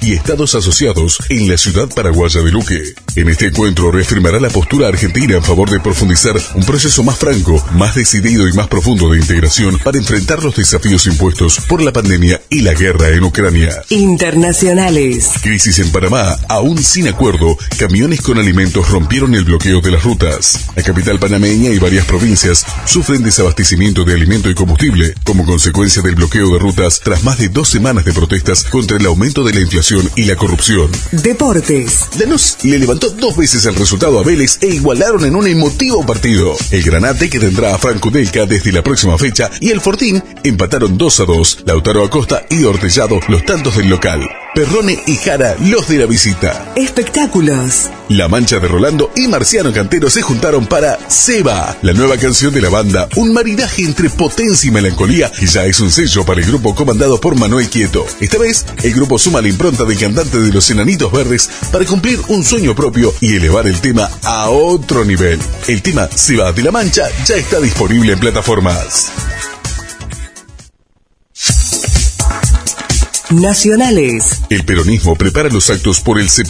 y estados asociados en la ciudad paraguaya de Luque. En este encuentro reafirmará la postura argentina en favor de profundizar un proceso más franco, más decidido y más profundo de integración para enfrentar los desafíos impuestos por la pandemia y la guerra en Ucrania. Internacionales. Crisis en Panamá, aún sin acuerdo, camiones con alimentos rompieron el bloqueo de las rutas. La capital panameña y varias provincias sufren desabastecimiento de alimento y combustible como consecuencia del bloqueo de rutas tras más de dos semanas de protestas contra el aumento de la inflación y la corrupción. Deportes. Lanús le levantó dos veces el resultado a Vélez e igualaron en un emotivo partido. El Granate que tendrá a Franco Delca desde la próxima fecha y el Fortín empataron 2 a 2. Lautaro Acosta y Ortellado los tantos del local. Perrone y Jara los de la visita. Espectáculos. La Mancha de Rolando y Marciano Cantero se juntaron para Seba, la nueva canción de la banda, un maridaje entre potencia y melancolía que ya es un sello para el grupo comandado por Manuel Quieto. Esta vez, el grupo suma la impronta del cantante de los Enanitos Verdes para cumplir un sueño propio y elevar el tema a otro nivel. El tema Seba de la Mancha ya está disponible en plataformas. Nacionales. El peronismo prepara los actos por el 70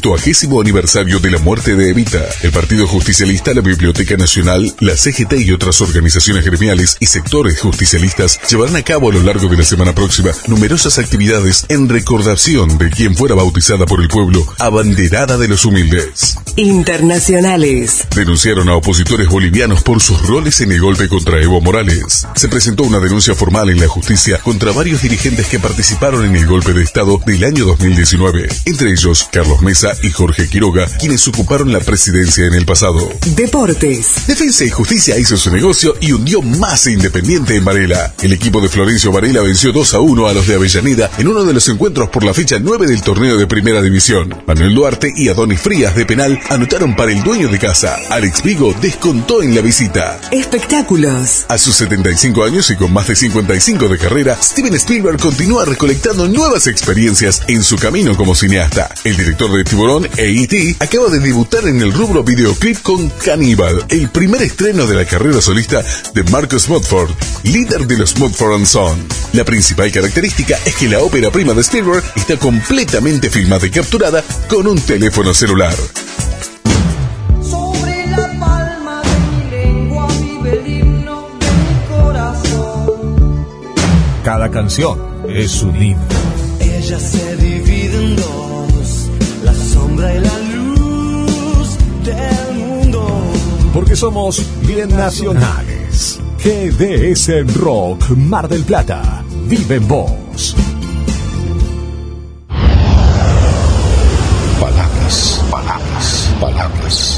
aniversario de la muerte de Evita. El Partido Justicialista, la Biblioteca Nacional, la CGT y otras organizaciones gremiales y sectores justicialistas llevarán a cabo a lo largo de la semana próxima numerosas actividades en recordación de quien fuera bautizada por el pueblo, abanderada de los humildes. Internacionales. Denunciaron a opositores bolivianos por sus roles en el golpe contra Evo Morales. Se presentó una denuncia formal en la justicia contra varios dirigentes que participaron en el golpe de Estado del año 2019, entre ellos Carlos Mesa y Jorge Quiroga, quienes ocuparon la presidencia en el pasado. Deportes. Defensa y Justicia hizo su negocio y hundió más Independiente en Varela. El equipo de Florencio Varela venció 2 a 1 a los de Avellaneda en uno de los encuentros por la fecha 9 del torneo de Primera División. Manuel Duarte y Adonis Frías de penal anotaron para el dueño de casa. Alex Vigo descontó en la visita. Espectáculos. A sus 75 años y con más de 55 de carrera, Steven Spielberg continúa recolectando nuevas experiencias en su camino como cineasta. El director de Tiburón e E.T. acaba de debutar en el rubro videoclip con Cannibal, el primer estreno de la carrera solista de Marcus Mudford, líder de los Mudford Son. La principal característica es que la ópera prima de Spielberg está completamente filmada y capturada con un teléfono celular. Sobre la palma de mi lengua vive el himno de mi corazón. Cada canción es un himno. Ella se divide en dos, la sombra y la luz del mundo. Porque somos bien nacionales. GDS Rock Mar del Plata. Vive en vos. Palabras, palabras, palabras.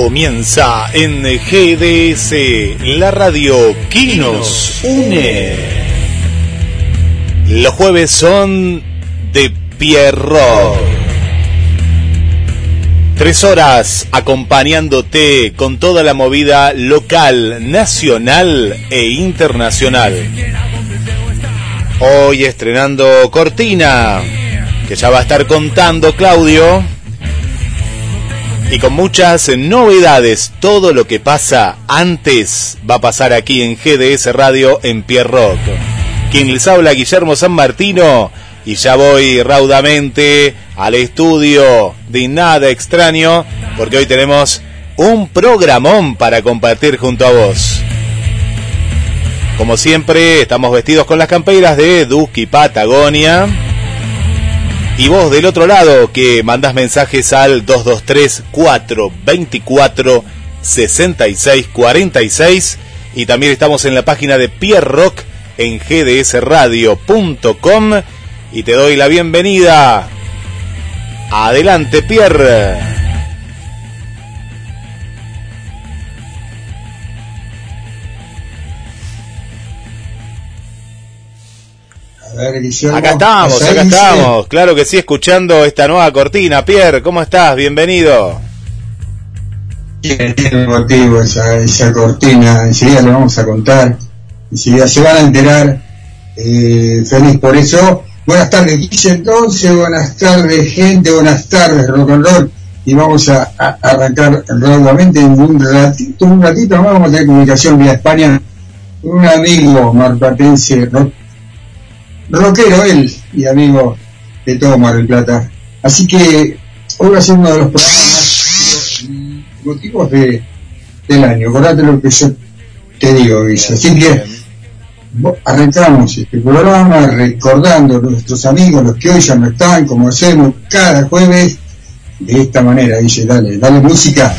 Comienza en GDS, la radio que nos une. Los jueves son de Pierrot. Tres horas acompañándote con toda la movida local, nacional e internacional. Hoy estrenando Cortina, que ya va a estar contando Claudio. Y con muchas novedades, todo lo que pasa antes va a pasar aquí en GDS Radio en Pierrock. Quien les habla Guillermo San Martino y ya voy raudamente al estudio de nada extraño porque hoy tenemos un programón para compartir junto a vos. Como siempre, estamos vestidos con las camperas de Duki Patagonia. Y vos del otro lado que mandás mensajes al 223-424-6646. Y también estamos en la página de Pierrock en gdsradio.com y te doy la bienvenida. Adelante, Pierre. Acá estamos, acá estamos. Claro que sí, escuchando esta nueva cortina. Pierre, ¿cómo estás? Bienvenido. Tiene motivo esa, esa cortina, enseguida lo vamos a contar, enseguida se van a enterar. Eh, feliz por eso. Buenas tardes, Guille, entonces, buenas tardes, gente, buenas tardes, rock and roll. Y vamos a, a arrancar nuevamente en un ratito, un ratito más vamos a tener comunicación vía España con un amigo marplatense, rock rockero él y amigo de todo Mar del Plata. Así que hoy va a ser uno de los programas motivos de, del año. Acordate lo que yo te digo, Guilla. Así que arrancamos este programa recordando a nuestros amigos, los que hoy ya no están, como hacemos cada jueves, de esta manera. Dice, dale, dale música.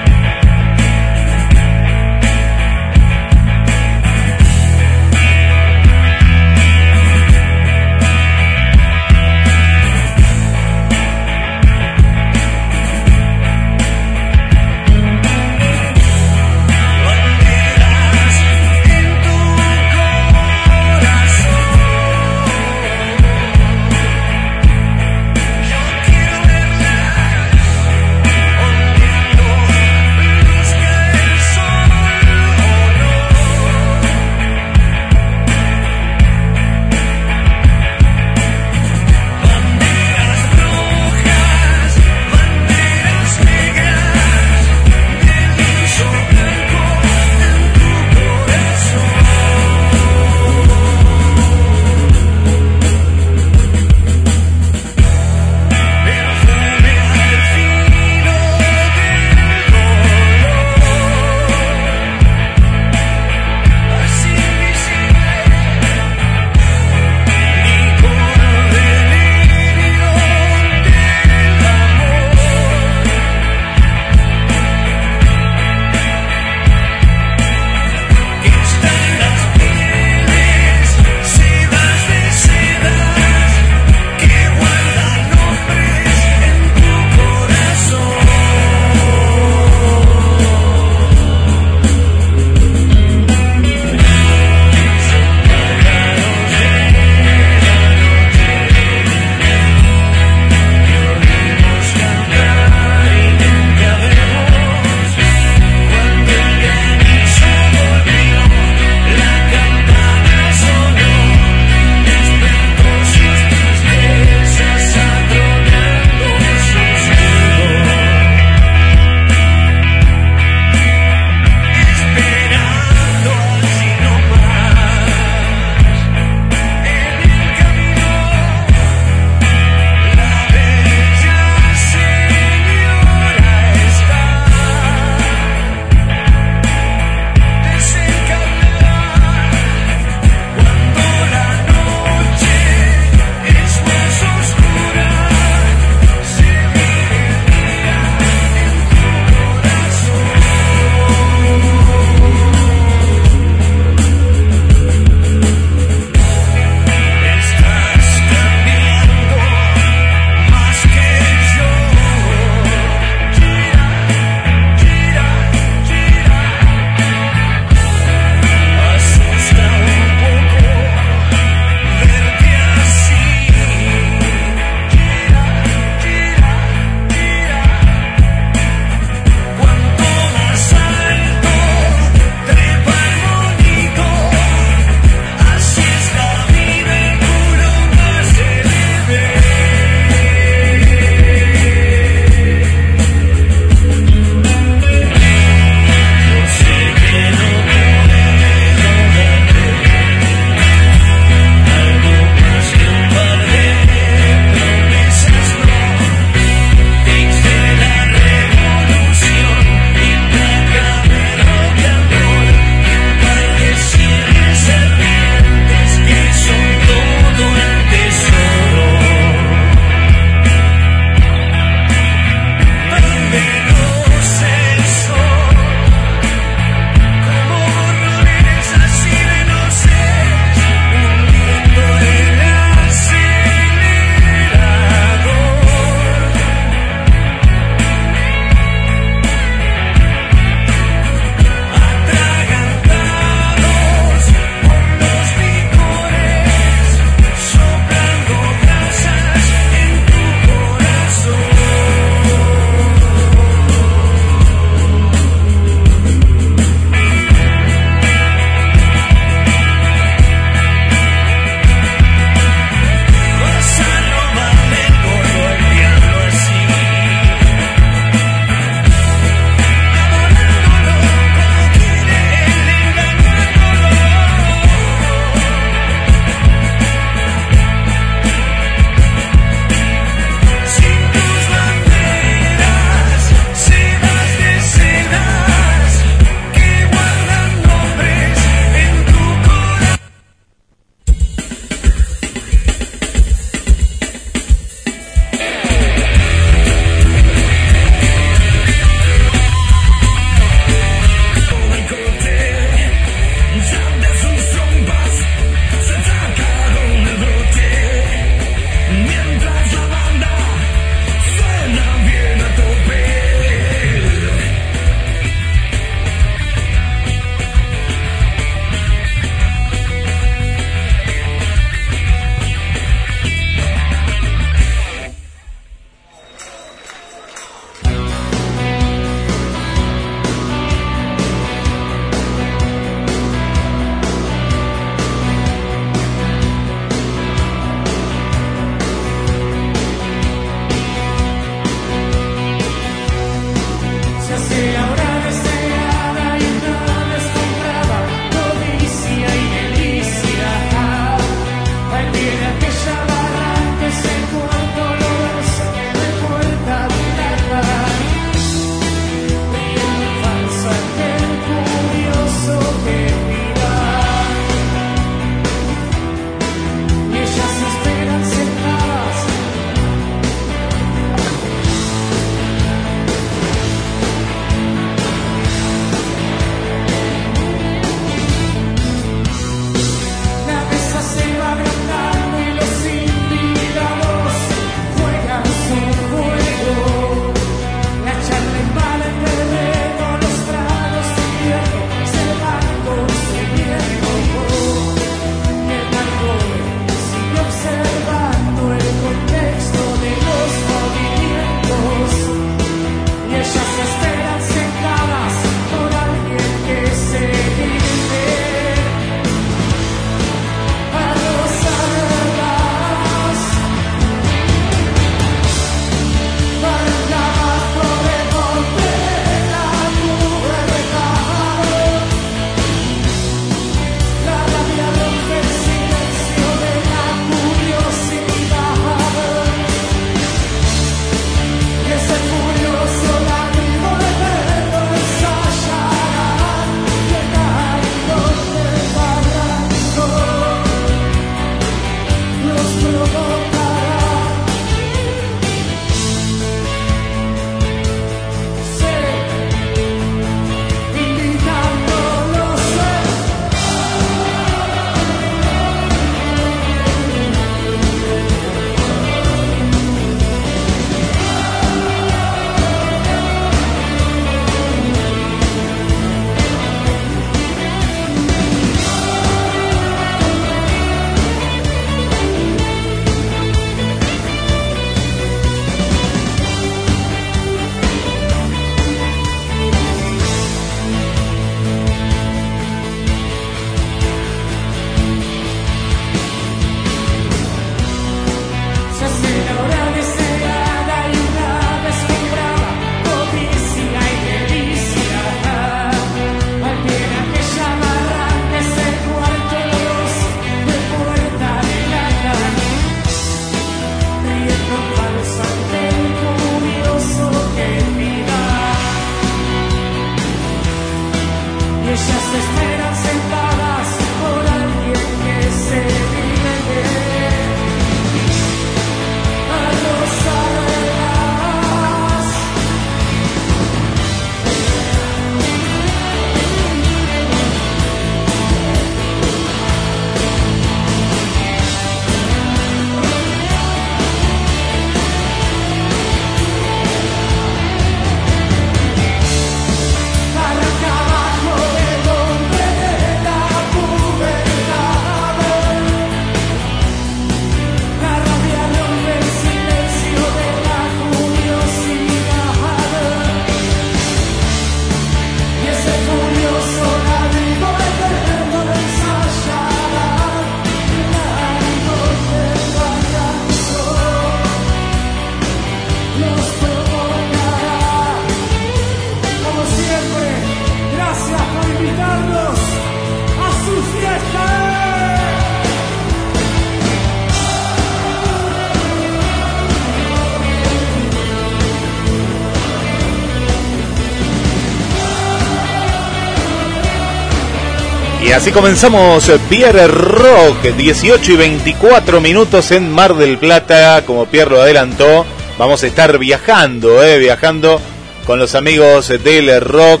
Así comenzamos eh, Pierre Rock, 18 y 24 minutos en Mar del Plata, como Pierre lo adelantó, vamos a estar viajando, eh, viajando con los amigos del rock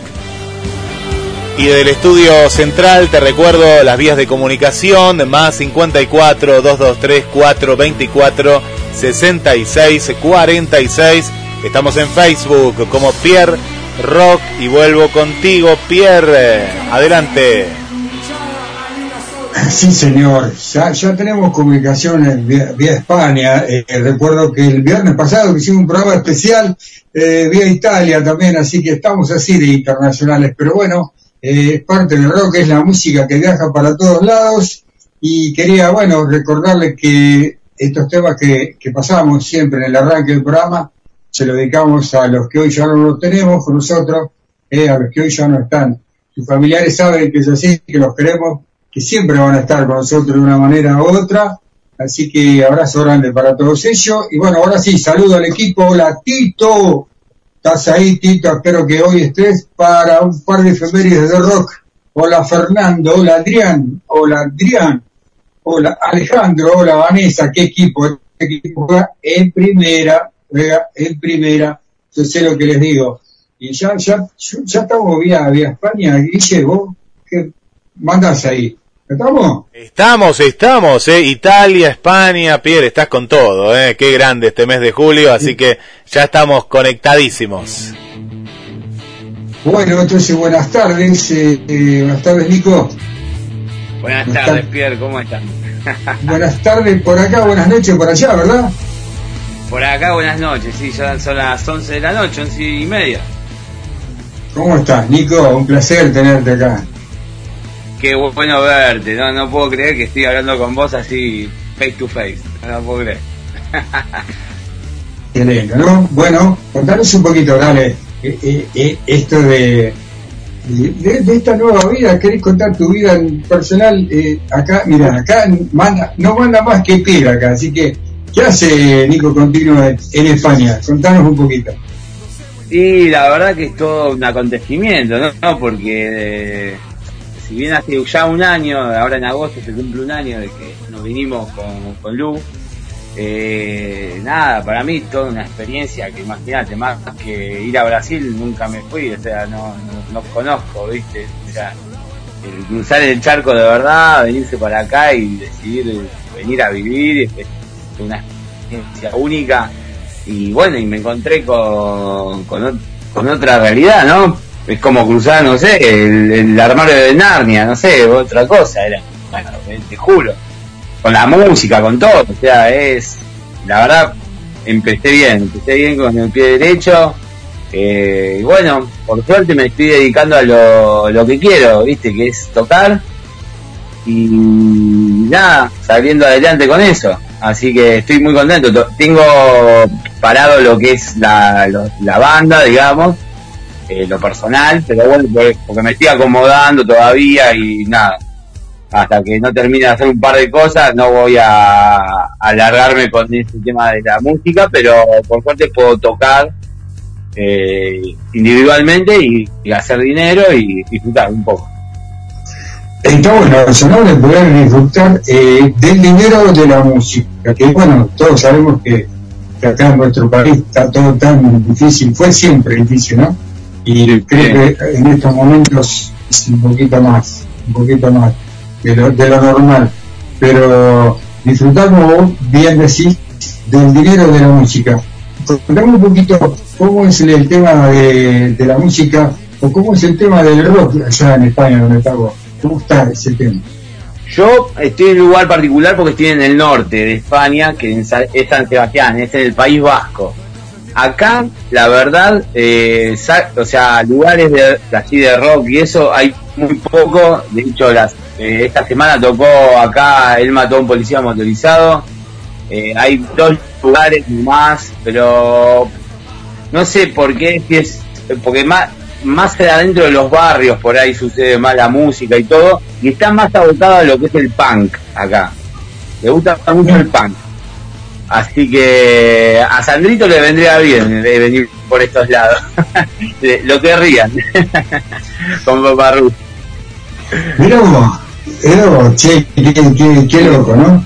y del estudio central, te recuerdo las vías de comunicación, más 54 223 424 66 46, estamos en Facebook como Pierre Rock y vuelvo contigo Pierre, adelante. Sí, señor. Ya, ya tenemos comunicación en vía, vía España. Eh, recuerdo que el viernes pasado hicimos un programa especial eh, vía Italia también, así que estamos así de internacionales. Pero bueno, eh, es parte del rock, es la música que viaja para todos lados. Y quería, bueno, recordarles que estos temas que, que pasamos siempre en el arranque del programa, se lo dedicamos a los que hoy ya no los tenemos con nosotros, eh, a los que hoy ya no están. Sus familiares saben que es así, que los queremos que siempre van a estar con nosotros de una manera u otra. Así que abrazo grande para todos ellos. Y bueno, ahora sí, saludo al equipo. Hola Tito. ¿Estás ahí, Tito? Espero que hoy estés para un par de efemérides de rock. Hola Fernando. Hola Adrián. Hola Adrián. Hola Alejandro. Hola Vanessa. ¿Qué equipo? Este equipo juega en primera. Juega en primera. Yo sé lo que les digo. Y ya, ya, ya estamos vía, vía España. Guille, vos, ¿qué mandás ahí? ¿Estamos? Estamos, estamos, eh. Italia, España, Pierre, estás con todo, eh. Qué grande este mes de julio, así que ya estamos conectadísimos. Bueno, entonces buenas tardes, eh, eh, buenas tardes Nico. Buenas Buenas tardes, tar- Pierre, ¿cómo estás? Buenas tardes por acá, buenas noches por allá, ¿verdad? Por acá, buenas noches, sí, ya son las 11 de la noche, 11 y media. ¿Cómo estás, Nico? Un placer tenerte acá. Qué bu- bueno verte, no, no puedo creer que estoy hablando con vos así, face to face, no puedo creer. Qué lindo, ¿no? Bueno, contanos un poquito, dale, eh, eh, eh, esto de, de, de esta nueva vida, ¿querés contar tu vida en personal? Eh, acá, mira, acá manda, no manda más que Pierre acá, así que, ¿qué hace Nico Continuo en, en España? Contanos un poquito. Y la verdad que es todo un acontecimiento, ¿no? No, Porque eh, si bien hace ya un año, ahora en agosto se cumple un año de que nos vinimos con, con Lu, eh, nada, para mí toda una experiencia que imagínate, más que ir a Brasil nunca me fui, o sea, no, no, no conozco, ¿viste? O sea, el cruzar el charco de verdad, venirse para acá y decidir venir a vivir, es una experiencia única y bueno, y me encontré con, con, ot- con otra realidad, ¿no? Es como cruzar, no sé, el, armario de Narnia, no sé, otra cosa, era, bueno, te juro, con la música, con todo, o sea, es, la verdad, empecé bien, empecé bien con el pie derecho, eh, y bueno, por suerte me estoy dedicando a lo, lo que quiero, viste, que es tocar, y nada, saliendo adelante con eso. Así que estoy muy contento. To- Tengo parado lo que es la, la banda, digamos, eh, lo personal, pero bueno, por- porque me estoy acomodando todavía y nada. Hasta que no termine de hacer un par de cosas, no voy a, alargarme con ese tema de la música, pero por suerte puedo tocar eh, individualmente y, y hacer dinero y disfrutar un poco. está bueno eso, ¿no? De poder disfrutar eh, del dinero de la música, que bueno, todos sabemos que acá en nuestro país está todo tan difícil, fue siempre difícil, ¿no? Y creo que en estos momentos es un poquito más, un poquito más de lo, de lo normal, pero disfrutar como vos bien decís del dinero de la música. Contame un poquito cómo es el, tema de, de la música o cómo es el tema del rock allá en España donde está vos. ¿Cómo está ese tema? Yo estoy en un lugar particular porque estoy en el norte de España, que es San Sebastián, es en el País Vasco. Acá, la verdad, eh, o sea, lugares de, así de rock y eso hay muy poco. De hecho, las, eh, esta semana tocó acá, él mató a un policía motorizado. Eh, hay dos lugares más, pero no sé por qué, si es porque más más adentro de los barrios por ahí sucede más la música y todo, y está más abocado a lo que es el punk acá. Le gusta mucho el punk. Así que a Sandrito le vendría bien de venir por estos lados. Lo querrían. Con. Mirá vos, mirá vos, che, qué, qué- qué loco, ¿no?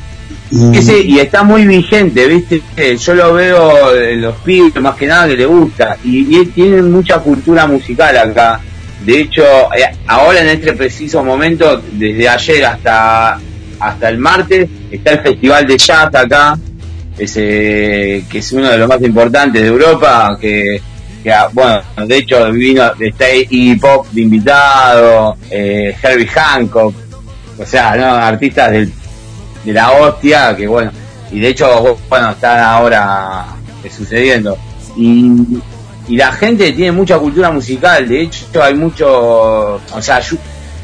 Y, sí, y está muy vigente, ¿viste? Yo lo veo en los pibes más que nada que le gusta. Y, y tienen mucha cultura musical acá. De hecho, eh, ahora en este preciso momento, desde ayer hasta hasta el martes, está el Festival de Jazz acá, ese, que es uno de los más importantes de Europa, que, que, ah, bueno, de hecho vino, está Iggy Pop de invitado, eh, Herbie Hancock, o sea, ¿no? artistas del, de la hostia, que bueno, y de hecho, bueno, están ahora eh, sucediendo. Y, y la gente tiene mucha cultura musical, de hecho hay mucho, o sea, yo,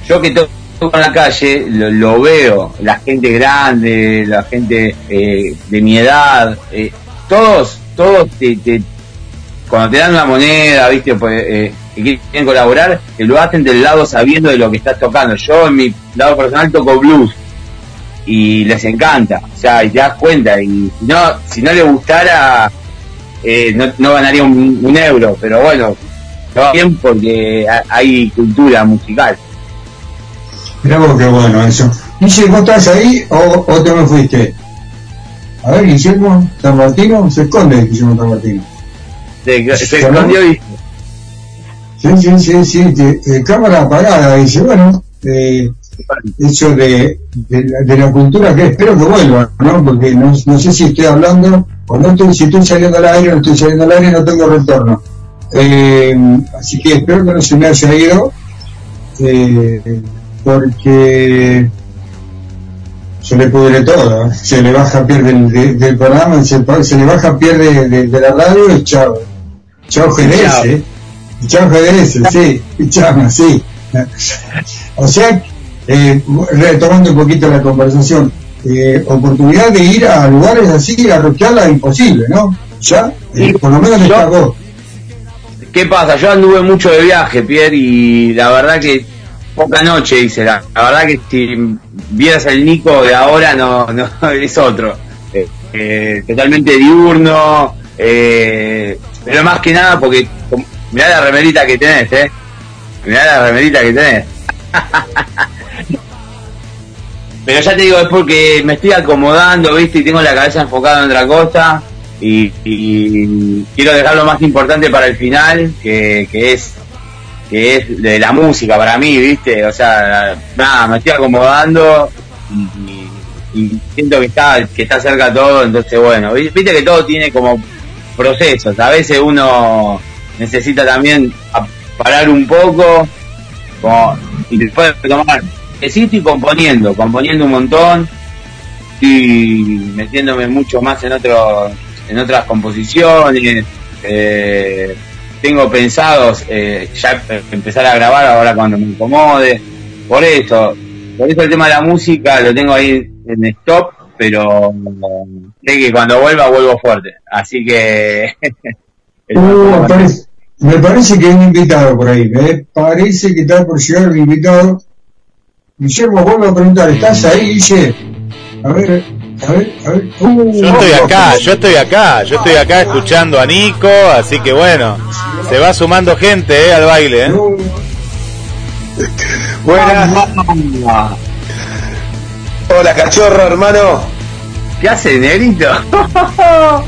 yo que toco en la calle, lo, veo, la gente grande, la gente eh, de mi edad, eh, todos, todos te, te- cuando te dan una moneda, viste, pues, eh, que quieren colaborar, te lo hacen del lado sabiendo de lo que estás tocando. Yo en mi lado personal toco blues y les encanta, o sea, y te das cuenta, y no, si no le gustara, eh, no, no ganaría un, un euro, pero bueno, bien porque ha- hay cultura musical. Mirá vos qué bueno eso. ¿vos estás ahí o, o te me fuiste? A ver, Guillermo San Martino, se esconde Guillermo San Martino. Se, se escondió y Sí, sí, sí, sí, de- de cámara apagada, dice, bueno, eh, eso de, de, la, de la cultura que espero que vuelva, ¿no? Porque no, no sé si estoy hablando o no estoy, si estoy saliendo al aire o no estoy saliendo al aire, no tengo retorno. Eh, así que espero que no se me haya ido, eh, porque se le pudre todo, ¿eh? se le baja, pierde el, de- del programa, se, se le baja, pierde de, de la radio y chao. Chao GDS, Chao. ¿eh? GDS, sí, chao, sí. O sea, eh, retomando un poquito la conversación, eh, oportunidad de ir a lugares así, a rockearla imposible, ¿no? Ya, eh, por lo menos está vos. ¿Qué pasa? Yo anduve mucho de viaje, Pierre, y la verdad que poca noche hice. La, la verdad que si vieras el Nico de ahora, no, no es otro. Eh, eh, totalmente diurno, eh, pero más que nada porque mirá la remerita que tenés, eh. Mirá la remerita que tenés. Pero ya te digo, es porque me estoy acomodando, ¿viste? Y tengo la cabeza enfocada en otra cosa. Y, quiero dejar lo más importante para el final, que es que es de la música para mí, ¿viste? O sea, nada, me estoy acomodando y, y- y siento que está que está cerca todo, entonces bueno, vi- viste que todo tiene como procesos. A veces uno necesita también parar un poco como, y después tomar. Sí estoy componiendo, componiendo un montón, estoy metiéndome mucho más en otros en otras composiciones eh, tengo pensados eh, ya empezar a grabar ahora cuando me incomode por eso por eso el tema de la música lo tengo ahí en stop pero sé que cuando vuelva vuelvo fuerte así que Uh, me parece que hay un invitado por ahí, me parece que está por llegar el invitado. Guillermo, vuelvo a preguntar, ¿estás ahí, Guille? A ver, Uh, Yo estoy ojo. acá, yo estoy acá, yo estoy acá escuchando a Nico, así que bueno, se va sumando gente eh, al baile. ¿eh? Uh, Buenas. Hola, cachorro, hermano. ¿Qué hace, negrito?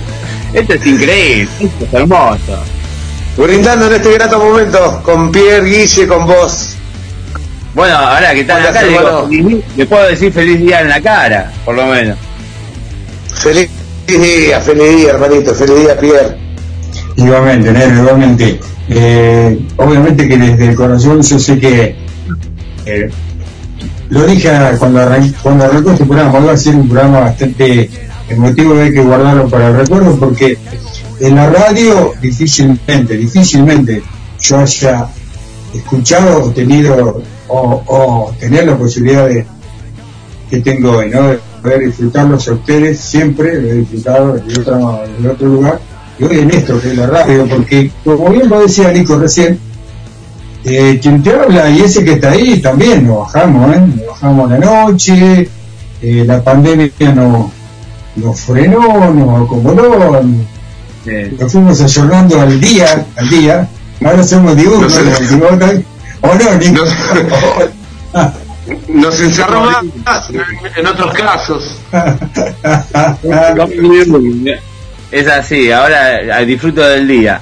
esto es increíble, esto es hermoso. Brindando en este grato momento con Pierre, Guille, con vos. Bueno, ahora que están acá, digo, le puedo decir feliz día en la cara, por lo menos. Feliz día, feliz día, hermanito, feliz día, Pierre. Igualmente, Nero, igualmente. Eh, obviamente que desde el corazón yo sé que eh, lo dije cuando arrancó, cuando arrancó este programa, va a ser un programa bastante emotivo, hay que guardarlo para el recuerdo porque en la radio difícilmente, difícilmente yo haya escuchado o tenido o, o tener la posibilidad de que tengo hoy, ¿no? De poder disfrutarlos a ustedes siempre, lo he disfrutado de otro, otro lugar, y hoy en esto que es la radio, porque como bien lo decía Nico recién, eh, quien te habla y ese que está ahí también nos bajamos, ¿eh? Nos bajamos la noche, eh, la pandemia nos, nos frenó, nos acomodó, Eh, nos fuimos ayornando al día, al día, ahora somos diurnos, No o no, Nico. Nos encerró más en, otros casos. es así, ahora eh, disfruto del día.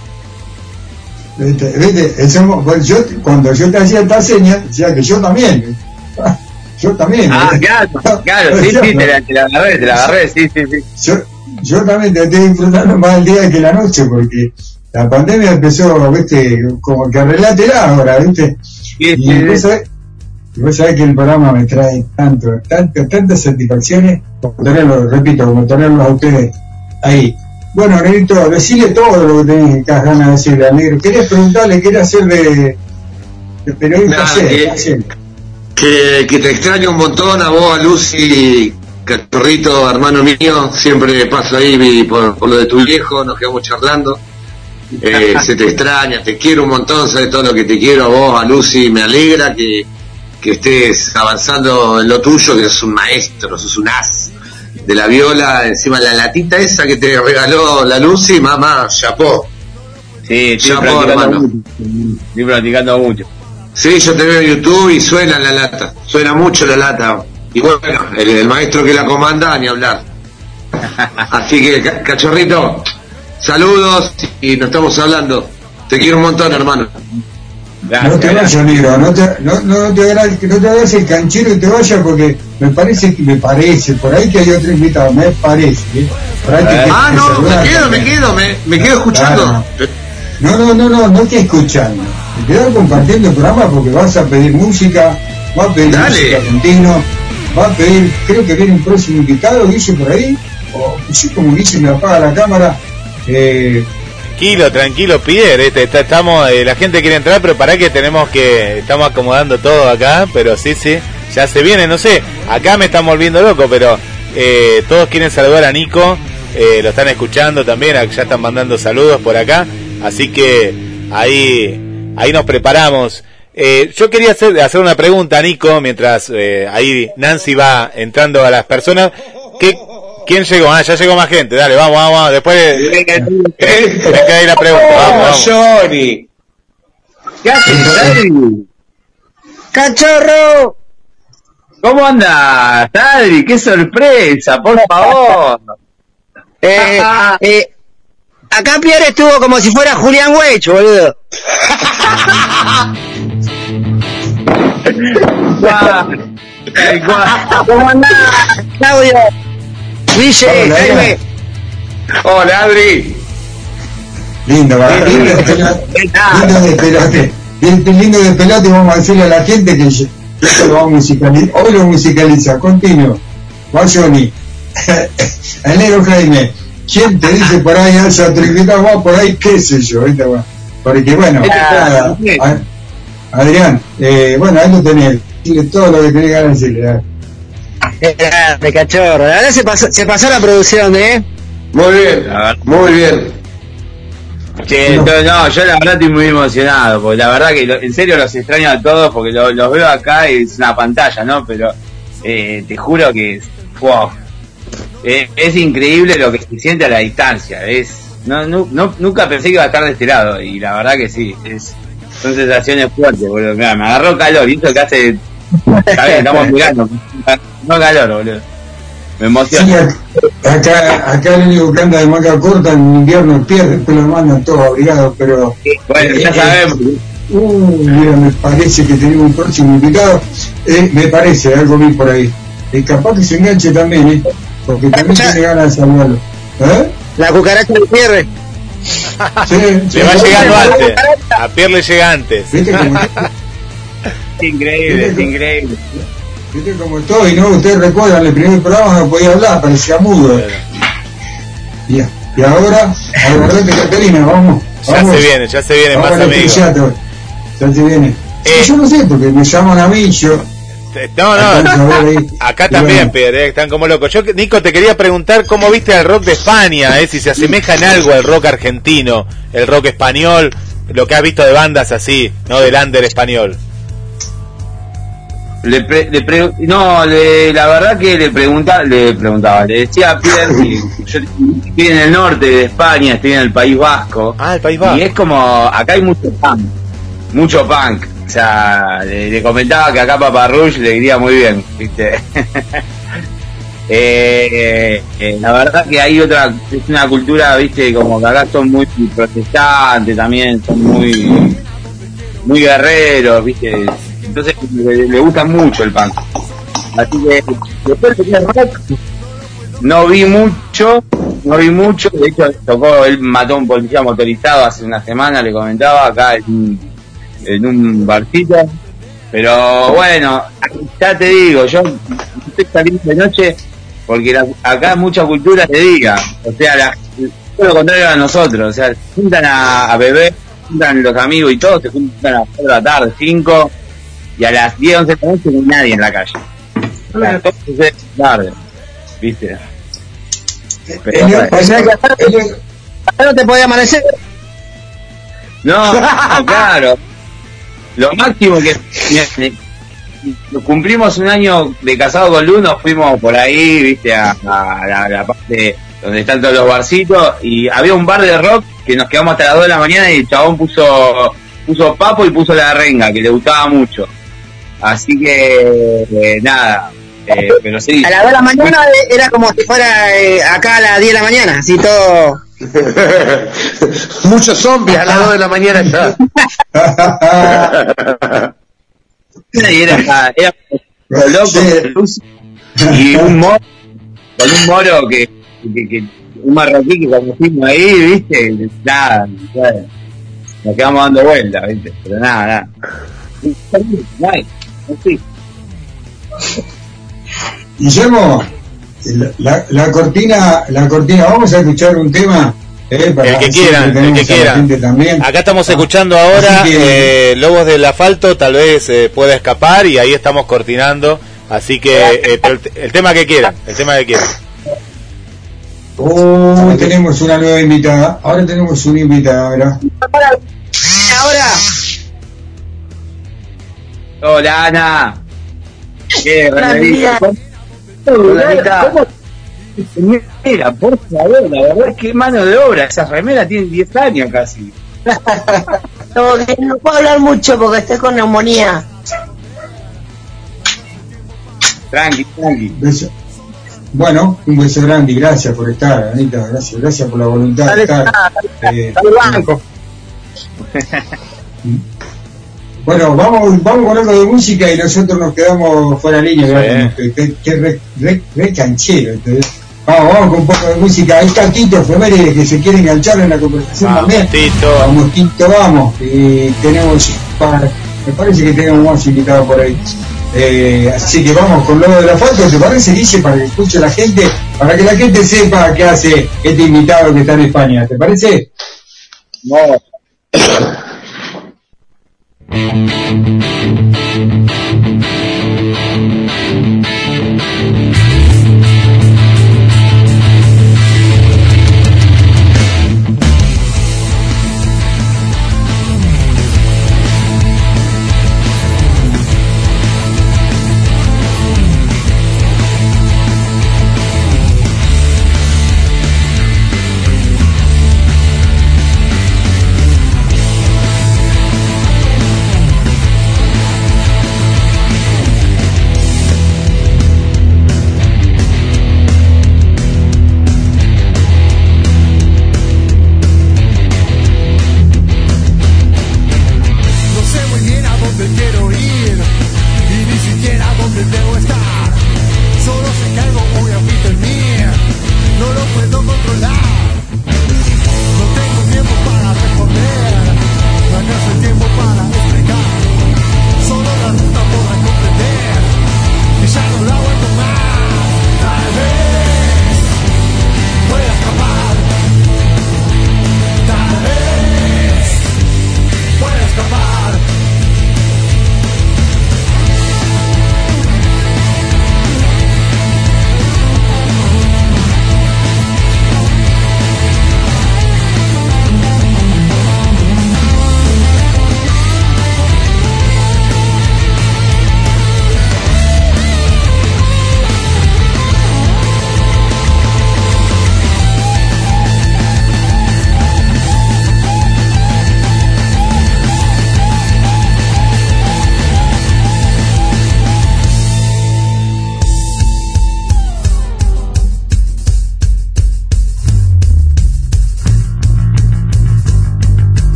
¿Viste? ¿Viste? Somos- yo, cuando yo te hacía esta seña, decía que yo también. Yo también. Ah, ¿eh? claro, claro, sí, sí, te la, te la agarré, te la agarré, sí, sí, sí. yo, yo también te estoy disfrutando más el día que la noche, porque la pandemia empezó, viste, como que relátela ahora, viste. Sí, Y sí, vos sí. Y vos sabés que el programa me trae tanto, tanto, tantas satisfacciones, como tenerlo, repito, como tenerlos a ustedes ahí. Bueno, Negrito, decirle todo lo que tenés ganas de decirle al negro. ¿Querés preguntarle, querés hacer de, de periodista? Hacé, que-. Que, que te extraño un montón a vos, a Lucy, cachorrito, hermano mío. Siempre paso ahí por, por lo de tu viejo, nos quedamos charlando. Eh, se te extraña, te quiero un montón, sabes todo lo que te quiero a vos, a Lucy. Me alegra que, que estés avanzando en lo tuyo, que sos un maestro, sos un as de la viola. Encima la latita esa que te regaló la Lucy, mamá, chapó. Sí, estoy Chapó, practicando hermano. mucho. Estoy practicando mucho. Sí, yo te veo en YouTube y suena la lata, suena mucho la lata. Y bueno, el, el maestro que la comanda, ni hablar. Así que, ca- cachorrito, saludos y nos estamos hablando. Te quiero un montón, hermano. No te vayas, negro, no te, no, no, no te hagas, que no te el canchero y te vayas porque me parece que me parece, por ahí que hay otro invitado, me parece. ¿eh? Por ahí que te- Ah, te no, me quedo, me quedo, me, me quedo escuchando. Claro. No, no, no, no, no te escuchando. Te quedas compartiendo el programa porque vas a pedir música, vas a pedir Dale. música argentino, vas a pedir, creo que viene un próximo invitado, Guille, por ahí, o sí, como Guille me apaga la cámara, eh, Tranquilo, tranquilo, Pierre. este, está- estamos, eh, la gente quiere entrar, pero para que tenemos que, estamos acomodando todo acá, pero sí, sí, ya se viene, no sé, acá me están volviendo loco, pero eh, todos quieren saludar a Nico, eh, lo están escuchando también, ya están mandando saludos por acá, así que ahí, ahí nos preparamos. Eh, yo quería hacer, hacer una pregunta Nico, mientras eh, ahí Nancy va entrando a las personas. ¿Qué, ¿Quién llegó? Ah, ya llegó más gente. Dale, vamos, vamos, vamos. Después me queda ahí la pregunta. Vamos, vamos. Johnny. ¿Qué haces, Adri? ¡Cachorro! ¿Cómo andas, Adri? ¡Qué sorpresa, por favor! Eh, eh, acá Pierre estuvo como si fuera Julián Weich, boludo. Guau. Ay, guau. ¿Cómo andás, Claudio? Guille, Hola, Jaime. Hola, Adri. lindo, va, lindo, despelote, lindo despelote, bien- lindo despelote, vamos a decirle a la gente que yo- esto lo vamos a musicalizar, hoy lo musicaliza, continuo, va Johnny, el negro Jaime, ¿quién te dice por ahí, invitado, va por ahí, qué sé yo, porque bueno, nada, a- Adrián, eh, bueno, ahí lo tenés, dile todo lo que tenés ganas de cachorro. La verdad se pasó, se pasó la producción, ¿eh? Muy bien, muy bien. Che, entonces, no, yo la verdad estoy muy emocionado, porque la verdad que lo- en serio los extraño a todos, porque lo- los veo acá y es una pantalla, ¿no? Pero eh, te juro que es, wow, Eh, es increíble lo que se siente a la distancia, es no, nu- no- nunca pensé que iba a estar de este lado, y la verdad que sí, es son sensaciones fuertes, boludo. Mirá, me agarró calor y eso que hace. Está bien, estamos mirando. No calor, boludo. Me Sí, emociona. acá, acá el único que anda de manga corta en invierno pierde, después lo mandan todos abrigados, pero. Bueno, ya eh, sabemos. Uh, mira, me parece que tenemos un próximo invitado. Eh, me parece, algo vi por ahí. Eh, capaz que se enganche también, ¿eh? Porque también tiene ganas de saludarlo. ¿Eh? La cucaracha de Pierre. Sí, sí. Le va llegando antes. A Pierre le llega antes. ¿Viste cómo, Es increíble, es increíble. Viste cómo estoy, no? Ustedes recuerdan, el primer programa no podía hablar, parecía mudo. Y, y ahora, agarrate Caterina, vamos. Ya vamos. se viene, ya se viene más al amigos. Ya se viene. Eh. yo no sé, porque me llaman a mí, yo. No, no, acá también, Pierre, eh, están como locos. Yo, Nico, te quería preguntar cómo viste el rock de España, eh, si se asemeja en algo al rock argentino, el rock español, lo que has visto de bandas así, ¿no? Del under español. Le pre- le pre- no, le- la verdad que le preguntaba, le preguntaba, le decía a Pierre que yo estoy en el norte de España, estoy en el País Vasco. Ah, el País Y es como, acá hay mucho punk, mucho punk. O sea, le, le comentaba que acá Papa Rush le iría muy bien, ¿viste? Eh, eh, la verdad que hay otra, es una cultura, ¿viste? Como que acá son muy protestantes también, son muy, muy guerreros, ¿viste? Entonces le, gusta mucho el punk. Así que después de rock, no vi mucho, no vi mucho, de hecho tocó, él mató a un policía motorizado hace una semana, le comentaba acá en, en un barcito, pero bueno, ya te digo, yo estoy saliendo de noche porque la- acá mucha cultura te diga, o sea, la, todo lo contrario a nosotros, o sea, se juntan a, a se juntan los amigos y todos, se juntan a las 4 de la tarde, 5, y a las 10, 11 de la noche no hay nadie en la calle. O sea, todo sucede tarde, ¿viste? Pero ellos- bueno. O sea que acá ellos- acá no te podía amanecer. No, no, claro. Lo máximo que cumplimos un año de casado con Lu, nos fuimos por ahí, viste, a, a la, la parte donde están todos los barcitos y había un bar de rock que nos quedamos hasta las 2 de la mañana y el chabón puso puso papo y puso la renga, que le gustaba mucho. Así que eh, nada, eh, pero sí. A las 2 de la mañana era como si fuera eh, acá a las 10 de la mañana, así todo. Muchos zombies a las 2 de la mañana ya. y era, era loco y un moro con un moro que, que, que- un marroquí que conocimos ahí viste nada bueno, nos quedamos dando vueltas viste pero nada nada Guillermo, la, cortina, la cortina, vamos a escuchar un tema. eh, para El que quieran, el que quieran. Acá estamos escuchando ahora que- eh, Lobos del Asfalto, tal vez eh, pueda escapar y ahí estamos cortinando. Así que eh, el, el tema que quieran, el tema que quieran. Oh, tenemos una nueva invitada. Ahora tenemos una invitada, ¿verdad? Ahora, hola Ana qué. Hola, Anita. Mira, por favor, la verdad es que mano de obra, esa remera tiene 10 años casi. No, que no puedo hablar mucho porque estoy con neumonía. Tranqui, tranqui. Beso. Bueno, un beso grande y gracias por estar, Anita. Gracias, gracias por la voluntad de estar. Eh, banco. bueno, vamos, vamos con algo de música y nosotros nos quedamos fuera de línea. Sí. ¿verdad? Que, re, re- re canchero. ¿entendés? Vamos, vamos con un poco de música. Ahí está Tito que se quiere enganchar en la conversación Vamos, también. Tito. Vamos, Tito, vamos. Y tenemos, me parece que tenemos más invitados por ahí. Eh, así que vamos con Lobo de la Foto, ¿te parece, Dice Para que escuche la gente, para que la gente sepa qué hace este invitado que está en España, ¿te parece? No. Müzik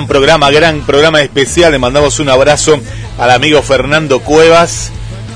Gran programa, gran programa especial. Le mandamos un abrazo al amigo Fernando Cuevas,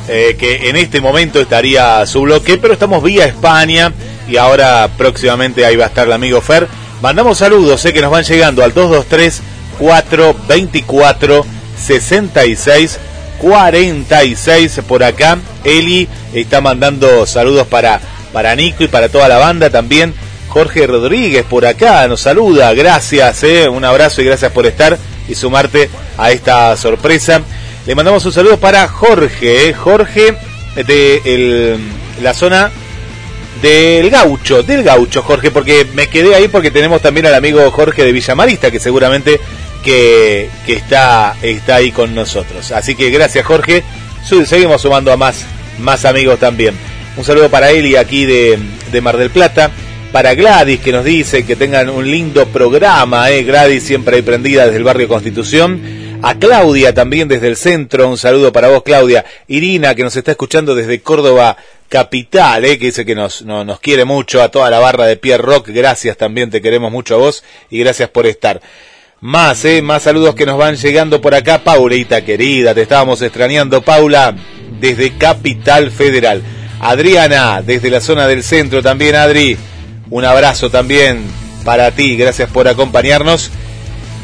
eh, que en este momento estaría su bloque, pero estamos vía España y ahora próximamente ahí va a estar el amigo Fer. Mandamos saludos, sé que nos van llegando al 223 424 66 46 por acá. Eli está mandando saludos para, para Nico y para toda la banda también. Jorge Rodríguez por acá nos saluda. Gracias, eh. un abrazo y gracias por estar y sumarte a esta sorpresa. Le mandamos un saludo para Jorge, eh. Jorge de la zona del gaucho, del gaucho Jorge, porque me quedé ahí porque tenemos también al amigo Jorge de Villamarista, que seguramente que, está, está ahí con nosotros. Así que gracias Jorge, seguimos sumando a más, más amigos también. Un saludo para Eli aquí de, de Mar del Plata. Para Gladys que nos dice que tengan un lindo programa, eh. Gladys siempre ahí prendida desde el barrio Constitución. A Claudia también desde el centro, un saludo para vos Claudia. Irina que nos está escuchando desde Córdoba Capital, eh, que dice que nos, nos quiere mucho. A toda la barra de Pierre Rock, gracias también, te queremos mucho a vos y gracias por estar. Más, eh, más saludos que nos van llegando por acá. Paulita querida, te estábamos extrañando, Paula, desde Capital Federal. Adriana, desde la zona del centro también, Adri. Un abrazo también para ti, gracias por acompañarnos.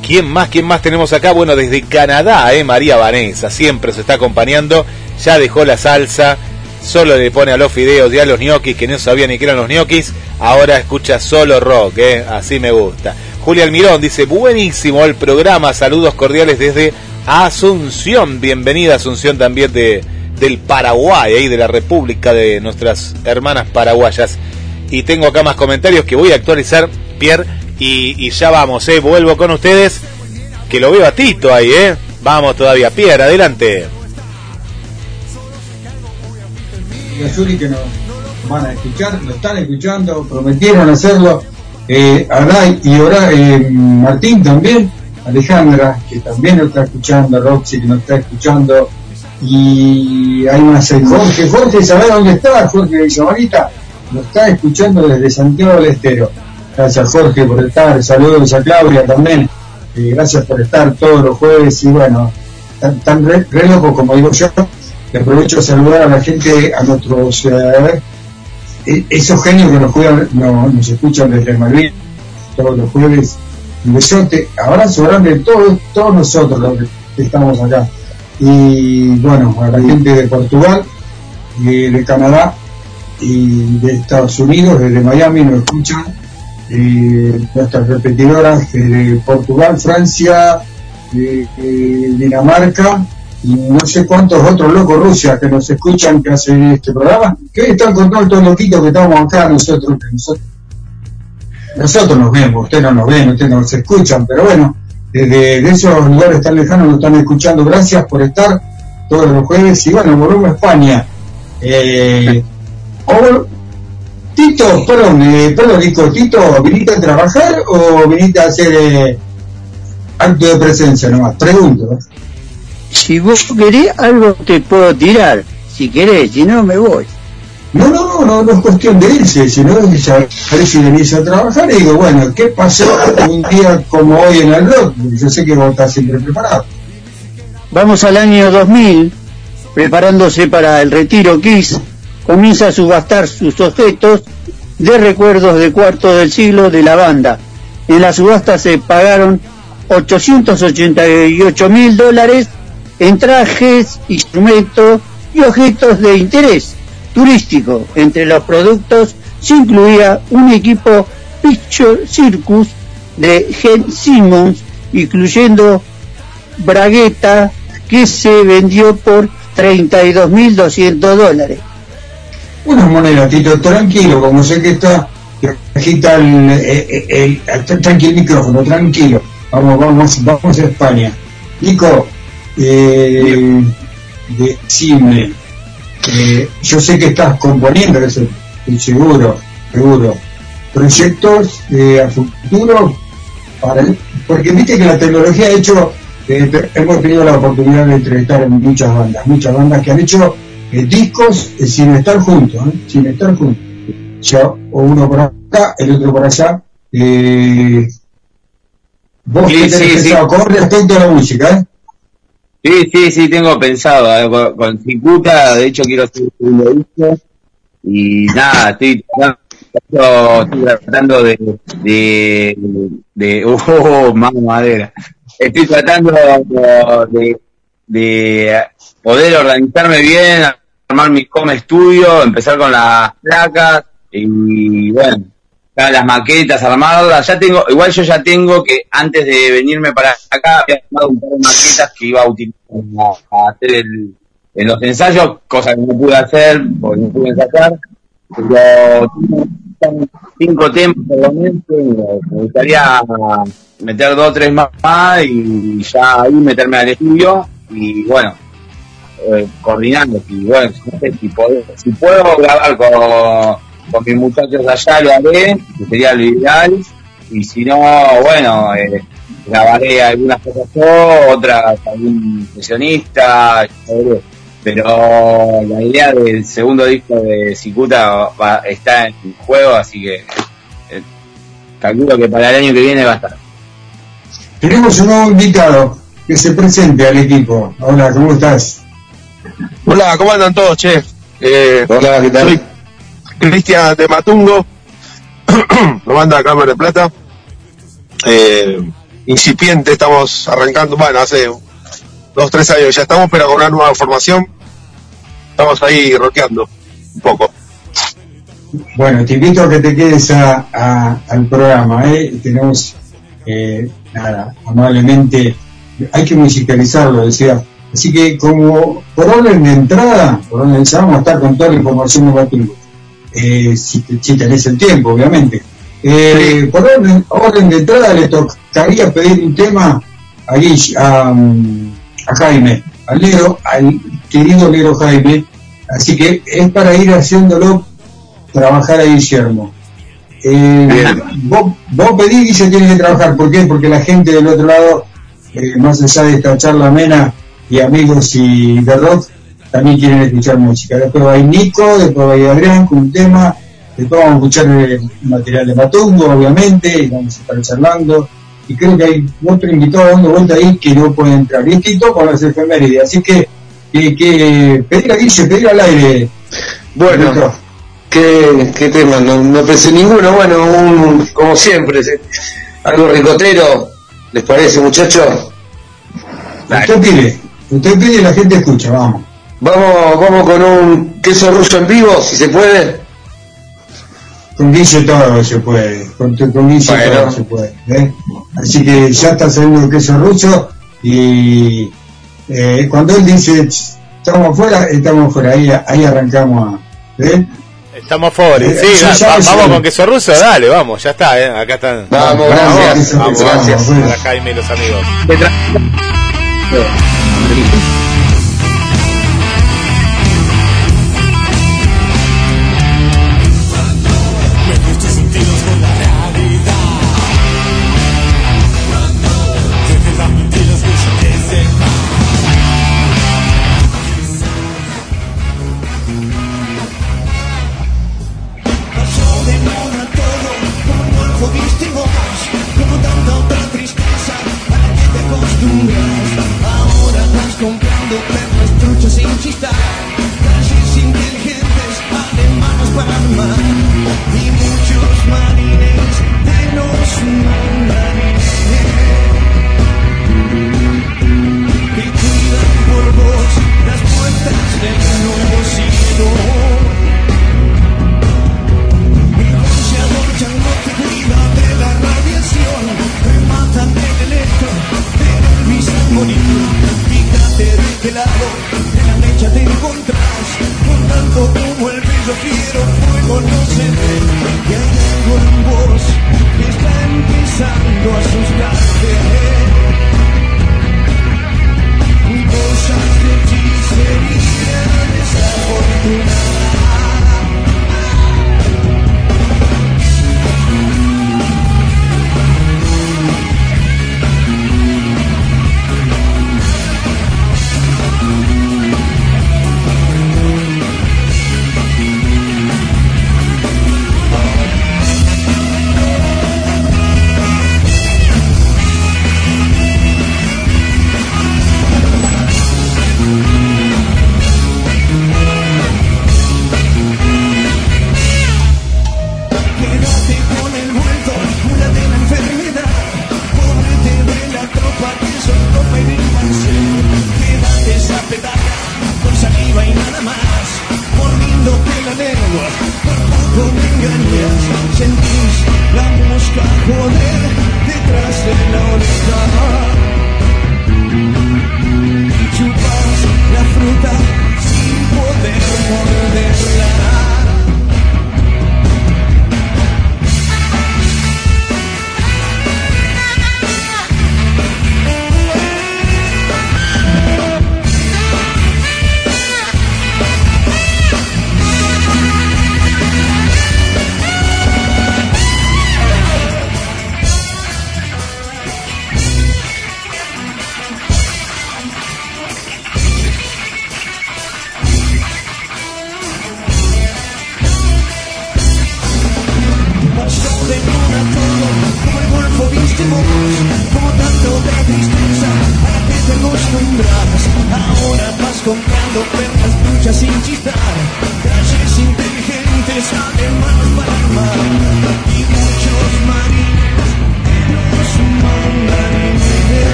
¿Quién más? ¿Quién más tenemos acá? Bueno, desde Canadá, eh, María Vanessa, siempre se está acompañando. Ya dejó la salsa, solo le pone a los fideos y a los ñoquis, que no sabía ni que eran los ñoquis. Ahora escucha solo rock, eh, así me gusta. Julia Almirón dice, buenísimo el programa, saludos cordiales desde Asunción, bienvenida Asunción también de, del Paraguay, ahí de la República de nuestras hermanas paraguayas. Y tengo acá más comentarios que voy a actualizar, Pierre, y, ya vamos, eh, vuelvo con ustedes, que lo veo a Tito ahí, eh. Vamos todavía, Pierre, adelante. Y que nos van a escuchar, lo están escuchando, prometieron hacerlo eh, Adai y Ora, eh, Martín también, Alejandra, que también nos está escuchando, Roxy, que nos está escuchando, y hay más, eh, Jorge, Jorge, ¿sabés dónde está? Jorge de Lo está escuchando desde Santiago del Estero. Gracias Jorge por estar, saludos a Claudia también, eh, gracias por estar todos los jueves y bueno, tan, tan como digo yo, que aprovecho a saludar a la gente, a nuestros eh, e-, esos genios que nos, cuidan, nos escuchan desde Madrid todos los jueves. Un besote, abrazo grande de todos, todos nosotros los que estamos acá. Y bueno, a la gente de Portugal, de, de Canadá y de Estados Unidos, desde Miami nos escuchan. nuestras repetidoras de Portugal, Francia, Dinamarca y no sé cuántos otros locos Rusia que nos escuchan que hacen este programa, que están con todos estos loquitos que estamos acá, nosotros, nosotros, nosotros nos vemos, ustedes no nos ven, ustedes no nos escuchan, pero bueno, desde esos lugares tan lejanos nos están escuchando, gracias por estar todos los jueves y bueno, a España. Eh, Tito, perdón, eh, perdón, Nico, Tito, ¿viniste a trabajar o viniste a hacer eh, acto de presencia nomás? Pregunto. Si vos querés algo te puedo tirar, si querés, si no me voy. No, no, no, no, no es cuestión de irse, sino de saber si venís a trabajar y digo, bueno, ¿qué pasó un día como hoy en el rock? Yo sé que vos estás siempre preparado. Vamos al año 2000, preparándose para el retiro Kiss, comienza a subastar sus objetos de recuerdos de cuarto del siglo de la banda. En la subasta se pagaron 888 mil dólares en trajes, instrumentos y objetos de interés turístico. Entre los productos se incluía un equipo Picture Circus de Gen Simmons, incluyendo bragueta que se vendió por 32.200 dólares. Una moneda, Tito, tranquilo, como sé que está, agita el, el, tranquilo el micrófono, tranquilo. Vamos, vamos, vamos a España. Nico, eh, decime, eh, yo sé que estás componiendo, eso seguro, seguro, proyectos eh, a futuro, para, porque viste que la tecnología ha hecho, eh, hemos tenido la oportunidad de entrevistar en muchas bandas, muchas bandas que han hecho eh, discos eh, sin estar juntos, sin estar juntos. Ya, o uno por acá, el otro por allá. Vos Sí, qué tenés sí, sí. pensado con respecto a la música, ¿eh? Sí, sí, sí, tengo pensado eh, con, con Cicuta, de hecho quiero hacer un disco y nada, estoy tratando, estoy tratando de, de, de, oh, más madera, estoy tratando de, de poder organizarme bien, armar mi home studio, empezar con las placas y bueno, las maquetas, armarlas, ya tengo, igual yo ya tengo que antes de venirme para acá había armado un par de maquetas que iba a utilizar a hacer el, en los ensayos, cosa que no pude hacer porque no pude ensayar, pero cinco temas por me gustaría meter dos o tres más y ya ahí meterme al estudio. Y bueno, eh, coordinando y bueno, no si puedo, si puedo grabar con, mis muchachos allá lo haré, sería lo ideal, y si no, bueno, eh, grabaré algunas cosas yo, otras algún sesionista, pero la idea del segundo disco de Cicuta va- está en juego, así que eh, calculo que para el año que viene va a estar. Tenemos un nuevo invitado que se presente al equipo. Hola, ¿cómo estás? Hola, ¿cómo andan todos, che? Eh, Hola, ¿qué tal? Soy Cristian de Matungo, lo manda a Cámara de Plata. Eh, incipiente, estamos arrancando, bueno, hace dos, tres años ya estamos, pero con una nueva formación. Estamos ahí roqueando un poco. Bueno, te invito a que te quedes a- a- al programa. ¿eh? Tenemos, eh, nada, amablemente, hay que musicalizarlo, decía. Así que, como por orden de entrada, por orden de entrada, vamos a estar con toda la información de Batungo. Eh, si, si tenés el tiempo, obviamente. Eh, Por orden, orden de entrada, le tocaría pedir un tema a, Guill- a, a Jaime, al Lero, al querido Lero Jaime. Así que es para ir haciéndolo trabajar a Guillermo. Eh, vos, vos pedís y se tiene que trabajar. ¿Por qué? Porque la gente del otro lado, eh, más allá de esta charla amena y amigos y de rock, también quieren escuchar música. Después va Nico, después va Adrián con un tema, después vamos a escuchar el material de Matungo, obviamente, y vamos a estar charlando. Y creo que hay otro invitado dando vuelta ahí que no puede entrar. Y esto con las efemérides. Así que, que, que pedir a Guille, pedir al aire. Bueno. ¿qué, qué tema? No, no pensé ninguno. Bueno, un, como siempre, algo ricotero. ¿Les parece, muchachos? Usted pide, usted pide y la gente escucha, vamos. Vamos, vamos con un queso ruso en vivo, si se puede. Con Guille todo se puede, con, con Bueno. todo se puede. ¿eh? Así que ya está saliendo el queso ruso y eh, cuando él dice estamos afuera, estamos afuera, ahí, ahí arrancamos a... ¿eh? Estamos fuera. Sí, ya- da- ya va- me vamos con queso ruso, dale, vamos, ya está, eh, acá están. Vamos, Vamos, gracias. vamos, gracias. vamos. Para Jaime y los amigos. Pasó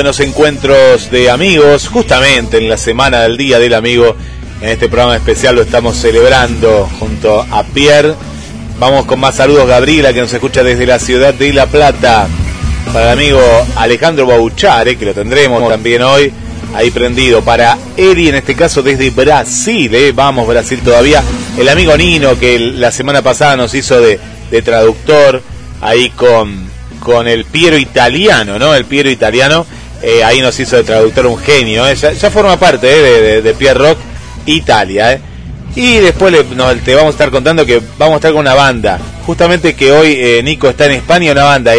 buenos encuentros de amigos, justamente en la semana del Día del Amigo. En este programa especial lo estamos celebrando junto a Pierre. Vamos con más saludos, Gabriela, que nos escucha desde la ciudad de La Plata. Para el amigo Alejandro Bauchare, que lo tendremos también hoy, ahí prendido. Para Eri, en este caso desde Brasil, ¿eh? vamos Brasil todavía. El amigo Nino, que la semana pasada nos hizo de, de traductor, ahí con, con el Piero italiano, ¿no? El Piero italiano, eh, ahí nos hizo de traductor un genio, ¿eh? ya, forma parte ¿eh? de, de, de Pierre Rock Italia. Y después te vamos a estar contando que vamos a estar con una banda. Justamente que hoy Nico está en España, una banda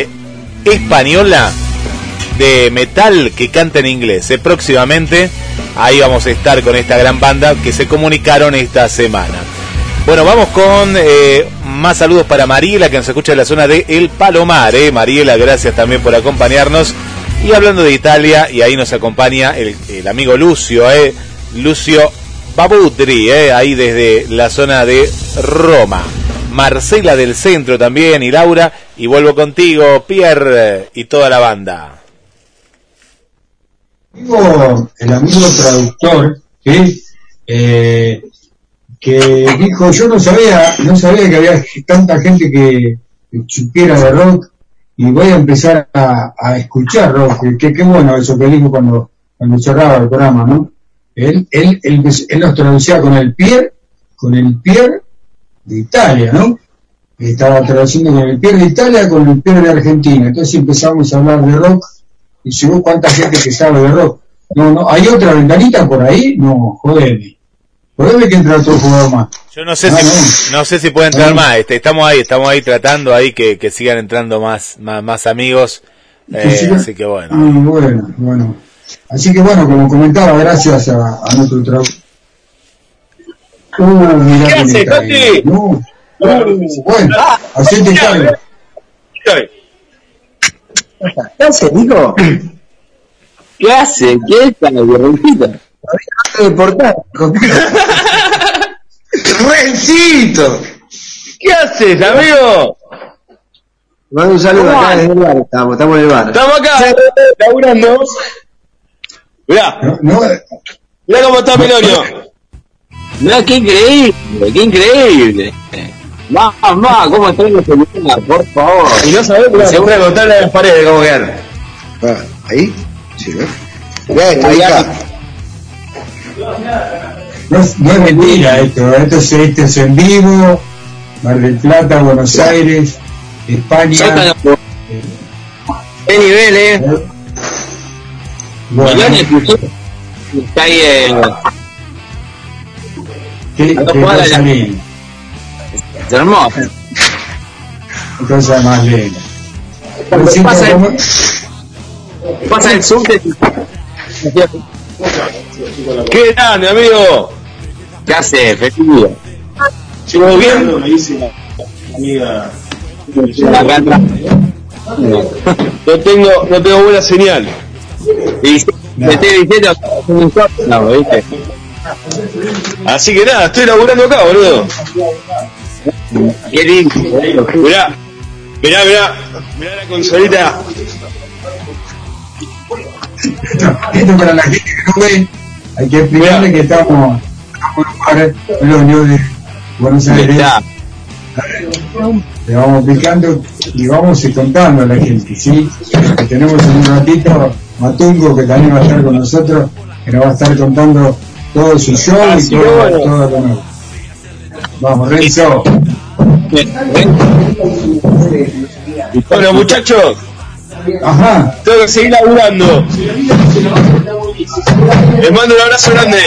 española de metal que canta en inglés. Próximamente ahí vamos a estar con esta gran banda que se comunicaron esta semana. Bueno, vamos con más saludos para Mariela que nos escucha en la zona de El Palomar. Mariela, gracias también por acompañarnos. Y hablando de Italia, y ahí nos acompaña el, amigo Lucio, eh. Lucio Babutri, eh, ahí desde la zona de Roma. Marcela del Centro también y Laura. Y vuelvo contigo, Pierre y toda la banda. el amigo traductor. Eh, que dijo, yo no sabía, no sabía que había tanta gente que supiera de rock y voy a empezar a, escuchar rock. Que qué bueno eso que dijo cuando, cuando cerraba el programa, ¿no? Él, él, él, él nos traducía con el Pierre, con el Pierre de Italia, ¿no? Estaba traduciendo con el Pierre de Italia, con el Pierre de Argentina. Entonces empezamos a hablar de rock y vos cuánta gente que sabe de rock. No, no, ¿hay otra ventanita por ahí? No, jodeme. Jodeme que entra otro jugador más. Yo no sé Ah, si no sé si puede entrar Ah. más. Este, estamos ahí, estamos ahí tratando ahí que, que sigan entrando más más, más amigos. Eh, Que así que bueno. Ah, bueno, bueno. Así que bueno, como comentaba, gracias a, a nuestro trabajo. Uh, ¿Qué hace? No, uh, bueno, hacete cargo. ¿Qué hace, Nico? ¿Qué hace? ¿Qué guerrita? ¡Rencito! ¿Qué haces, amigo? Mando un saludo ¿Cómo acá desde el bar. Estamos, estamos en el bar. Estamos acá, laburando. Mirá, mirá cómo está Melorio. Mirá, qué increíble, qué increíble. Más, más, cómo está en la por favor. Y no sabés, Se seguro puede contarle a las paredes cómo quedan. Ah, ¿Ahí? Sí, ¿ves? Mirá, ahí está. No es, no es mentira esto, esto es, esto es en vivo, Mar del Plata, Buenos Aires, España. ¿Qué nivel, eh? Bueno. Está ahí en... qué, dos qué de- Es hermoso. qué cosa más linda. Pasa, el, pasa el subte. ¡Qué grande, amigo! ¿Qué hace, Felipe? ¿Todo bien? Me dice la amiga. No tengo, no tengo buena señal. Y me estoy diciendo, no, ¿viste? Así que nada, estoy laburando acá, boludo. Qué lindo. Mirá, mirá, mirá, mirá la consolita. Esto para la gente que no ve, hay que explicarle que estamos, estamos en los Unidos de Buenos Aires. Le vamos explicando y vamos contando a la gente, ¿sí? Que tenemos en un ratito Matungo que también va a estar con nosotros, que nos va a estar contando todo su show y todo, todo lo nuevo. Vamos, Renzo. Bueno, muchachos. Ajá. Tengo que seguir laburando. Les mando un abrazo grande.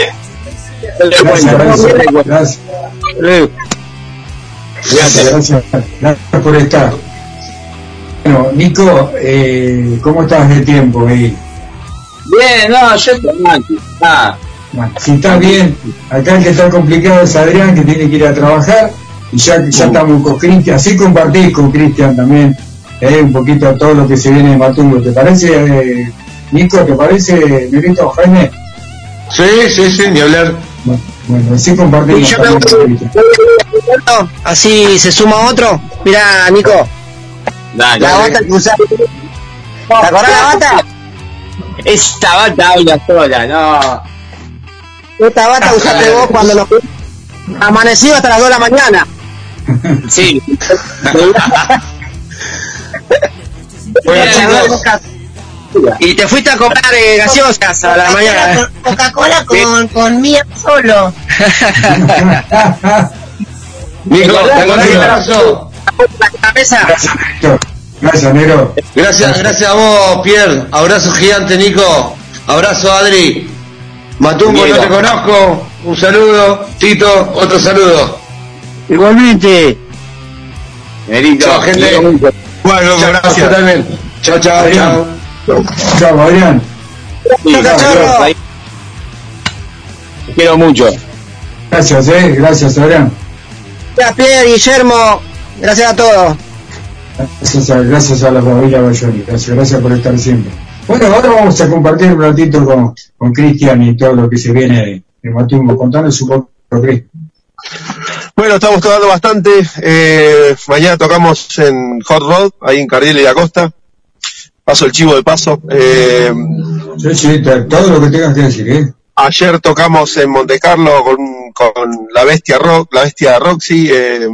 Gracias, Renzo. Gracias. Gracias, gracias, gracias por estar. Bueno, Nico, eh, ¿cómo estás de tiempo ahí? Bien, no, yo estoy mal. Ah, si estás bien, acá el que está complicado es Adrián, que tiene que ir a trabajar, y ya, ya estamos con Cristian, así compartís con Cristian también, eh, un poquito todo lo que se viene de Matungo. ¿Te parece, eh, Nico, te parece, Mirito, Jaime? Sí, sí, sí, ni hablar. Bueno, bueno, así compartimos. Yo me Así se suma otro. Mira, Nico, dale. la bata que usás. ¿Te acordás la bata? Esta bata habla sola, no. Esta bata usaste vos cuando nos amanecido hasta las 2 de la mañana. Sí. Bueno, chicos. Y te fuiste a comprar eh, gaseosas a la mañana. Coca-Cola con, con mía solo. Nico, te mesa. Gracias, Nero. Gracias, gracias a vos, Pierre. Abrazo gigante, Nico. Abrazo, Adri. Matumbo, no te conozco. Un saludo. Tito, otro saludo. Igualmente. Nerito. Chao, gente. Chao, gracias. también. Chao, chao, Adrián. chao. Chao, Adrián. Sí, ahí. Te quiero mucho. Gracias, eh, gracias, Adrián. Gracias, Pierre, Guillermo. Gracias a todos. Gracias a, gracias a la familia Bayoni, gracias, gracias por estar siempre. Bueno, ahora vamos a compartir un ratito con, con Cristian y todo lo que se viene de, de Matumbo. Contanos un poco, Cristian. Bueno, estamos tocando bastante. Eh, mañana tocamos en Hot Rod, ahí en Cardiel y la Costa. Paso el chivo de paso. Eh, Sí, sí, todo lo que tengas que decir, ¿eh? ayer tocamos en Monte Carlo con, con la bestia rock, la bestia Roxy, eh,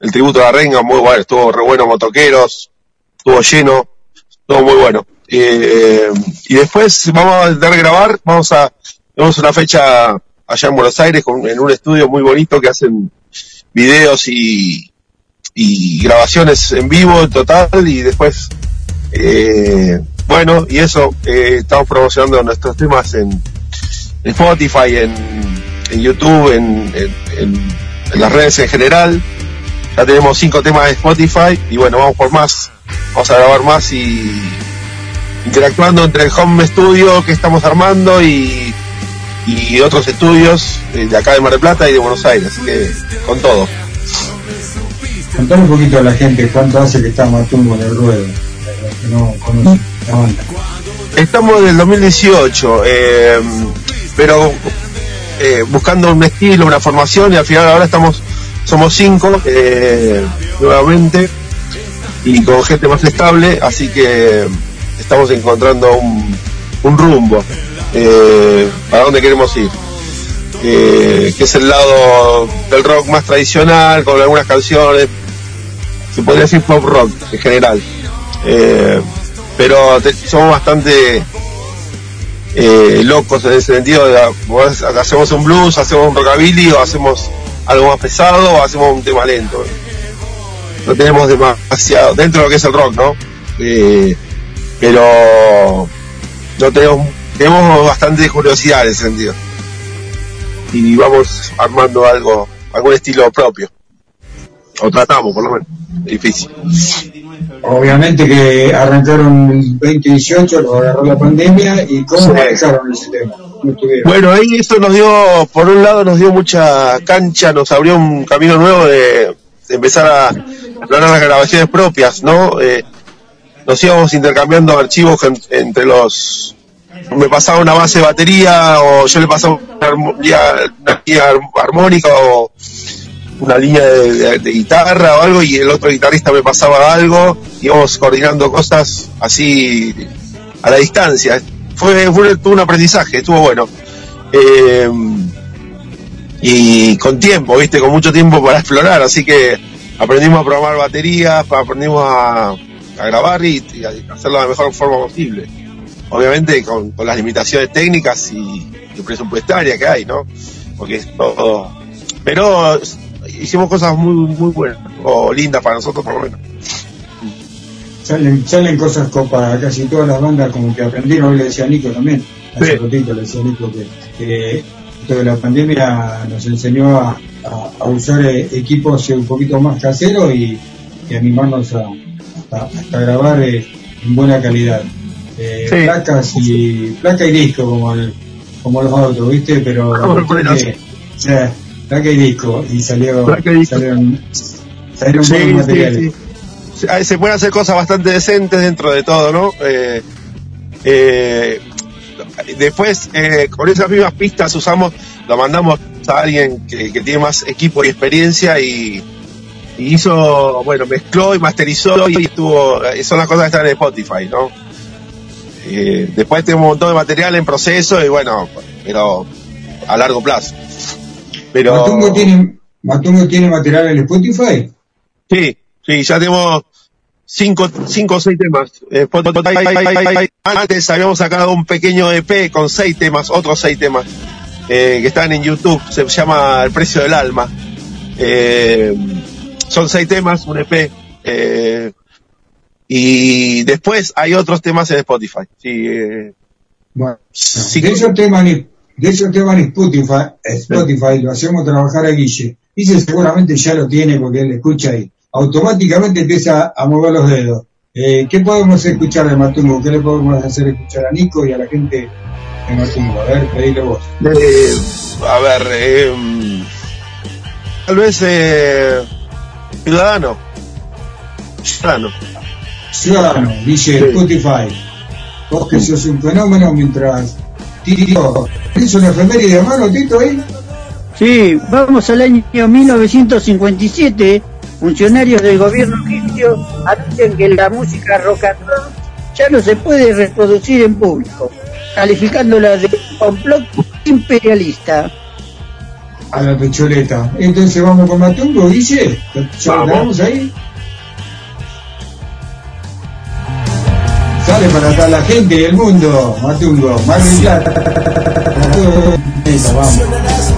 el tributo a la renga, muy bueno, estuvo re bueno, motoqueros, estuvo lleno, estuvo muy bueno. Eh, y después vamos a intentar grabar, vamos a, tenemos una fecha allá en Buenos Aires con, en un estudio muy bonito que hacen videos y, y grabaciones en vivo en total y después eh, bueno y eso eh, estamos promocionando nuestros temas en, Spotify en, en YouTube en- en las redes en general. Ya tenemos cinco temas de Spotify y bueno vamos por más vamos a grabar más y interactuando entre el home studio que estamos armando y, y otros estudios eh, de acá de Mar del Plata y de Buenos Aires así que con todo Contale un poquito a la gente cuánto hace que está Matumbo en el ruedo, que no conocen la banda. Estamos en el 2018, eh, pero eh, buscando un estilo, una formación y al final ahora estamos, somos cinco eh, nuevamente y con gente más estable, así que estamos encontrando un, un rumbo eh, para dónde queremos ir. Eh, que es el lado del rock más tradicional, con algunas canciones, se podría decir pop rock en general. Eh, pero somos bastante eh, locos en ese sentido. de, hacemos un blues, hacemos un rockabilly o hacemos algo más pesado o hacemos un tema lento. No tenemos demasiado, dentro de lo que es el rock, ¿no? Eh, pero no tenemos, tenemos bastante curiosidad en ese sentido. Y vamos armando algo, algún estilo propio. O tratamos, por lo menos. Difícil. Obviamente que arrancaron el 2018, lo agarró la pandemia y cómo Sí. manejaron ese tema. ¿Cómo estuvieron? Bueno, ahí esto nos dio, por un lado nos dio mucha cancha, nos abrió un camino nuevo de, de empezar a explorar las grabaciones propias, ¿no? Eh, nos íbamos intercambiando archivos en- entre los me pasaba una base de batería o yo le pasaba una, armonía, línea armónica o una línea de, de, guitarra o algo y el otro guitarrista me pasaba algo, íbamos coordinando cosas así a la distancia. Fue, fue un aprendizaje, estuvo bueno. Eh, y con tiempo, viste, con mucho tiempo para explorar, así que aprendimos a programar baterías, aprendimos a, a grabar y, y, a hacerlo de la mejor forma posible. Obviamente con, con las limitaciones técnicas y, y, presupuestarias que hay, ¿no? Porque es todo... Pero hicimos cosas muy, muy buenas, o lindas para nosotros por lo menos. Salen, salen cosas copas, casi todas las bandas como que aprendieron, hoy le decía a Nico también, hace sí. ratito le decía a Nico que, que de la pandemia nos enseñó a, a, a usar eh, equipos un poquito más caseros y, y animarnos a, hasta, grabar eh, en buena calidad. Eh, sí. Placas y placa y disco como el, como los otros, ¿viste? Pero que, o sea, placa y disco y salió salieron, salieron sí, buenos materiales. Sí, se pueden hacer cosas bastante decentes dentro de todo, ¿no? Eh, eh, después, eh, con esas mismas pistas usamos, lo mandamos a alguien que, que tiene más equipo y experiencia y, y, hizo, bueno, mezcló y masterizó y estuvo, son las cosas que están en Spotify, ¿no? Eh, después tenemos un montón de material en proceso y bueno, pero a largo plazo. Pero... ¿Matungo tiene, Matungo tiene material en Spotify? Sí, Sí, ya tenemos cinco, cinco o seis temas. Eh, antes habíamos sacado un pequeño EP con seis temas, otros seis temas, eh, que están en YouTube. Se llama El Precio del Alma. Eh, son seis temas, un EP. Eh, y después hay otros temas en Spotify. Sí, eh, bueno, sí, de esos temas de esos temas en Spotify, Spotify lo hacemos trabajar a Guille. Guille seguramente ya lo tiene porque él escucha ahí automáticamente empieza a mover los dedos. Eh, ¿Qué podemos escuchar de Matungo? ¿Qué le podemos hacer escuchar a Nico y a la gente de Matungo? A ver, pedile vos. Eh, a ver, eh, tal vez eh, Ciudadano. Ciudadano. Ciudadano, dice sí. Spotify. Vos que sos un fenómeno mientras Tito. ¿Es una efeméride de mano, Tito, ahí? Sí, vamos al año 1957 funcionarios del gobierno egipcio anuncian que la música rock and roll ya no se puede reproducir en público, calificándola de complot imperialista. A la pecholeta. Entonces vamos con Matungo, dice. ¿Ya vamos ahí? Sale para toda la gente del mundo, Matungo, del Plata. Vamos.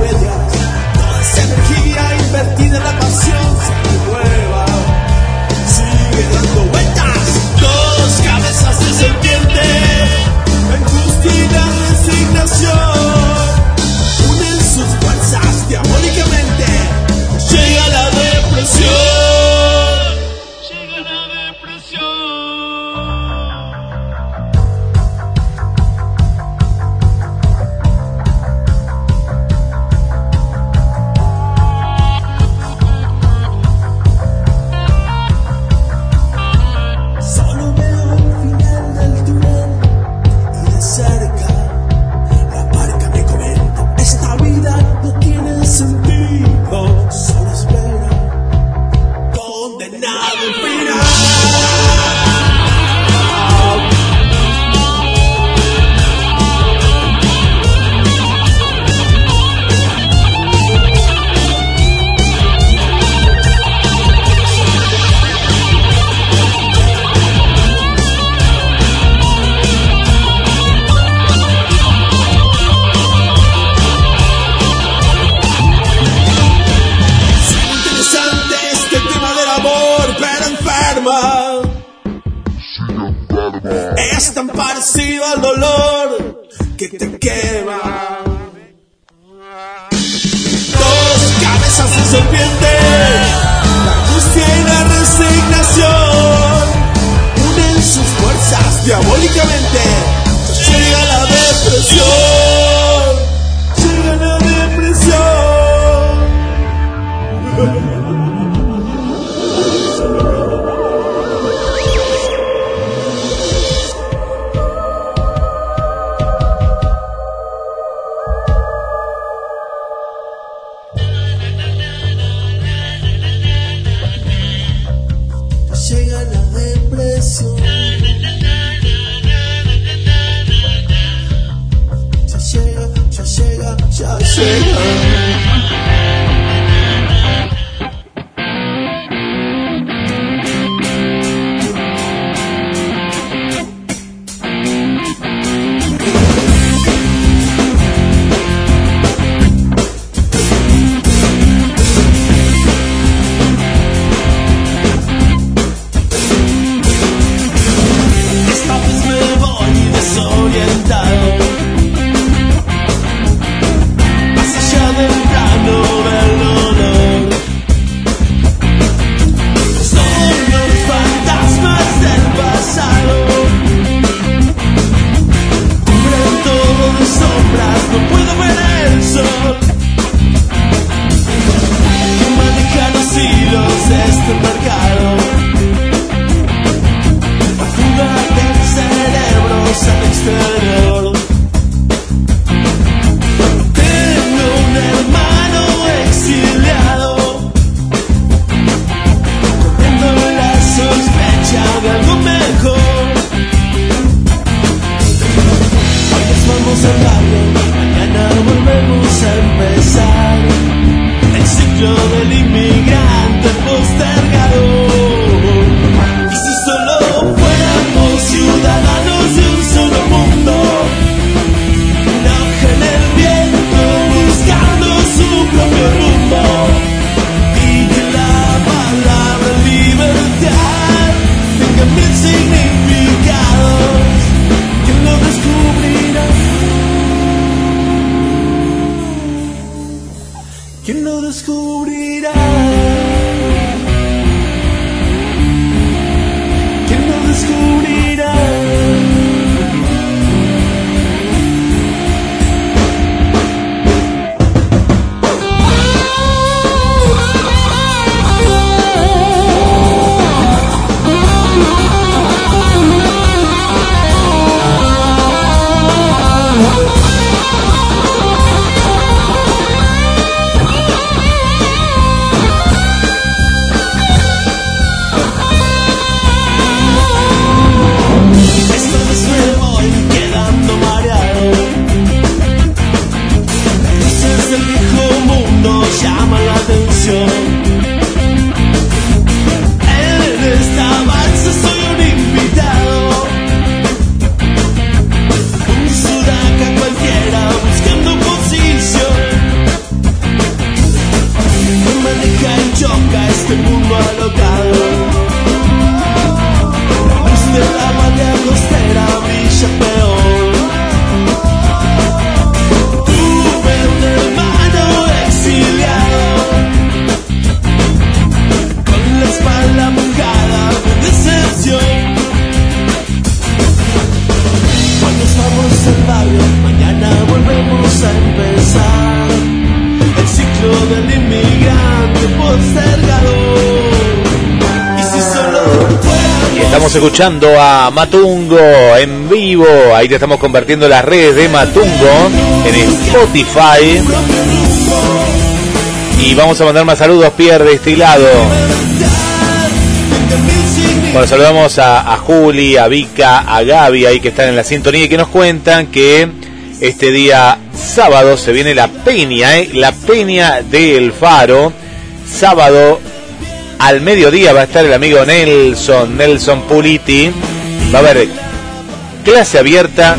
Escuchando a Matungo en vivo. Ahí te estamos compartiendo las redes de Matungo en Spotify. Y vamos a mandar más saludos, Pierre, de este lado. Bueno, saludamos a, a Juli, a Vika, a Gaby ahí que están en la sintonía y que nos cuentan que este día sábado se viene la peña, ¿eh? la peña del Faro. Sábado al mediodía va a estar el amigo Nelson, Nelson Puliti. Va a haber clase abierta,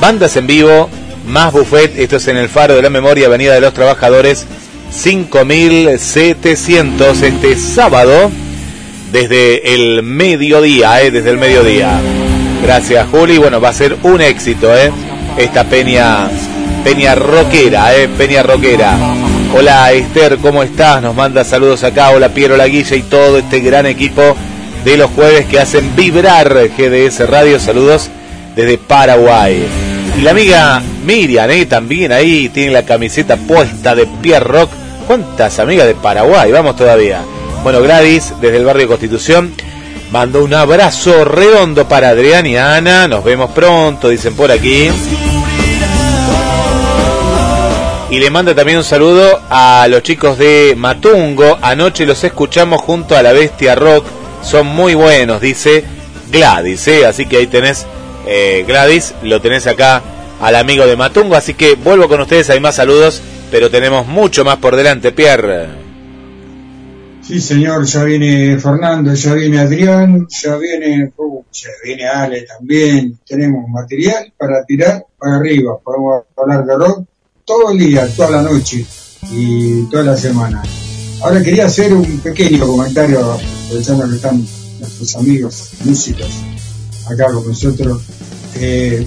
bandas en vivo, más buffet. Esto es en el Faro de la Memoria, Avenida de los Trabajadores, 5700 este sábado desde el mediodía, ¿eh? desde el mediodía. Gracias, Juli. Bueno, va a ser un éxito, ¿eh? Esta peña, peña rockera, ¿eh? Peña rockera. Hola, Esther, ¿cómo estás? Nos manda saludos acá. Hola, Piero, la Guilla y todo este gran equipo de los jueves que hacen vibrar GDS Radio. Saludos desde Paraguay. Y la amiga Miriam, ¿eh? También ahí tiene la camiseta puesta de Pierre Rock. ¿Cuántas amigas de Paraguay? Vamos todavía. Bueno, Gladys, desde el barrio Constitución, mandó un abrazo redondo para Adrián y Ana. Nos vemos pronto, dicen por aquí. Y le manda también un saludo a los chicos de Matungo. Anoche los escuchamos junto a la Bestia Rock. Son muy buenos, dice Gladys. ¿eh? Así que ahí tenés, eh, Gladys, lo tenés acá al amigo de Matungo. Así que vuelvo con ustedes, hay más saludos, pero tenemos mucho más por delante, Pierre. Sí, señor, ya viene Fernando, ya viene Adrián, ya viene, uh, ya viene Ale también. Tenemos material para tirar para arriba. Podemos hablar de rock todo el día, toda la noche y toda la semana. Ahora quería hacer un pequeño comentario, aprovechando que están nuestros amigos músicos acá con nosotros. Eh,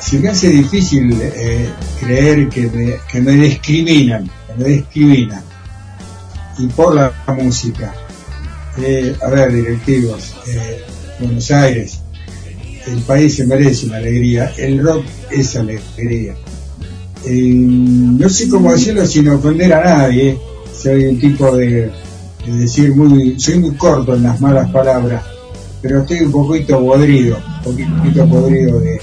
se me hace difícil eh, creer que me, discriminan, que me discriminan y por la música. Eh, a ver, directivos, eh, Buenos Aires, el país se merece una alegría, el rock es alegría. Eh, no sé cómo decirlo sin ofender a nadie, soy un tipo de, de decir muy, soy muy corto en las malas palabras, pero estoy un poquito podrido, un poquito podrido de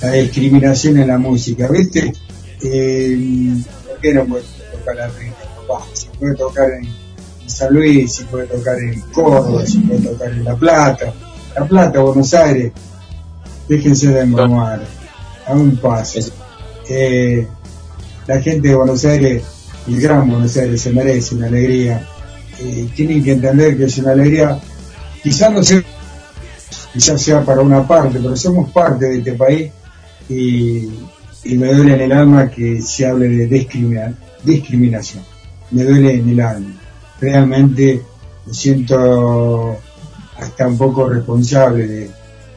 la discriminación en la música, ¿viste? Eh, ¿Por qué no puedo tocar la reina? Se puede tocar en, en San Luis, se puede tocar en Córdoba, se puede tocar en La Plata, La Plata, Buenos Aires, déjense de embromar, a un paso. Eh, la gente de Buenos Aires, el gran Buenos Aires, se merece una alegría. Eh, tienen que entender que es una alegría, quizás no sea, quizás sea para una parte, pero somos parte de este país y, me duele en el alma que se hable de discrimina- discriminación. Me duele en el alma. Realmente me siento hasta un poco responsable de,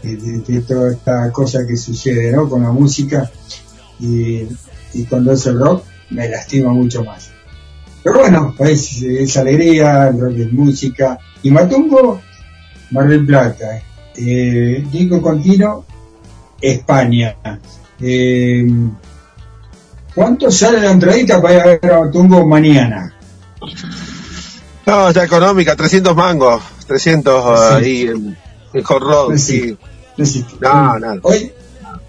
de- de- de toda esta cosa que sucede ¿no? con la música y, y cuando es el rock me lastima mucho más. Pero bueno, es, es alegría, el rock es música. Y Matungo, Mar del Plata. Eh, Nico Contino, España. Eh, ¿Cuánto sale la entradita para ir a ver a Matungo mañana? No, está económica, 300 mangos, 300 ahí en, en Hot Rod, sí. No, nada. Hoy,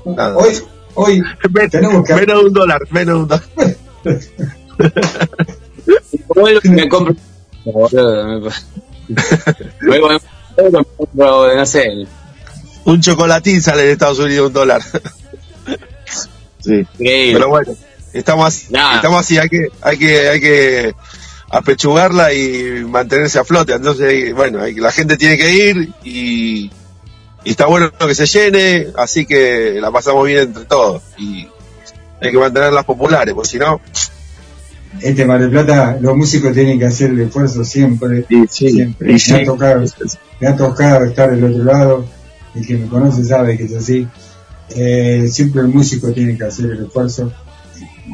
Nada. hoy, hoy tenemos que... Menos de un dólar, menos de un dólar. Vuelvo y me compro. Me- Luego me me compro, no sé. Un chocolatín sale en Estados Unidos un dólar. sí. Increíble. Pero bueno, estamos así, Nah. estamos así, hay que, hay que, hay que apechugarla y mantenerse a flote. Entonces, bueno, hay- la gente tiene que ir y, y está bueno que se llene, así que la pasamos bien entre todos. Y hay que mantenerlas populares, porque si no, este Mar del Plata, los músicos tienen que hacer el esfuerzo siempre, siempre. sí. Me, ha tocado, me ha tocado estar del otro lado, el que me conoce sabe que es así. Eh, siempre el músico tiene que hacer el esfuerzo.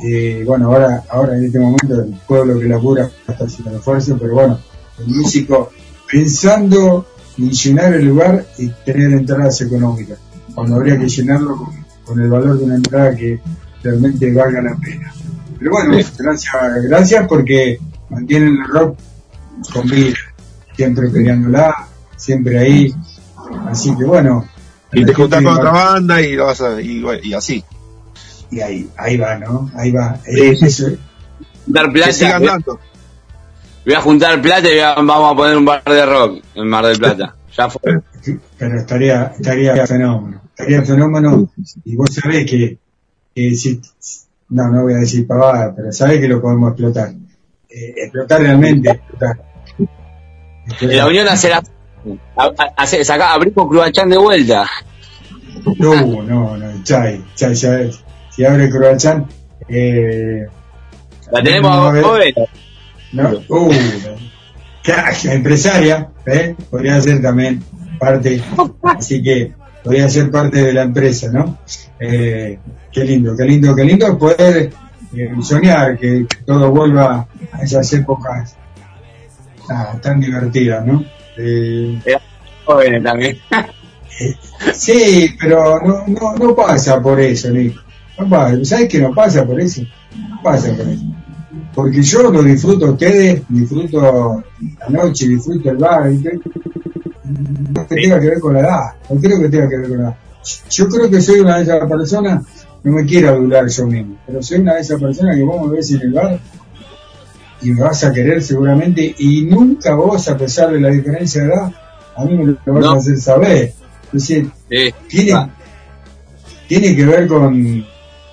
Y bueno, ahora, ahora en este momento el pueblo que labura está haciendo el esfuerzo, pero bueno, el músico pensando en llenar el lugar y tener entradas económicas, cuando habría que llenarlo con, con el valor de una entrada que realmente valga la pena. Pero bueno, gracias, gracias porque mantienen el rock con vida, siempre peleándola, siempre ahí. Así que bueno. Y te juntas con otra banda y, lo vas a- y, y así. Y ahí, ahí va, ¿no? Ahí va. Sí, Eh, eso- Juntar Que sigan plata. dando. Voy a juntar plata y voy a- vamos a poner un bar de rock en Mar del Plata. Ya fue. pero estaría, estaría fenómeno. Estaría fenómeno y vos sabés que, que si, no, no voy a decir pavada, pero sabés que lo podemos explotar. Eh, explotar realmente, explotar. La Unión hace la. hace- saca, abrimos Cruachán de vuelta. No, no, no, Chay, Chay, ya ves. Si abre Croachán, eh, La tenemos No, a a ver. ¿No? Uh, empresaria, ¿eh? Podría ser también parte, así que podría ser parte de la empresa, ¿no? Eh, qué lindo, qué lindo, qué lindo poder eh, soñar que, que todo vuelva a esas épocas ah, tan divertidas, ¿no? Eh, Jóvenes también. Sí, pero no, no, no pasa por eso, Nico. No pasa. ¿Sabes que no pasa por eso? No pasa por eso. Porque yo lo disfruto a ustedes, disfruto la noche, disfruto el bar. y que- No que tenga que ver con la edad. No creo que tenga que ver con la edad. Yo creo que soy una de esas personas, no me quiero adular yo mismo, pero soy una de esas personas que vos me ves en el bar y me vas a querer seguramente y nunca vos, a pesar de la diferencia de edad, a mí me lo vas No. a hacer saber. Es decir, Sí. tiene, tiene que ver con,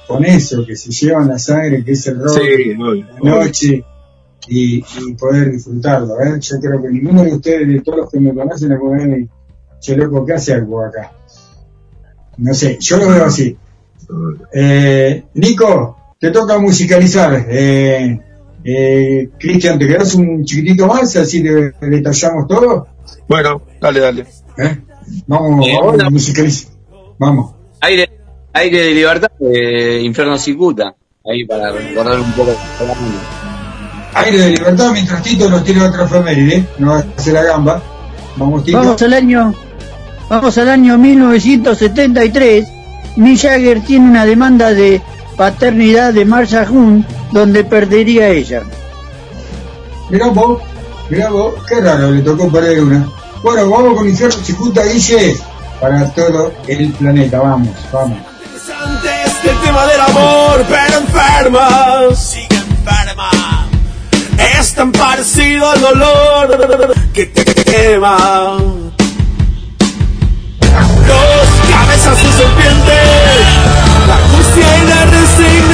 con eso, que se llevan la sangre, que es el rock, Sí, obvio, la noche, y, y poder disfrutarlo. ¿eh? Yo creo que ninguno de ustedes, de todos los que me conocen, alguna vez che loco, ¿qué hace algo acá? No sé, yo lo veo así. Eh, Nico, te toca musicalizar. Eh, eh, Cristian, ¿te quedas un chiquitito más? Así le, le tallamos todo. Bueno, dale, dale. ¿Eh? Vamos, Eh, vamos hola. a musicalizar. Vamos. Aire, de libertad, eh, Infierno Cicuta. Ahí para recordar un poco. Aire de libertad, mientras Tito nos tira otra efeméride, no hace la gamba. Vamos, Tito. Vamos al año, vamos al año 1973. Mick Jagger tiene una demanda de paternidad de Marsha Hunt, donde perdería ella. Mirá vos, mirá vos, qué raro, le tocó perder una. Bueno, vamos con Infierno Chicuta, Guille, para todo el planeta, vamos, vamos. Antes del tema del amor, pero enferma. Sigue enferma. Es tan parecido al dolor que te quema. Dos cabezas de serpiente. La angustia y la resignación.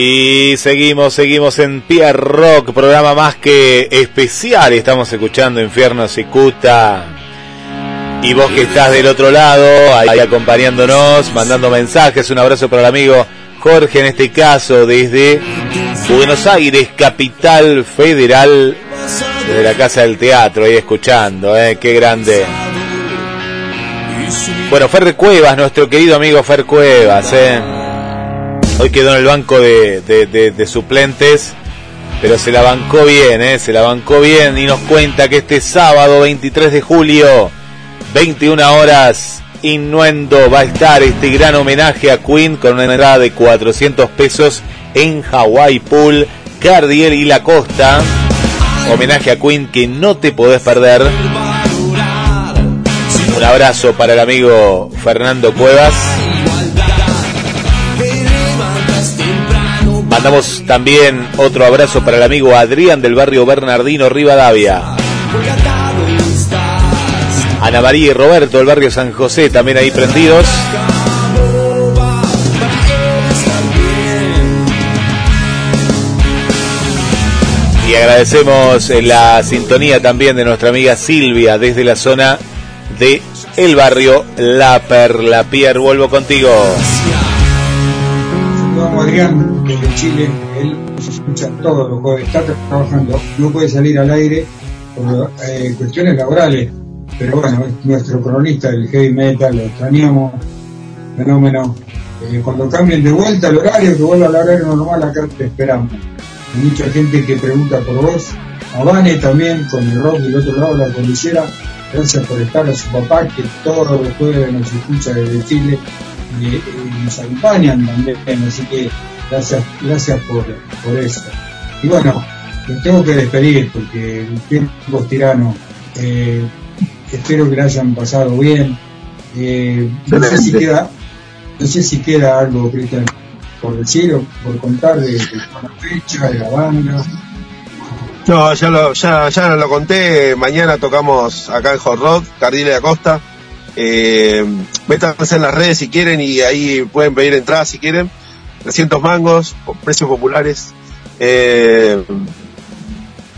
Y seguimos, seguimos en Pierre Rock, programa más que especial. Estamos escuchando Infierno Cicuta. Y vos que estás del otro lado, ahí acompañándonos, mandando mensajes. Un abrazo para el amigo Jorge, en este caso, desde Buenos Aires, capital federal, desde la Casa del Teatro, ahí escuchando, ¿eh? Qué grande. Bueno, Fer Cuevas, nuestro querido amigo Fer Cuevas, ¿eh? Hoy quedó en el banco de, suplentes, pero se la bancó bien, ¿eh? se la bancó bien y nos cuenta que este sábado 23 de julio, 21 horas, Innuendo va a estar este gran homenaje a Queen con una entrada de 400 pesos en Hawaii Pool, Cardiel y La Costa. Homenaje a Queen que no te podés perder. Un abrazo para el amigo Fernando Cuevas. Mandamos también otro abrazo para el amigo Adrián del barrio Bernardino Rivadavia. Ana María y Roberto del barrio San José también ahí prendidos. Y agradecemos eh, la sintonía también de nuestra amiga Silvia desde la zona de el barrio La Perla. Pierre, vuelvo contigo. Vamos Adrián, desde Chile, él escucha todos los jueves, está trabajando, no puede salir al aire por eh, cuestiones laborales, pero bueno, es nuestro cronista del heavy metal, lo extrañamos, fenómeno. Eh, cuando cambien de vuelta el horario, que vuelva al horario normal, acá te esperamos. Hay mucha gente que pregunta por vos, a Vane también, con el rock del otro lado de la cordillera, gracias por estar a su papá, que todos los jueves nos escucha desde Chile y, y nos acompañan también, así que gracias, gracias por, por eso. Y bueno, los tengo que despedir porque el tiempo es tirano. Eh, espero que la hayan pasado bien. Eh, no sé si queda, no sé si queda algo, Cristian, por decir o por contar de, de la fecha, de la banda. No, ya lo, ya, ya lo conté. Mañana tocamos acá en Hot Rock, Cardiel de la Costa. Eh, métanse en las redes si quieren y ahí pueden pedir entradas si quieren. 300 mangos, por precios populares. Eh,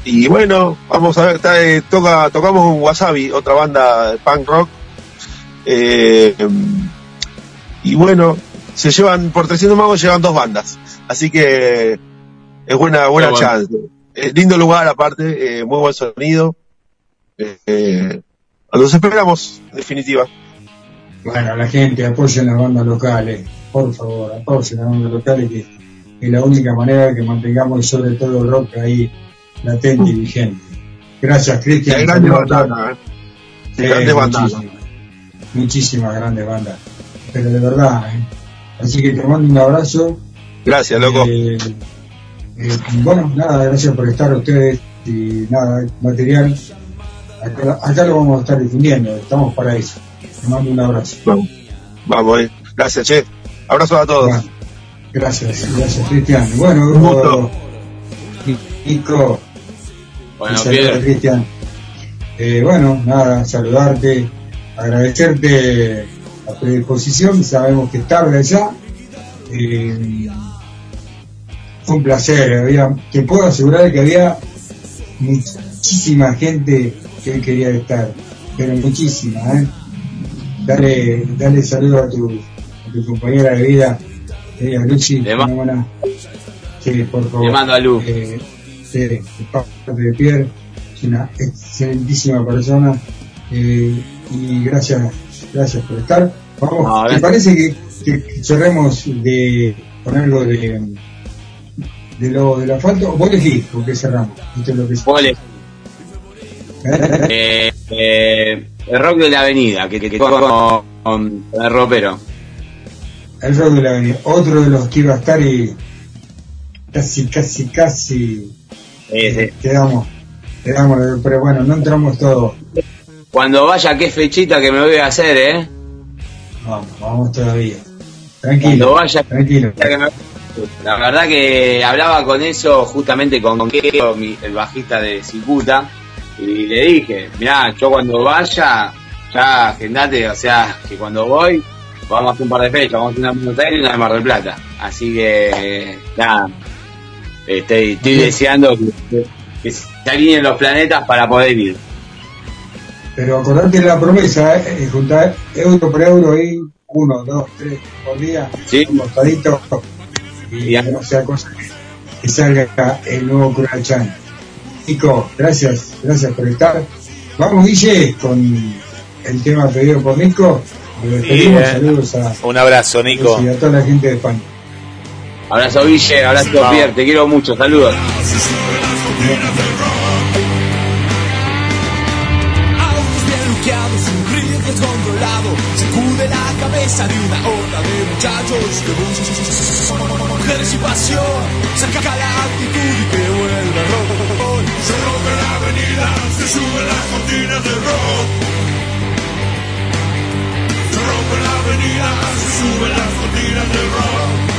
y bueno, vamos a ver, está, eh, toca, tocamos un Wasabi, otra banda de punk rock. Eh, y bueno, se llevan, por 300 mangos llevan dos bandas. Así que es buena, buena bueno. chance. Es lindo lugar aparte, eh, muy buen sonido. Eh, eh, los esperamos, en definitiva. Bueno, la gente apoyen las bandas locales, por favor, apoyen las bandas locales que es la única manera de que mantengamos sobre todo el rock ahí latente y vigente. Gracias, Cristian. Grandes bandas, ¿eh? Sí, bandas. muchísimas, muchísimas grandes bandas. Pero de verdad, ¿eh? Así que te mando un abrazo. Gracias, loco. Eh, eh, bueno, nada, gracias por estar ustedes y nada, material. Acá, acá lo vamos a estar difundiendo, estamos para eso. Te mando un abrazo. Vamos, vamos, eh. gracias, che. Abrazo a todos. Bueno, gracias, gracias, Cristian. Bueno, Un gusto. Nico, Bueno. Cristian. Eh, bueno, nada, saludarte, agradecerte la predisposición, sabemos que es tarde ya. Eh, fue un placer, había, te puedo asegurar que había muchísima gente que hoy quería estar, pero muchísima, ¿eh? Dale, dale saludo a tu, tu compañera de vida, eh, a Luchi, Le buena- sí, por favor. Le mando a Lu. Eh, de parte de Pierre, es una excelentísima persona, eh, y gracias, gracias por estar. Vamos, No, ¿te gracias. parece que, que cerremos de, algo de, de lo del asfalto? Vos elegís con qué cerramos. Esto es lo que elegís. Eh, eh, el rock de la avenida, que, que, que con, con el ropero. El rock de la avenida. Otro de los que iba a estar y casi, casi, casi quedamos, quedamos, pero bueno, no entramos todos. Cuando vaya, qué fechita que me voy a hacer, ¿eh? Vamos, vamos todavía. Tranquilo, Cuando vaya, tranquilo. La verdad que hablaba con eso justamente con Keo, mi- el bajista de Cicuta, y le dije, mirá, yo cuando vaya, ya agendate, o sea, que cuando voy, vamos a hacer un par de fechas, vamos a hacer una en Buenos Aires y una en Mar del Plata. Así que, nada, estoy, estoy deseando que, que se alineen los planetas para poder ir. Pero acordate de la promesa, ¿eh? Eh, juntar euro por euro ahí, uno, dos, tres por día, Sí. costadito, y no sea cosa que, salga el nuevo Curachán. Nico, gracias, gracias por estar. Vamos, Guille, con el tema pedido por Nico. Eh. a, Un abrazo, Nico. y a toda la gente de España. Abrazo Ville, abrazo. Pierre, te quiero mucho, saludos. Autos bien luqueados, un río descontrolado Sacude la cabeza de una horda de muchachos que buscan mujeres y pasión Saca la actitud y que vuelva el rock Se rompe la avenida, se suben las cortinas del rock rompe la avenida, se cortinas del rock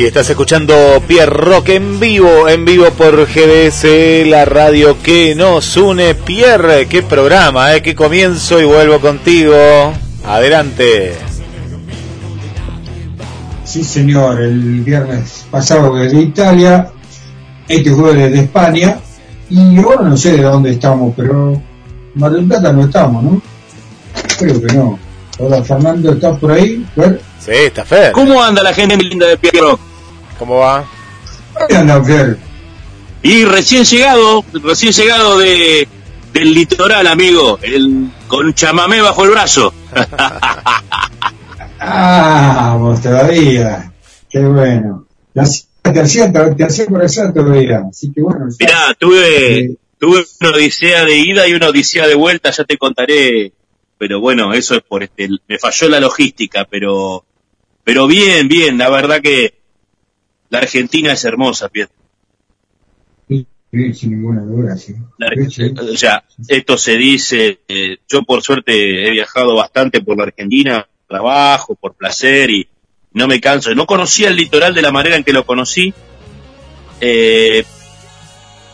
Y estás escuchando Pierre Rock en vivo, en vivo por GDS, la radio que nos une. Pierre, qué programa, ¿eh? qué comienzo y vuelvo contigo. Adelante. Sí, señor, el viernes pasado desde Italia, este jueves desde España, y ahora no sé de dónde estamos, pero Mar del Plata no estamos, ¿no? Creo que no. Hola, Fernando, ¿estás por ahí? Fer? Sí, está Fer. ¿Cómo anda la gente linda de Pierro? ¿Cómo va? Y recién llegado, recién llegado de del litoral, amigo, el con chamamé bajo el brazo. Ah, vos todavía. Qué bueno. Te hacía, te hacía, te hacía por allá todavía. Así que bueno. ya- Mirá, tuve, Eh, tuve una odisea de ida y una odisea de vuelta, ya te contaré, pero bueno, eso es por este, me falló la logística, pero, pero bien, bien, la verdad que la Argentina es hermosa, Pietro. sí, sin ninguna duda, sí. La O sea, esto se dice, eh, yo por suerte he viajado bastante por la Argentina, trabajo, por placer y no me canso. No conocía el litoral de la manera en que lo conocí. Eh,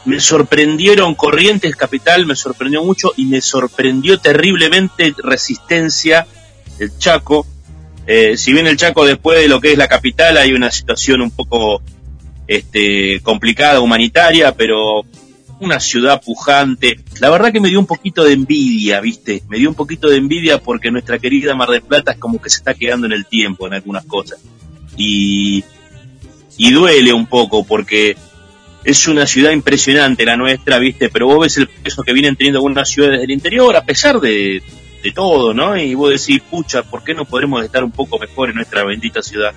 me sorprendieron Corrientes Capital, me sorprendió mucho y me sorprendió terriblemente Resistencia, el Chaco. Eh, si bien el Chaco después de lo que es la capital hay una situación un poco este, complicada, humanitaria, pero una ciudad pujante. La verdad que me dio un poquito de envidia, ¿viste? Me dio un poquito de envidia porque nuestra querida Mar del Plata es como que se está quedando en el tiempo en algunas cosas. Y, y duele un poco porque es una ciudad impresionante la nuestra, ¿viste? Pero vos ves el peso que vienen teniendo algunas ciudades del interior, a pesar de, de todo, ¿no? Y vos decís, pucha, ¿por qué no podremos estar un poco mejor en nuestra bendita ciudad?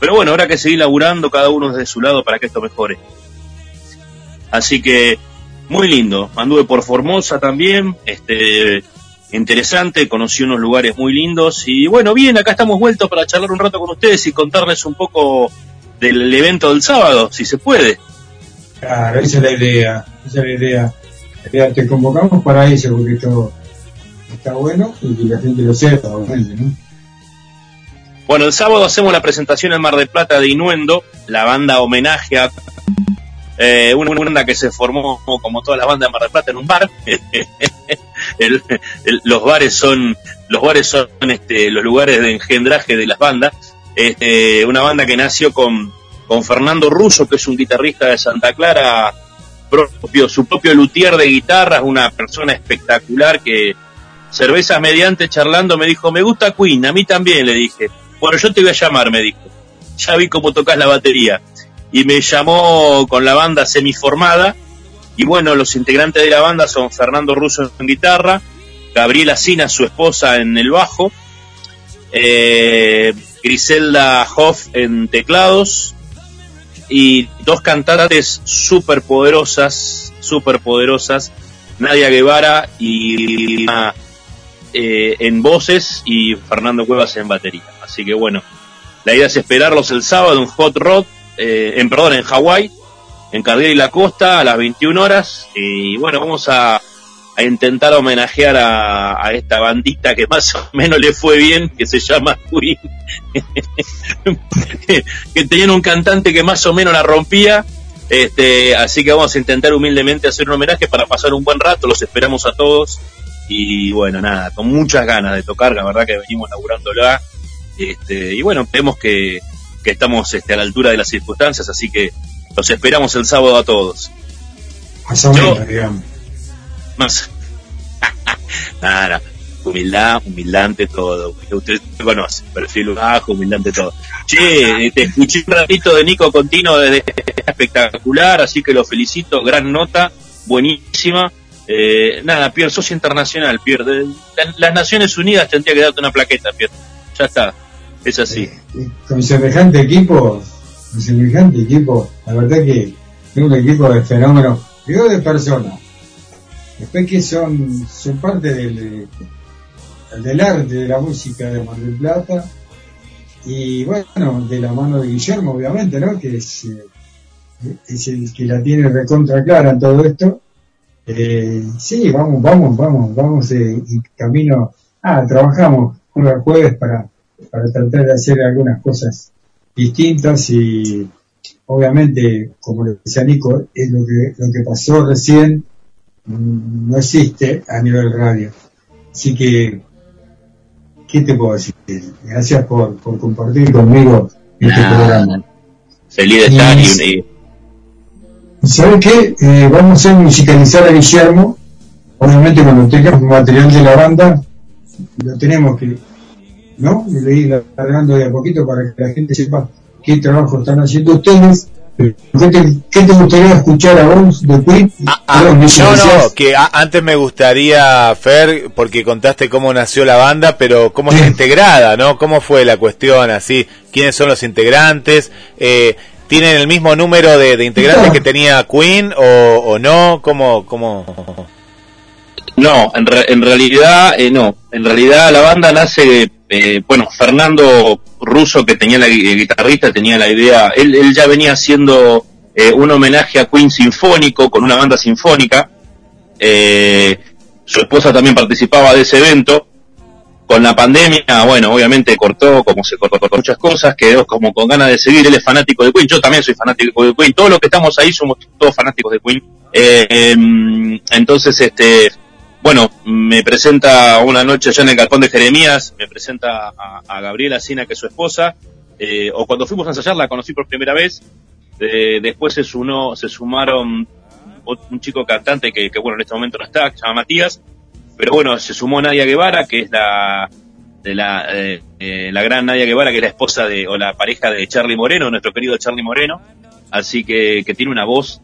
Pero bueno, habrá que seguir laburando cada uno desde su lado para que esto mejore. Así que muy lindo. Anduve por Formosa también, este interesante, conocí unos lugares muy lindos y bueno, bien, acá estamos vueltos para charlar un rato con ustedes y contarles un poco del evento del sábado, si se puede. Claro, esa es la idea, esa es la idea. Te convocamos para eso, porque está bueno y que la gente lo sepa, obviamente, ¿no? Bueno, el sábado hacemos la presentación en Mar del Plata de Inuendo, la banda homenaje a eh, una banda que se formó como todas las bandas de Mar del Plata en un bar. Los bares son los bares son este, los lugares de engendraje de las bandas. Este, una banda que nació con, con Fernando Russo, que es un guitarrista de Santa Clara, propio, su propio luthier de guitarras, una persona espectacular que cervezas mediante charlando me dijo, me gusta Queen, a mí también le dije. Bueno, yo te voy a llamar, me dijo. Ya vi cómo tocas la batería. Y me llamó con la banda semiformada. Y bueno, los integrantes de la banda son Fernando Russo en guitarra, Gabriela Sina, su esposa, en el bajo, eh, Griselda Hoff en teclados, y dos cantantes súper poderosas, súper poderosas, Nadia Guevara y eh, en voces y Fernando Cuevas en batería. Así que bueno, la idea es esperarlos el sábado en Hot Rod, eh, en perdón, en Hawái, en Cardiel y la Costa a las 21 horas. Y bueno, vamos a, intentar homenajear a, a esta bandita que más o menos le fue bien, que se llama Queen. que tenían un cantante que más o menos la rompía. Este, así que vamos a intentar humildemente hacer un homenaje para pasar un buen rato. Los esperamos a todos. Y bueno, nada, con muchas ganas de tocar, la verdad que venimos laburándola. Este, y bueno, vemos que, que estamos este, a la altura de las circunstancias, así que los esperamos el sábado a todos. Más o menos, digamos. Más. Nada, humildad, humildad ante todo. Usted me conoce, perfil bajo, humildad ante todo. Che, te escuché un ratito de Nico Contino desde espectacular, así que lo felicito, gran nota, buenísima. Eh, nada, Pierre, sos internacional, Pierre. De- la- Las Naciones Unidas tendría que darte una plaqueta, Pierre. Ya está, es así. Con semejante equipo, con semejante equipo, la verdad que es un equipo de fenómenos, digo de personas. Después que son, son parte del, del arte, de la música de Mar del Plata, y bueno, de la mano de Guillermo, obviamente, ¿no? Que es, eh, es el que la tiene recontra clara en todo esto. Eh, sí, vamos, vamos, vamos, vamos eh, y camino. Ah, trabajamos jueves para, para tratar de hacer algunas cosas distintas y obviamente, como le decía Nico, es lo que, lo que pasó recién mm, no existe a nivel radio. Así que, ¿qué te puedo decir? Gracias por, por compartir conmigo este programa. Feliz de estar y, ¿Sabes qué? Eh, vamos a musicalizar a Guillermo. Obviamente cuando tengamos material de la banda, lo tenemos que, ¿no? Le ir largando de a poquito para que la gente sepa qué trabajo están haciendo ustedes. ¿Qué te, gustaría escuchar a vos de Queen? Ah, ah, no, no, que antes me gustaría, Fer, porque contaste cómo nació la banda, pero cómo está integrada, ¿no? ¿Cómo fue la cuestión así? ¿Quiénes son los integrantes? Eh, ¿Tienen el mismo número de, integrantes que tenía Queen o, o no? ¿Cómo, cómo? No, en, en realidad eh, no. En realidad la banda nace, eh, bueno, Fernando Russo, que tenía la guitarrista, tenía la idea, él, él ya venía haciendo eh, un homenaje a Queen sinfónico, con una banda sinfónica. su esposa también participaba de ese evento. Con la pandemia, bueno, obviamente cortó, como se cortó, muchas cosas, quedó como con ganas de seguir. Él es fanático de Queen, yo también soy fanático de Queen. Todos los que estamos ahí somos todos fanáticos de Queen. Em, entonces, este, bueno, me presenta una noche allá en el Galpón de Jeremías, me presenta a, Gabriela Sina, que es su esposa, eh, o cuando fuimos a ensayar la conocí por primera vez, eh, después se, se sumaron un chico cantante que, bueno, en este momento no está, que se llama Matías, pero bueno, se sumó Nadia Guevara, que es la, de la, eh, la gran Nadia Guevara, que es la esposa de, o la pareja de Charlie Moreno, nuestro querido Charlie Moreno, así que, que tiene una voz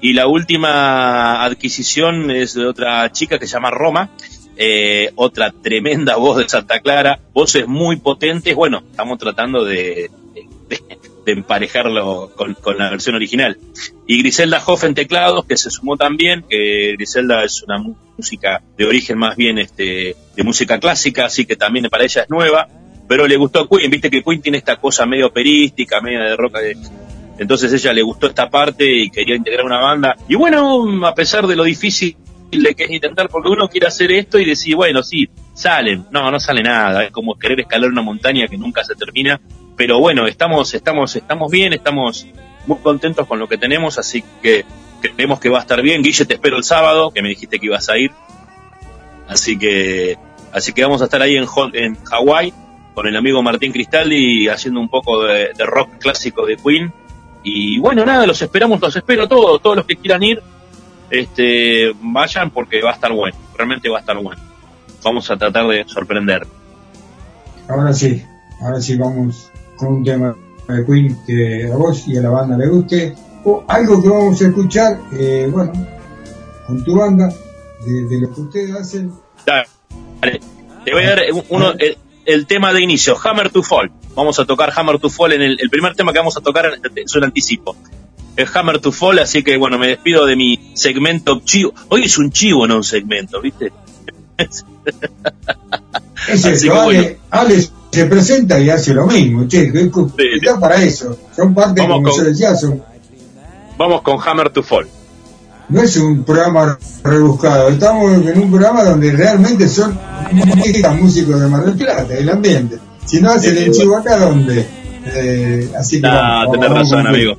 y la última adquisición es de otra chica que se llama Roma, eh, otra tremenda voz de Santa Clara, voces muy potentes. Bueno, estamos tratando de, de, emparejarlo con, la versión original. Y Griselda Hoff en teclados, que se sumó también, que Griselda es una música de origen más bien este, de música clásica, así que también para ella es nueva, pero le gustó Queen, viste que Queen tiene esta cosa medio operística, medio de roca de, entonces ella le gustó esta parte y quería integrar una banda. Y bueno, a pesar de lo difícil de que es intentar, porque uno quiere hacer esto y decir, bueno, sí, salen. No, no sale nada. Es como querer escalar una montaña que nunca se termina. Pero bueno, estamos, estamos, estamos bien, estamos muy contentos con lo que tenemos, así que creemos que va a estar bien. Guille, te espero el sábado, que me dijiste que ibas a ir. Así que, así que vamos a estar ahí en, en Hawái con el amigo Martín Cristaldi haciendo un poco de rock clásico de Queen y bueno, nada, los esperamos, los espero todos, todos los que quieran ir, este, vayan porque va a estar bueno, realmente va a estar bueno. Vamos a tratar de sorprender. Ahora sí, ahora sí vamos con un tema de Queen que a vos y a la banda le guste, o algo que vamos a escuchar, eh, bueno, con tu banda, de, lo que ustedes hacen. Dale, te voy a dar uno, el tema de inicio, Hammer to Fall. Vamos a tocar Hammer to Fall en el, primer tema que vamos a tocar es un anticipo. Es Hammer to Fall, así que bueno, me despido de mi segmento chivo. Hoy es un chivo, no un segmento, ¿viste? Es Ale, se presenta y hace lo mismo, che, está para eso. Son parte, vamos como con, decía, Vamos con Hammer to Fall. No es un programa rebuscado, estamos en un programa donde realmente son músicos de Mar del Plata, el ambiente. Si no hacen el chivo acá, ¿dónde? Eh, así que. Ah, tenés razón, amigo.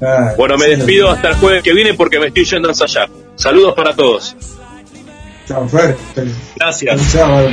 Ah, bueno, me despido hasta el jueves que viene porque me estoy yendo a ensayar. Saludos para todos. Chao, Fer. Gracias. Chao.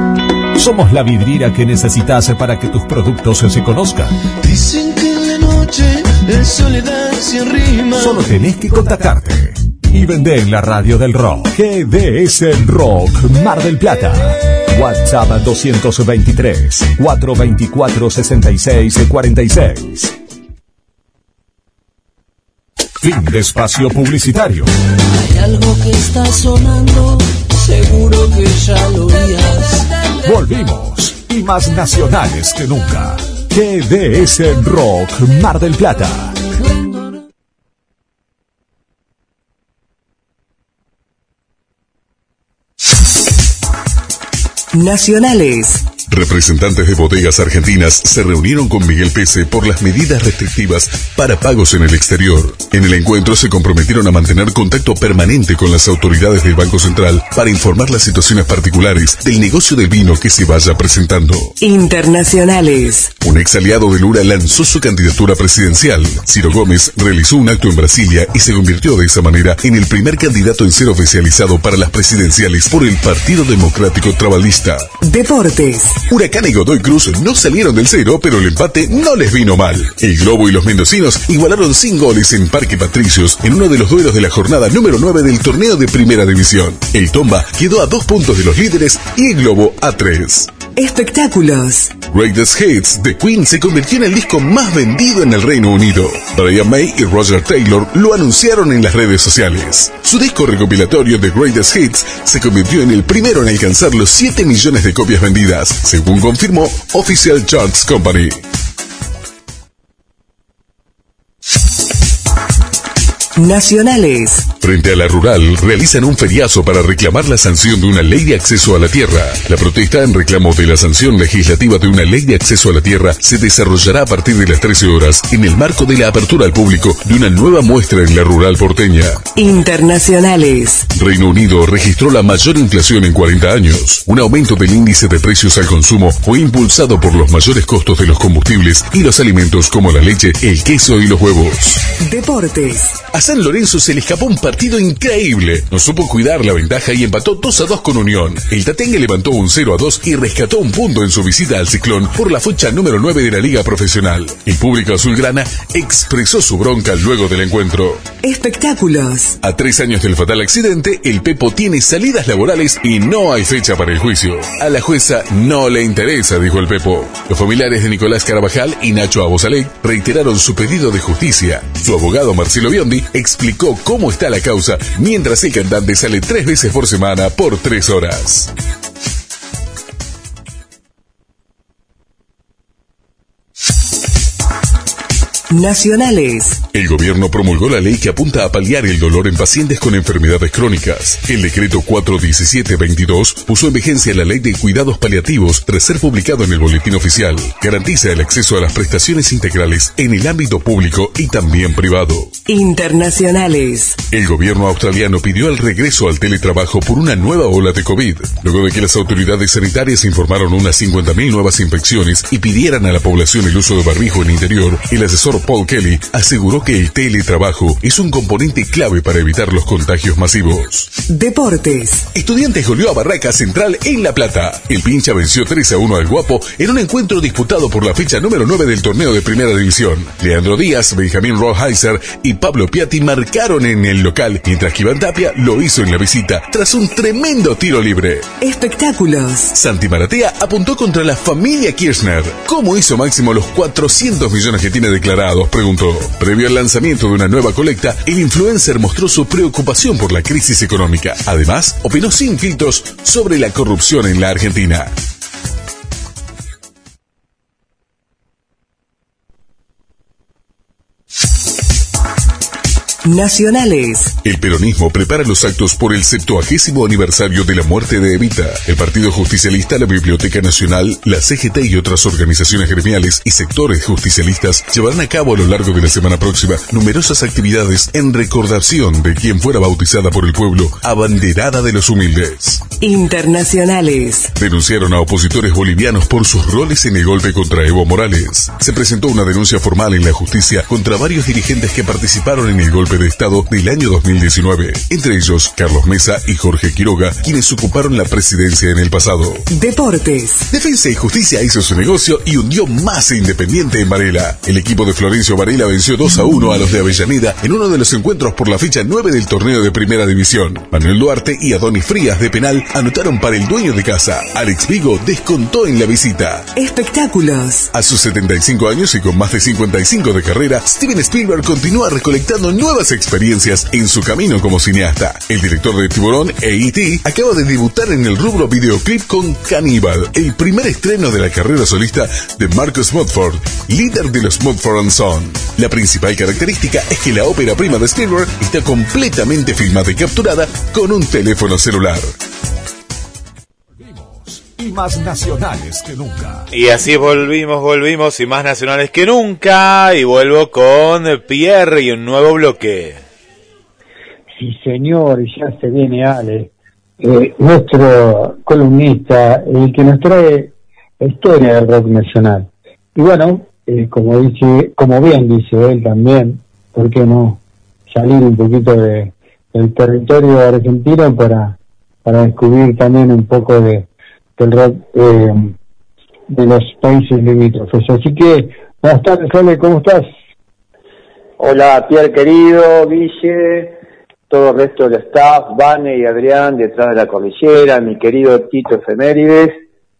Somos la vidriera que necesitas para que tus productos se conozcan. Dicen que en la noche es soledad sin rima. Solo tenés que contactarte y vender en la radio del rock. GDS Rock Mar del Plata. WhatsApp 223 424 66 46. Fin de espacio publicitario. Hay algo que está sonando, seguro que ya lo oías. Volvimos y más nacionales que nunca. GDS Rock Mar del Plata. Nacionales. Representantes de bodegas argentinas se reunieron con Miguel Pese por las medidas restrictivas para pagos en el exterior. En el encuentro se comprometieron a mantener contacto permanente con las autoridades del Banco Central para informar las situaciones particulares del negocio del vino que se vaya presentando. Internacionales. Un ex aliado de Lula lanzó su candidatura presidencial. Ciro Gómez realizó un acto en Brasilia y se convirtió de esa manera en el primer candidato en ser oficializado para las presidenciales por el Partido Democrático Trabalista. Deportes. Huracán y Godoy Cruz no salieron del cero, pero el empate no les vino mal. El Globo y los mendocinos igualaron sin goles en Parque Patricios en uno de los duelos de la jornada número 9 del torneo de Primera División. El Tomba quedó a dos puntos de los líderes y el Globo a tres. Espectáculos. Greatest Hits de Queen se convirtió en el disco más vendido en el Reino Unido. Brian May y Roger Taylor lo anunciaron en las redes sociales. Su disco recopilatorio The Greatest Hits se convirtió en el primero en alcanzar los 7 millones de copias vendidas, según confirmó Official Charts Company. Nacionales. Frente a la rural, realizan un feriazo para reclamar la sanción de una ley de acceso a la tierra. La protesta en reclamo de la sanción legislativa de una ley de acceso a la tierra se desarrollará a partir de las 13 horas en el marco de la apertura al público de una nueva muestra en la rural porteña. Internacionales. Reino Unido registró la mayor inflación en 40 años. Un aumento del índice de precios al consumo fue impulsado por los mayores costos de los combustibles y los alimentos como la leche, el queso y los huevos. Deportes. A San Lorenzo se le escapó un partido increíble. No supo cuidar la ventaja y empató 2 a 2 con Unión. El Tatengue levantó un 0 a 2 y rescató un punto en su visita al Ciclón por la fecha número 9 de la Liga Profesional. El público azulgrana expresó su bronca luego del encuentro. Espectáculos. A tres años del fatal accidente, el Pepo tiene salidas laborales y no hay fecha para el juicio. A la jueza no le interesa, dijo el Pepo. Los familiares de Nicolás Carabajal y Nacho Abosaley reiteraron su pedido de justicia. Su abogado Marcelo Biondi explicó cómo está la causa mientras el cantante sale tres veces por semana por tres horas. Nacionales. El gobierno promulgó la ley que apunta a paliar el dolor en pacientes con enfermedades crónicas. El decreto 41722 puso en vigencia la ley de cuidados paliativos tras ser publicado en el boletín oficial. Garantiza el acceso a las prestaciones integrales en el ámbito público y también privado. Internacionales. El gobierno australiano pidió el regreso al teletrabajo por una nueva ola de COVID, luego de que las autoridades sanitarias informaron unas 50.000 nuevas infecciones y pidieran a la población el uso de barbijo en interior. El asesor Paul Kelly aseguró que el teletrabajo es un componente clave para evitar los contagios masivos. Deportes. Estudiantes goleó a Barraca Central en La Plata. El pincha venció 3 a 1 al Guapo en un encuentro disputado por la fecha número 9 del torneo de Primera División. Leandro Díaz, Benjamín Rothheiser y Pablo Piatti marcaron en el local, mientras que Iván Tapia lo hizo en la visita tras un tremendo tiro libre. Espectáculos. Santi Maratea apuntó contra la familia Kirchner. ¿Cómo hizo Máximo los 400 millones que tiene Previo al lanzamiento de una nueva colecta, el influencer mostró su preocupación por la crisis económica. Además, opinó sin filtros sobre la corrupción en la Argentina. Nacionales. El peronismo prepara los actos por el 70 aniversario de la muerte de Evita. El Partido Justicialista, la Biblioteca Nacional, la CGT y otras organizaciones gremiales y sectores justicialistas llevarán a cabo a lo largo de la semana próxima numerosas actividades en recordación de quien fuera bautizada por el pueblo abanderada de los humildes. Internacionales. Denunciaron a opositores bolivianos por sus roles en el golpe contra Evo Morales. Se presentó una denuncia formal en la justicia contra varios dirigentes que participaron en el golpe de Estado del año 2019, entre ellos Carlos Mesa y Jorge Quiroga, quienes ocuparon la presidencia en el pasado. Deportes. Defensa y Justicia hizo su negocio y hundió más Independiente en Varela. El equipo de Florencio Varela venció 2 a 1 a los de Avellaneda en uno de los encuentros por la fecha 9 del torneo de Primera División. Manuel Duarte y Adonis Frías de penal anotaron para el dueño de casa. Alex Vigo descontó en la visita. Espectáculos. A sus 75 años y con más de 55 de carrera, Steven Spielberg continúa recolectando nuevas experiencias en su camino como cineasta. El director de Tiburón e E.T. acaba de debutar en el rubro videoclip con Cannibal, el primer estreno de la carrera solista de Marcus Modford, líder de los Modford Son. La principal característica es que la ópera prima de Spielberg está completamente filmada y capturada con un teléfono celular. Y más nacionales que nunca. Y así volvimos, volvimos y más nacionales que nunca. Y vuelvo con Pierre y un nuevo bloque. Sí, señor, ya se viene Ale, eh, nuestro columnista, el que nos trae la historia del rock nacional. Y bueno, eh, como dice, como bien dice él también, ¿por qué no salir un poquito de, del territorio argentino para, para descubrir también un poco de, eh, de los países limítrofes? Así que, buenas tardes, Ale, ¿cómo estás? Hola, Pierre querido, Guille, todo el resto del staff, Vane y Adrián detrás de la cordillera, mi querido Tito Efemérides.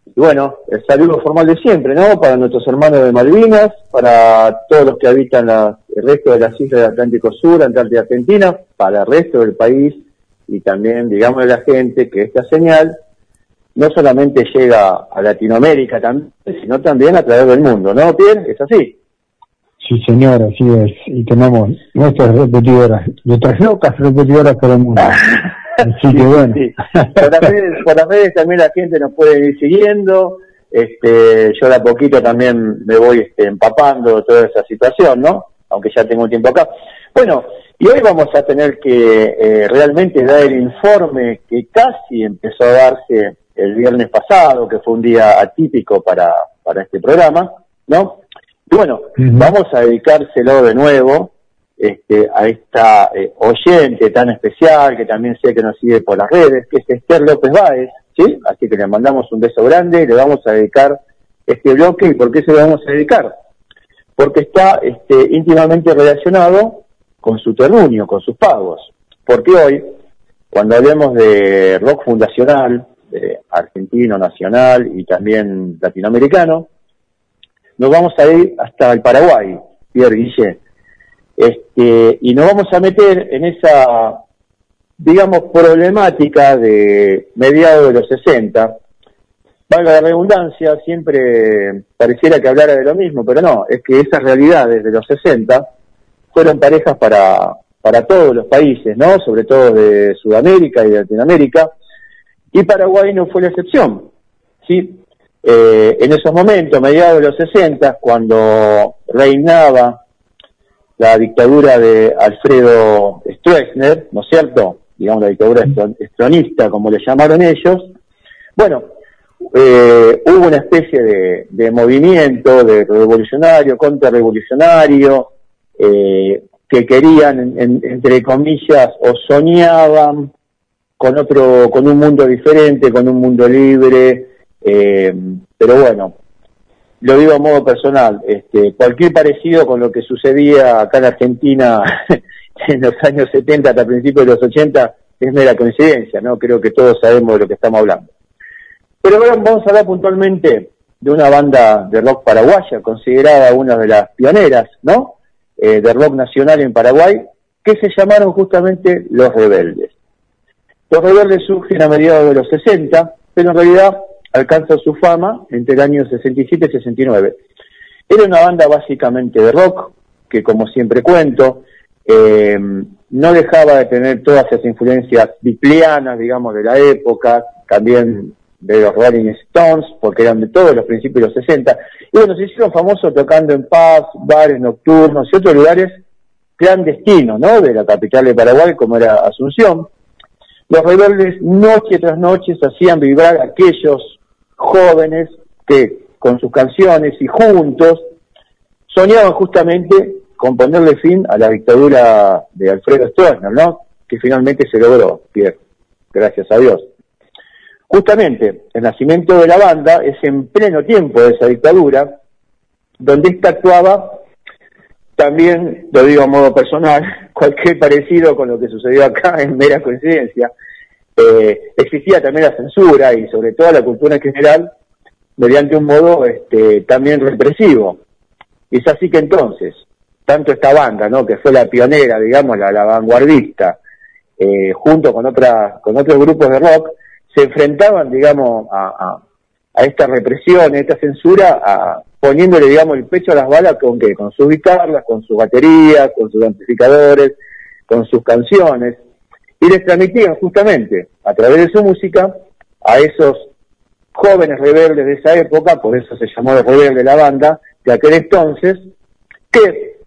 Y bueno, el saludo formal de siempre, ¿no? Para nuestros hermanos de Malvinas, para todos los que habitan la- el resto de las islas del Atlántico Sur, Antártida Argentina, para el resto del país y también, digamos, a la gente que esta señal no solamente llega a Latinoamérica también, sino también a través del mundo, ¿no, Pierre? Es así. Sí, señor, así es. Y tenemos nuestras repetidoras, nuestras locas repetidoras por el mundo. Así que bueno. Sí. Por, las redes, por las redes también la gente nos puede ir siguiendo. Este, yo de a poquito también me voy este, empapando de toda esa situación, ¿no? Aunque ya tengo un tiempo acá. Bueno, y hoy vamos a tener que eh, realmente dar el informe que casi empezó a darse el viernes pasado, que fue un día atípico para, para este programa, ¿no? Y bueno, vamos a dedicárselo de nuevo este, a esta eh, oyente tan especial que también sé que nos sigue por las redes, que es Esther López Báez, ¿sí? Así que le mandamos un beso grande y le vamos a dedicar este bloque. ¿Y por qué se lo vamos a dedicar? Porque está este, íntimamente relacionado con su terruño, con sus pagos. Porque hoy, cuando hablemos de rock fundacional, de argentino, nacional y también latinoamericano, nos vamos a ir hasta el Paraguay, Pierre Guille. Este, y nos vamos a meter en esa, digamos, problemática de mediados de los 60. Valga la redundancia, siempre pareciera que hablara de lo mismo, pero no, es que esas realidades de los 60 fueron parejas para, para todos los países, ¿no? Sobre todo de Sudamérica y de Latinoamérica. Y Paraguay no fue la excepción, ¿sí? Eh, en esos momentos, mediados de los 60, cuando reinaba la dictadura de Alfredo Stroessner, ¿no es cierto? Digamos la dictadura estro- estronista, como le llamaron ellos. Bueno, eh, hubo una especie de, movimiento de revolucionario, contrarrevolucionario, eh, que querían, en- entre comillas, o soñaban con otro, con un mundo diferente, con un mundo libre, eh, pero bueno, lo digo a modo personal, este, cualquier parecido con lo que sucedía acá en Argentina en los años 70 hasta principios de los 80 es mera coincidencia, ¿no? Creo que todos sabemos de lo que estamos hablando. Pero ahora vamos a hablar puntualmente de una banda de rock paraguaya, considerada una de las pioneras, ¿no? Eh, de rock nacional en Paraguay, que se llamaron justamente Los Rebeldes. Los Rebeldes surgen a mediados de los 60, pero en realidad alcanzan su fama entre el año 67 y 69. Era una banda básicamente de rock, que como siempre cuento, eh, no dejaba de tener todas esas influencias biblianas, digamos, de la época, también de los Rolling Stones, porque eran de todos los principios de los 60. Y bueno, se hicieron famosos tocando en pubs, bares nocturnos y otros lugares clandestinos, ¿no? De la capital de Paraguay, como era Asunción. Los rebeldes noche tras noche hacían vibrar a aquellos jóvenes que con sus canciones y juntos soñaban justamente con ponerle fin a la dictadura de Alfredo Stroessner, ¿no? Que finalmente se logró, Pierre, gracias a Dios. Justamente, el nacimiento de la banda es en pleno tiempo de esa dictadura, donde ésta actuaba, también, lo digo a modo personal, cualquier parecido con lo que sucedió acá es mera coincidencia. Eh, existía también la censura y sobre todo la cultura en general, mediante un modo este, también represivo. Y es así que entonces, tanto esta banda, ¿no? que fue la pionera, digamos, la, vanguardista, eh, junto con, otra, con otros grupos de rock, se enfrentaban, digamos, a, a, esta represión, a esta censura, a, poniéndole, digamos, el pecho a las balas con qué, con sus guitarras, con sus baterías, con sus amplificadores, con sus canciones, y les transmitían justamente a través de su música a esos jóvenes rebeldes de esa época, por eso se llamó de rebelde la banda, de aquel entonces, que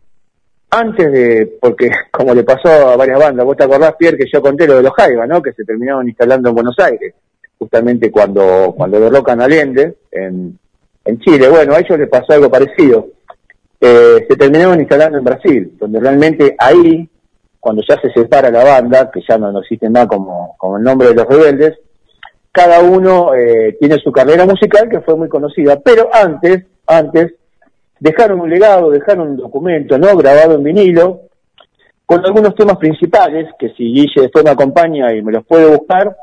antes de, porque como le pasó a varias bandas, vos te acordás, Pierre, que yo conté lo de los Jaiba, ¿no? Que se terminaron instalando en Buenos Aires, justamente cuando, cuando derrocan a Allende en, en Chile. Bueno, a ellos les pasó algo parecido. Eh, se terminaron instalando en Brasil, donde realmente ahí, cuando ya se separa la banda, que ya no, existe más como, como el nombre de los rebeldes, cada uno eh, tiene su carrera musical que fue muy conocida, pero antes, antes, dejaron un legado, dejaron un documento, ¿no? Grabado en vinilo, con algunos temas principales, que si Guille después me acompaña y me los puede buscar,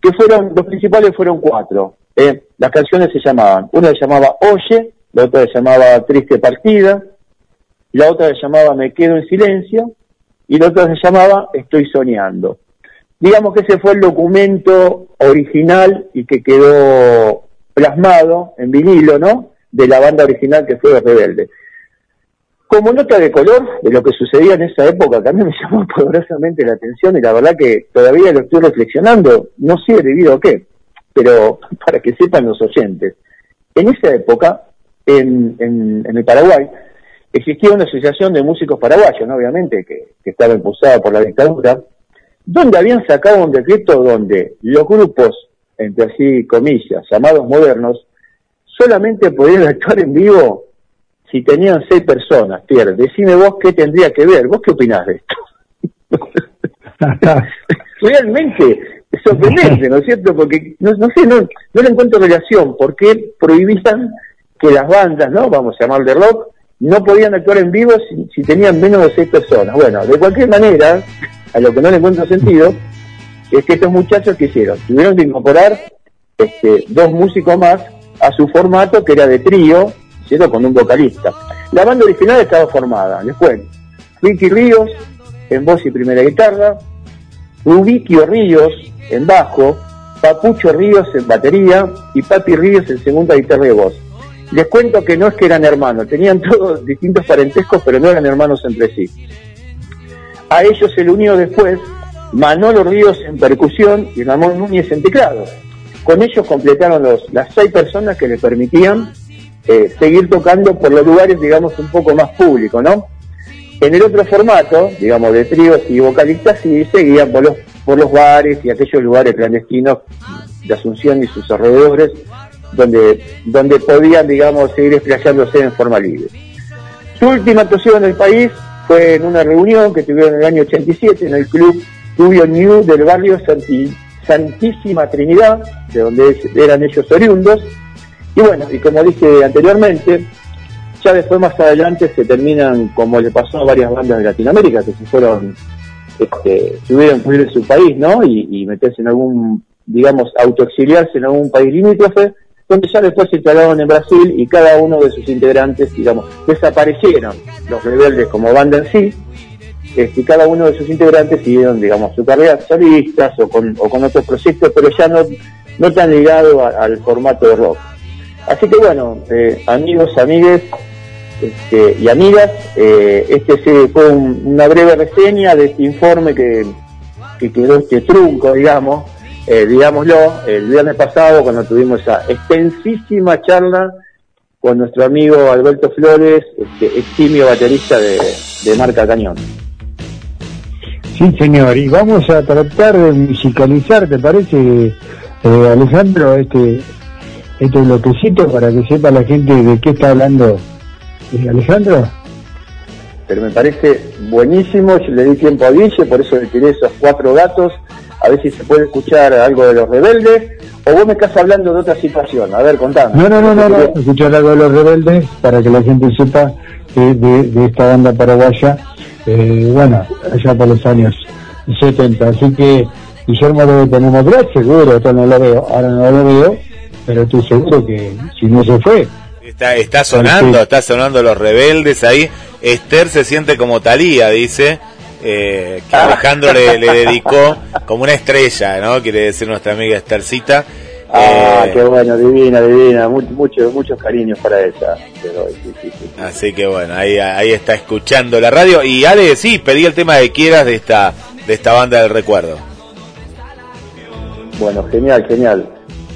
que fueron, los principales fueron cuatro. ¿eh? Las canciones se llamaban, una se llamaba Oye, la otra se llamaba Triste Partida, la otra se llamaba Me Quedo en Silencio, y la otra se llamaba Estoy Soñando. Digamos que ese fue el documento original y que quedó plasmado en vinilo, ¿no? de la banda original que fue Rebelde. Como nota de color de lo que sucedía en esa época, mí me llamó poderosamente la atención y la verdad que todavía lo estoy reflexionando, no sé debido a qué, pero para que sepan los oyentes. En esa época, en, en, el Paraguay, existía una asociación de músicos paraguayos, ¿no? obviamente, que estaba impulsada por la dictadura, donde habían sacado un decreto donde los grupos, entre así comillas, llamados modernos, solamente podían actuar en vivo si tenían seis personas, Pierre. Decime vos qué tendría que ver, vos qué opinás de esto. Realmente es sorprendente, ¿no es cierto? Porque no, no sé, no, no le encuentro relación. ¿Por qué prohibían que las bandas, ¿no? Vamos a llamar de rock, no podían actuar en vivo si, si tenían menos de seis personas? Bueno, de cualquier manera, a lo que no le encuentro sentido, es que estos muchachos que hicieron, tuvieron que incorporar este, dos músicos más a su formato que era de trío, Con un vocalista. La banda original estaba formada, después, Ricky Ríos en voz y primera guitarra, Rubiquio Ríos en bajo, Papucho Ríos en batería y Papi Ríos en segunda guitarra de voz. Les cuento que no es que eran hermanos, tenían todos distintos parentescos, pero no eran hermanos entre sí. A ellos se le unió después Manolo Ríos en percusión y Ramón Núñez en teclado. Con ellos completaron los, las seis personas que les permitían eh, seguir tocando por los lugares, digamos, un poco más públicos, ¿no? En el otro formato, digamos, de tríos y vocalistas, sí seguían por los, por los bares y aquellos lugares clandestinos de Asunción y sus alrededores, donde, donde podían, digamos, seguir explayándose en forma libre. Su última actuación en el país fue en una reunión que tuvieron en el año 87 en el club Rubio New del barrio Santísima Trinidad, de donde eran ellos oriundos. Y bueno, y como dije anteriormente, ya después más adelante se terminan, como le pasó a varias bandas de Latinoamérica, que se fueron, este, tuvieron que huir de su país, ¿no? Y, meterse en algún, digamos, autoexiliarse en algún país limítrofe, donde ya después se instalaron en Brasil y cada uno de sus integrantes, digamos, desaparecieron los rebeldes como banda en sí, este, cada uno de sus integrantes siguieron, digamos, su carrera solistas o con, o con otros proyectos, pero ya no, no tan ligado al formato de rock. Así que bueno, eh, amigos, amigues, este, y amigas. Eh, este fue un- una breve reseña de este informe que, que quedó este trunco, digamos, eh, digámoslo, el viernes pasado cuando tuvimos esa extensísima charla con nuestro amigo Alberto Flores, este, eximio baterista de, de Marca Cañón. Sí, señor, y vamos a tratar de musicalizar, ¿te parece, eh, Alejandro, este, este bloquecito para que sepa la gente de qué está hablando eh, Alejandro? pero me parece buenísimo. Yo le di tiempo a Guille, por eso le tiré esos cuatro gatos, a ver si se puede escuchar algo de los rebeldes, o vos me estás hablando de otra situación. A ver, contame. No, no, no, no, no, escuchar algo de los rebeldes para que la gente sepa de, de esta banda paraguaya, eh, bueno, allá por los años 70. Así que Guillermo debe tener más seguro, esto no lo veo, ahora no lo veo, pero estoy seguro que si no se fue, Está, está sonando, está sonando los rebeldes ahí. Esther se siente como Talía, dice. eh, que Alejandro le, le dedicó como una estrella, ¿no? Quiere decir nuestra amiga Esthercita. Ah, Eh, qué bueno, divina, divina. Mu- muchos, muchos cariños para ella. Pero, sí, sí, sí. Así que bueno, ahí, ahí está escuchando la radio. Y Ale, sí, pedí el tema que quieras de esta, de esta banda del recuerdo. Bueno, genial, genial.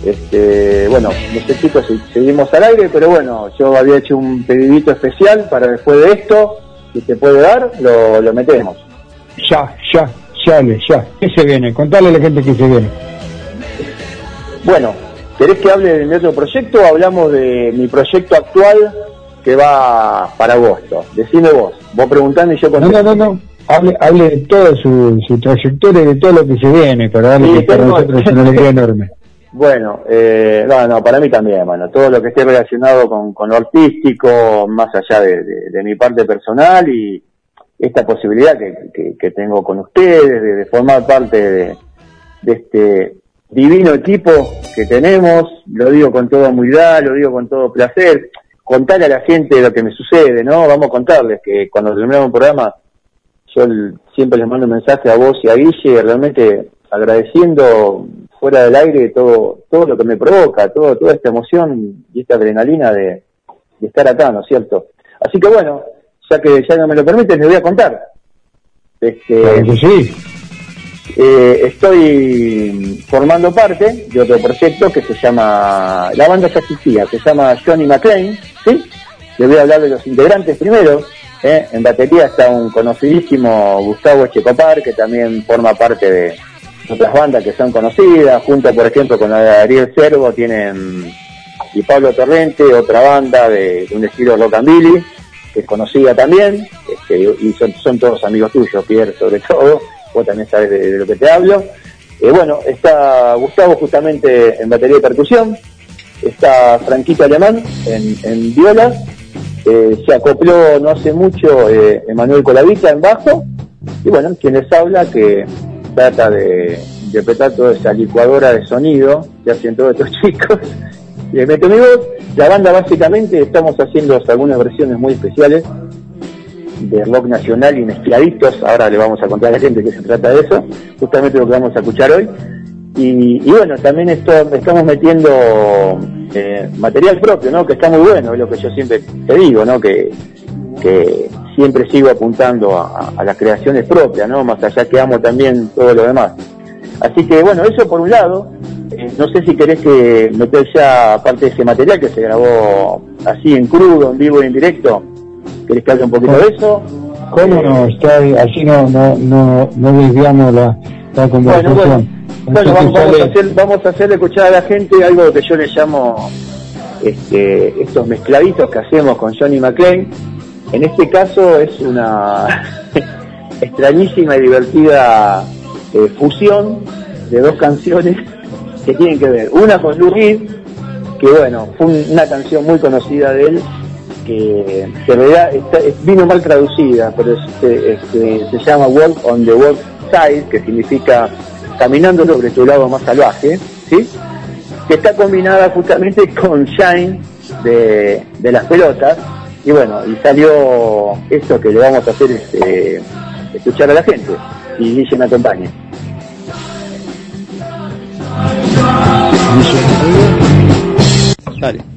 Este, bueno, no sé chicos si seguimos al aire, pero bueno, yo había hecho un pedidito especial para después de esto, si se puede dar, lo, lo metemos. ya, ya, ya, ya, ¿qué se viene? Contale a la gente que se viene. Bueno, ¿querés que hable de mi otro proyecto o hablamos de mi proyecto actual que va para agosto? Decime vos, vos preguntando y yo contesto. no, no, no. Hable, hable de toda su, su trayectoria y de todo lo que se viene, para darle Sí, que para nosotros es una alegría enorme. Bueno, eh, no, para mí también, bueno, todo lo que esté relacionado con, lo artístico, más allá de, mi parte personal y esta posibilidad que, tengo con ustedes de, formar parte de, este divino equipo que tenemos, lo digo con toda humildad, lo digo con todo placer, contarle a la gente lo que me sucede, ¿no? Vamos a contarles que cuando terminamos un programa, yo siempre les mando un mensaje a vos y a Guille, realmente agradeciendo fuera del aire todo todo lo que me provoca, todo toda esta emoción y esta adrenalina de, de estar acá, ¿no es cierto? Así que bueno, ya que ya no me lo permiten, les voy a contar. Este, Claro que sí. eh, estoy formando parte de otro proyecto que se llama, la banda ya existía, se llama Johnny McClain, ¿sí? Les voy a hablar de los integrantes primero. ¿eh? En batería está un conocidísimo Gustavo Echecopar, que también forma parte de otras bandas que son conocidas, junto por ejemplo con la de Ariel Cervo, tienen y Pablo Torrente, otra banda de, de un estilo rockabilly, que es conocida también, este, y son, son todos amigos tuyos, Pierre sobre todo, vos también sabes de, de lo que te hablo. Eh, bueno, está Gustavo justamente en batería y percusión, está Franquito Alemán en, en viola, eh, se acopló no hace mucho eh, Emanuel Colavita en bajo, y bueno, quien les habla que trata de interpretar toda esa licuadora de sonido que hacen todos estos chicos. Y le meto mi voz. La banda básicamente estamos haciendo algunas versiones muy especiales de rock nacional y mezcladitos. Ahora le vamos a contar a la gente que se trata de eso, justamente lo que vamos a escuchar hoy. Y, y bueno, también esto, estamos metiendo eh, material propio, ¿no? Que está muy bueno, es lo que yo siempre te digo, ¿no? Que, que siempre sigo apuntando a, a las creaciones propias, ¿no? Más allá que amo también todo lo demás. Así que bueno, eso por un lado. Eh, no sé si querés que meter ya parte de ese material que se grabó así en crudo, en vivo y en directo. ¿Querés que hable un poquito de eso? ¿Cómo no? Está así no, no, no, no desviamos la, la conversación. Bueno, Bueno, Entonces vamos, a hacer, vamos a hacerle escuchar a la gente algo que yo le llamo este, estos mezcladitos que hacemos con Johnny McClain. En este caso es una extrañísima y divertida eh, fusión de dos canciones que tienen que ver. Una con Lou Reed, que bueno, fue un- una canción muy conocida de él, que, en realidad vino mal traducida, pero es- este, este, se llama Walk on the World Side, que significa caminando sobre tu lado más salvaje, ¿sí? que está combinada justamente con Shine de las pelotas, y bueno, y salió esto que le vamos a hacer este, escuchar a la gente, y Guille me acompañe. Dale.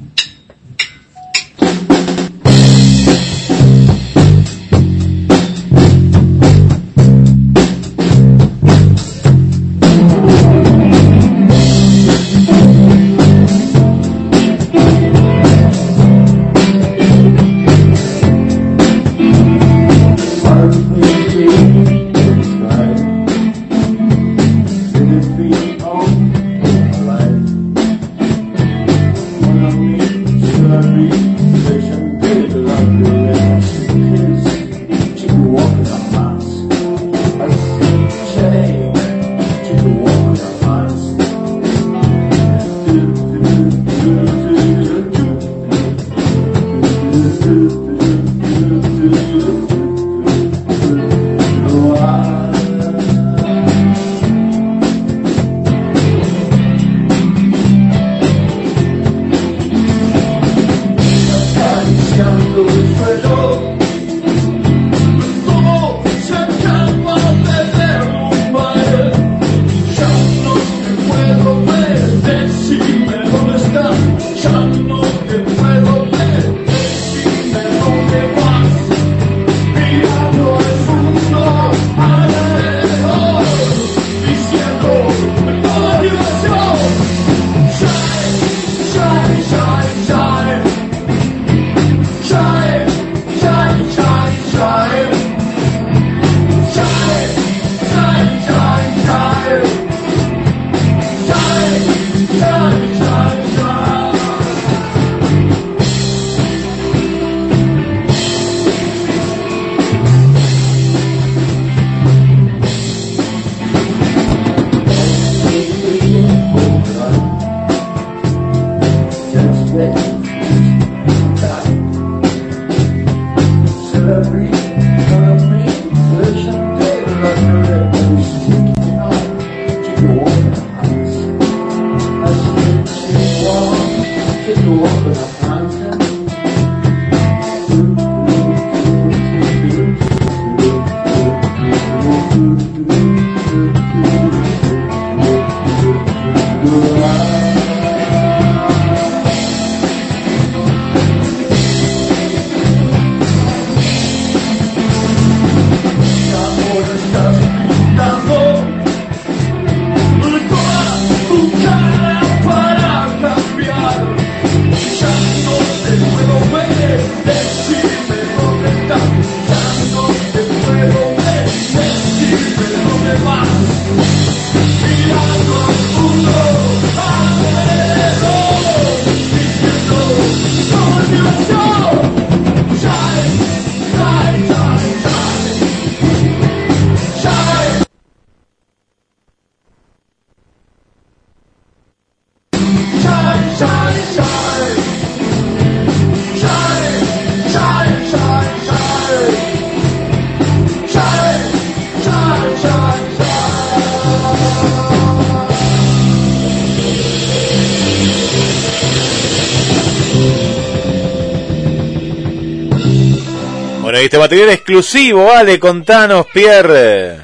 Este material exclusivo, vale, contanos, Pierre.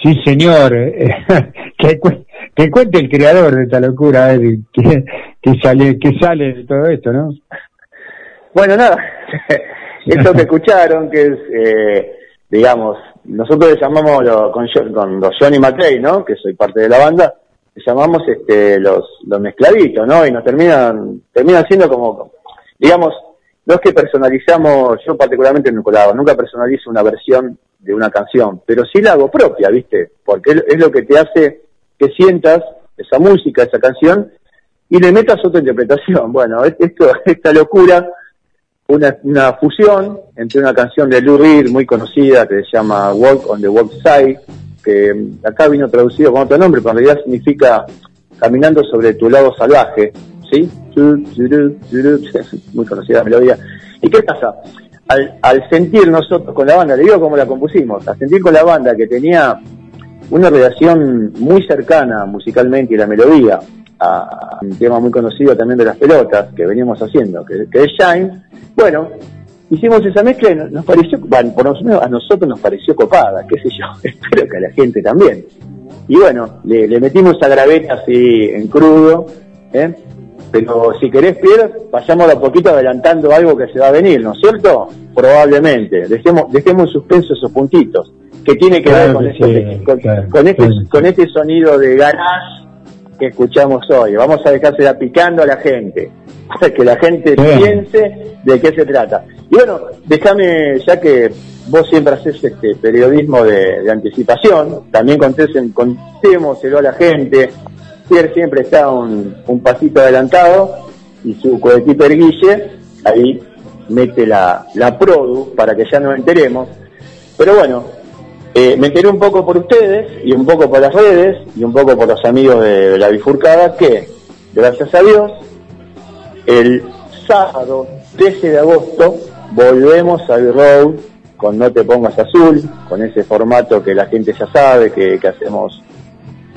Sí, señor. que, cu- que cuente el creador de esta locura, eh, que, que sale que sale de todo esto, ¿no? Bueno, nada, esto que escucharon, que es, eh, digamos, nosotros le llamamos lo- con, con los Johnny McRae, ¿no? Que soy parte de la banda, le llamamos este, los, los mezcladitos, ¿no? Y nos terminan, terminan siendo como, digamos, no es que personalizamos, yo particularmente nunca nunca personalizo una versión de una canción, pero sí la hago propia, ¿viste? Porque es, lo que te hace que sientas esa música, esa canción, y le metas otra interpretación. Bueno, es- esto, esta locura, una, una fusión entre una canción de Lou Reed muy conocida que se llama Walk on the Walk Side, que acá vino traducido con otro nombre, pero en realidad significa caminando sobre tu lado salvaje, ¿sí? Muy conocida la melodía. ¿Y qué pasa? Al, al sentir nosotros con la banda, le digo cómo la compusimos, al sentir con la banda que tenía una relación muy cercana musicalmente y la melodía a un tema muy conocido también de las pelotas que veníamos haciendo, que, es Shine, bueno, hicimos esa mezcla nos, pareció, bueno, por lo a nosotros nos pareció copada, qué sé yo, espero que a la gente también. Y bueno, le, metimos esa graveta así en crudo, ¿eh? Pero si querés, Pierre, vayamos de a poquito adelantando algo que se va a venir, ¿no es cierto? Probablemente. Dejemos, dejemos en suspenso esos puntitos, que tiene que ver con, que este, sí, con, claro, con este, con este sonido de garage que escuchamos hoy. Vamos a dejársela picando a la gente, para que la gente Bien. piense de qué se trata. Y bueno, déjame, ya que vos siempre haces este periodismo de, de anticipación, también contesen, contémoselo a la gente, Pierre siempre está un, un pasito adelantado y su coequiper Guille ahí mete la, la produ para que ya nos enteremos. Pero bueno, eh, me enteré un poco por ustedes y un poco por las redes y un poco por los amigos de, la bifurcada que, gracias a Dios, el sábado 13 de agosto volvemos a B-Road con No Te Pongas Azul, con ese formato que la gente ya sabe, que, que hacemos,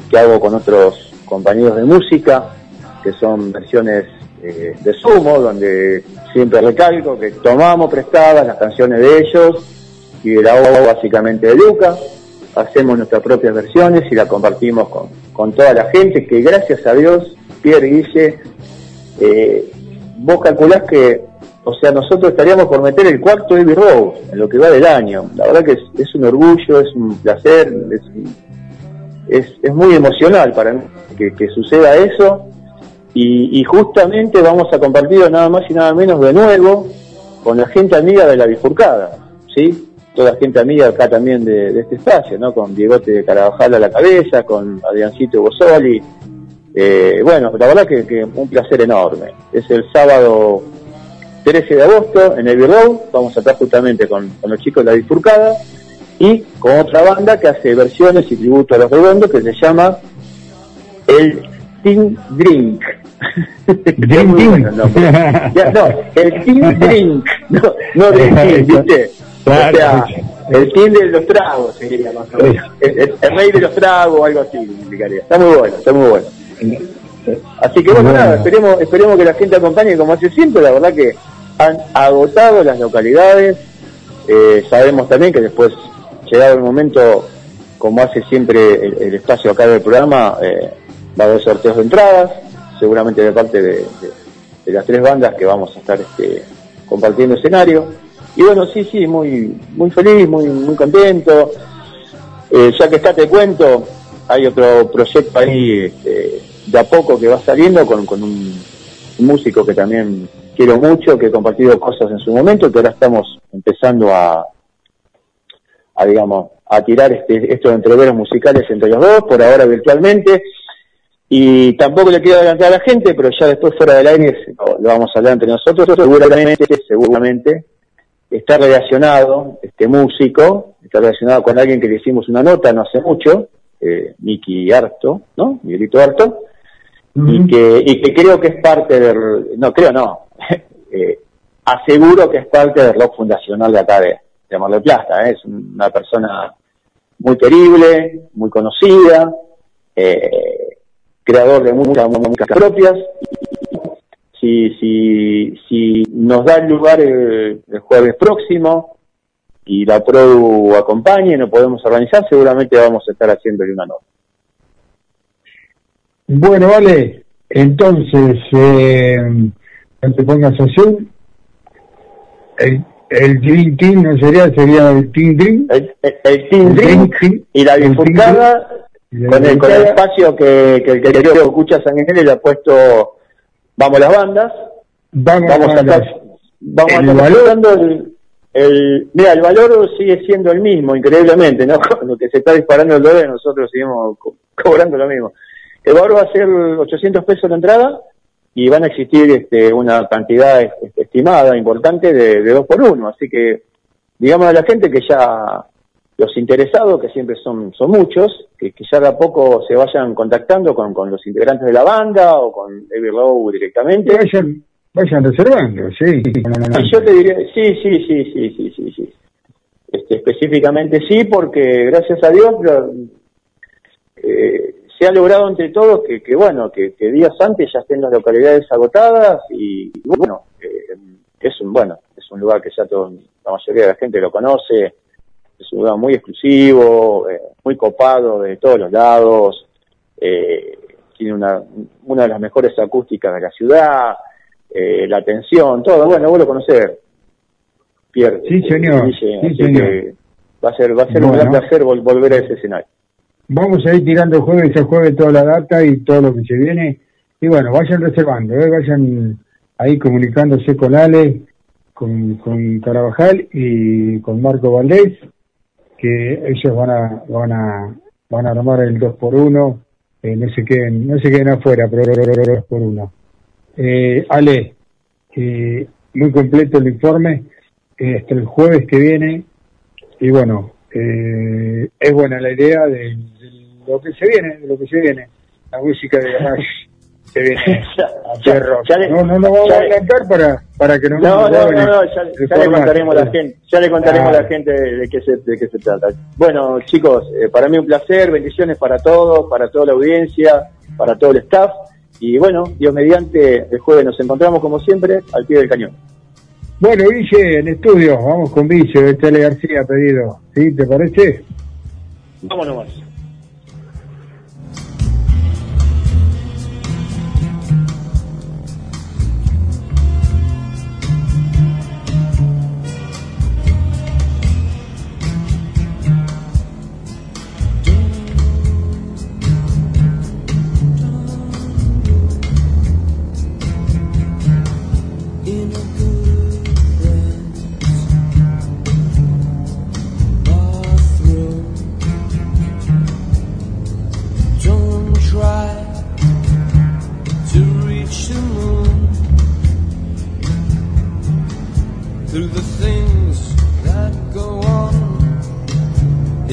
que hago con otros compañeros de música, que son versiones eh, de sumo, donde siempre recalco que tomamos prestadas las canciones de ellos y de la obra básicamente de Luca, hacemos nuestras propias versiones y la compartimos con, con toda la gente, que gracias a Dios, Pierre Guille, eh, vos calculás que, o sea, nosotros estaríamos por meter el cuarto Heavy Rose en lo que va del año. La verdad que es, es un orgullo, es un placer, es, es, es muy emocional para que, suceda eso y, justamente vamos a compartir nada más y nada menos de nuevo con la gente amiga de la bifurcada, ¿sí? Toda la gente amiga acá también de, este espacio, ¿no? Con Diegote de Carabajal a la cabeza, con Adriancito Bosoli. Eh, bueno, la verdad que, un placer enorme. Es el sábado 13 de agosto en el Road, vamos a estar justamente con, con los chicos de la bifurcada y con otra banda que hace versiones y tributo a los redondos que se llama el Team Drink. Drink bueno ya, no, el Team Drink, no, no Drink ¿viste? Claro. O sea, el team de los tragos sería más o menos. El, el, el rey de los tragos, algo así, indicaría. Está muy bueno, está muy bueno. Así que bueno, nada, esperemos, esperemos que la gente acompañe como hace siempre, la verdad que han agotado las localidades, eh, sabemos también que después, llegado el momento, como hace siempre el, espacio acá del programa, eh, va a haber sorteos de entradas, seguramente de parte de, las tres bandas que vamos a estar este, compartiendo escenario. Y bueno, sí, sí, muy, muy feliz, muy, muy contento. Eh, ya que está, te cuento, hay otro proyecto ahí este, de a poco que va saliendo con, con un, músico que también quiero mucho, que he compartido cosas en su momento, que ahora estamos empezando a, a digamos, a tirar este, estos entreveros musicales entre los dos, por ahora virtualmente. Y tampoco le quiero adelantar a la gente, pero ya después fuera del aire lo, lo vamos a hablar entre nosotros. Seguramente, seguramente está relacionado, este músico, está relacionado con alguien que le hicimos una nota no hace mucho, eh, Miki Harto, ¿no? Miguelito Harto, uh -huh. y, que, y que creo que es parte del, no, creo no, eh, aseguro que es parte del rock fundacional de acá de, de Mar del Plata, ¿eh? es una persona muy querible, muy conocida, eh, creador de muchas músicas propias, si, si, si nos da el lugar el, jueves próximo y la PRODU acompaña y nos podemos organizar, seguramente vamos a estar haciéndole una nota. Bueno, vale, entonces, eh, no te pongas azul, el, el Dream Team no sería, sería el Team Dream. El, el, el Team el Dream, y la bifurcada con el, con el espacio que, que el querido escucha San Miguel le ha puesto vamos las bandas, vamos, vamos a estar, vamos a estar valorando el, el, mira, el valor sigue siendo el mismo, increíblemente, ¿no? Con lo que se está disparando el dólar, nosotros seguimos co cobrando lo mismo. El valor va a ser 800 pesos la entrada y van a existir este, una cantidad este, estimada, importante, de, de dos por uno. Así que, digamos a la gente que ya los interesados, que siempre son, son muchos, que, que ya de a poco se vayan contactando con, con los integrantes de la banda o con David Lowe directamente. Vayan, vayan reservando, sí. Y yo te diría, sí, sí, sí, sí, sí, sí, sí. Este, específicamente sí, porque gracias a Dios eh, se ha logrado entre todos que, que bueno, que, que, días antes ya estén las localidades agotadas y, y bueno, eh, es un, bueno, es un lugar que ya todo, la mayoría de la gente lo conoce, es un lugar muy exclusivo, eh, muy copado de todos los lados, eh, tiene una, una de las mejores acústicas de la ciudad, eh, la atención, todo, bueno, vos lo conocés, Pierre. Sí, señor. Dice, sí, señor. va a ser, va a ser bueno. un gran placer vol volver a ese escenario. Vamos a ir tirando jueves a jueves toda la data y todo lo que se viene. Y bueno, vayan reservando, ¿eh? vayan ahí comunicándose con Ale con, Carabajal y con Marco Valdés, que ellos van a, van a, van a armar el 2 por 1 eh, no se queden, no se queden afuera, pero 2 por 1 eh, Ale, muy completo el informe, eh, hasta el jueves que viene, y bueno, eh, es buena la idea de, de lo que se viene, de lo que se viene, la música de Rush se viene a no, no, no vamos a adelantar para, para que no No, no, no, graben no, ya, le contaremos a la gente, ya le contaremos a la gente de qué se, de qué se trata. Bueno, chicos, eh, para mí un placer, bendiciones para todos, para toda la audiencia, para todo el staff, y bueno, Dios mediante, el jueves nos encontramos como siempre al pie del cañón. Bueno, Guille, en estudio, vamos con Guille, Chale García pedido, ¿sí? ¿Te parece? Vámonos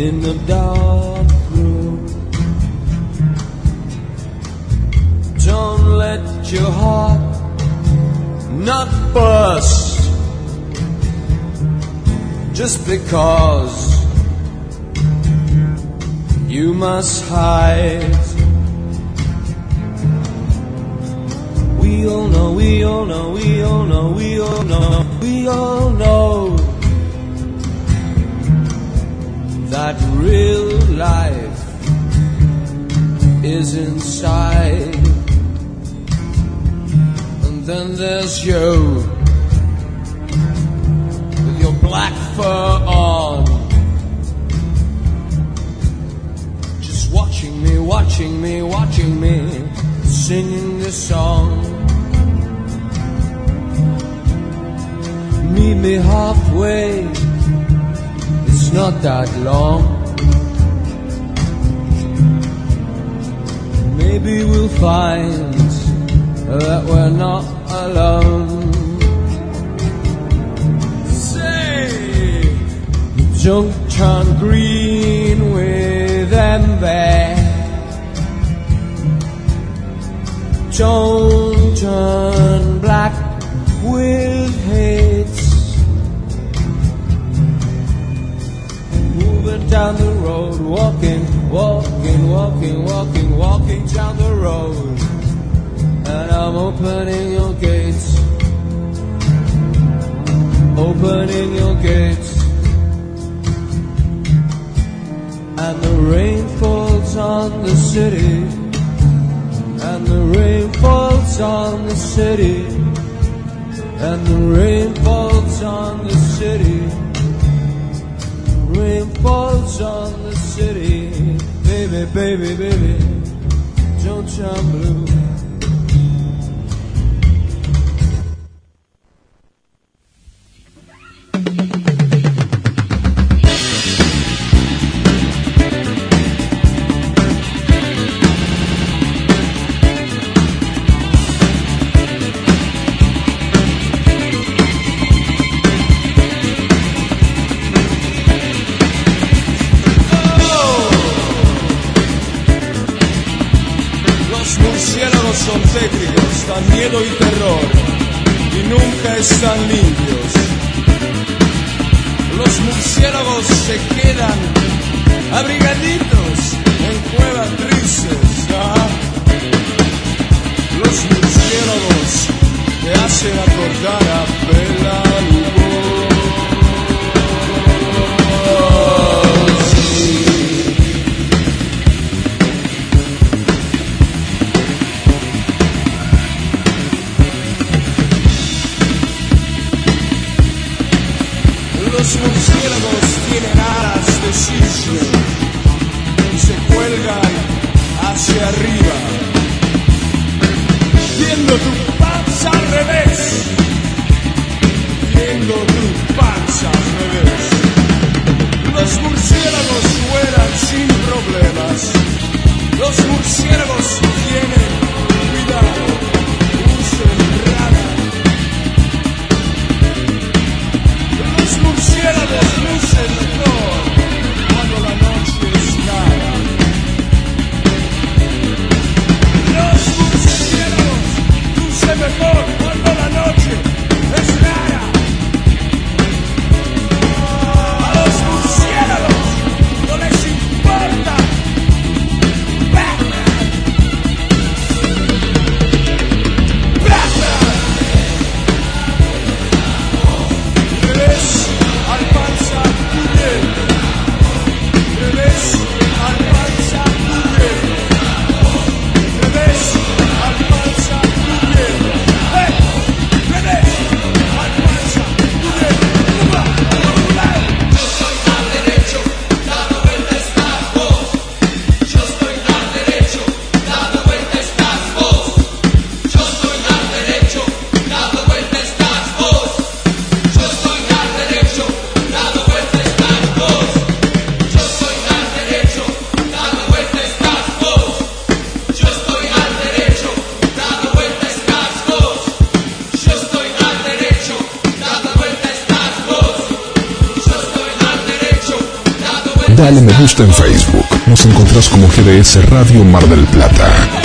in the dark room. Don't let your heart not burst just because you must hide. We all know, we all know, we all know, we all know, we all know that real life is inside. And then there's you with your black fur on. Just watching me, watching me, watching me, singing this song. Meet me halfway, not that long. Maybe we'll find that we're not alone. Say, turn green with envy. Don't turn black with down the road, walking, walking, walking, walking, walking down the road. And I'm opening your gates. Opening your gates. And the rain falls on the city. And the rain falls on the city. And the rain falls on the city. Rain falls on the city. Baby, baby, baby. Don't turn blue. GDS Radio Mar del Plata.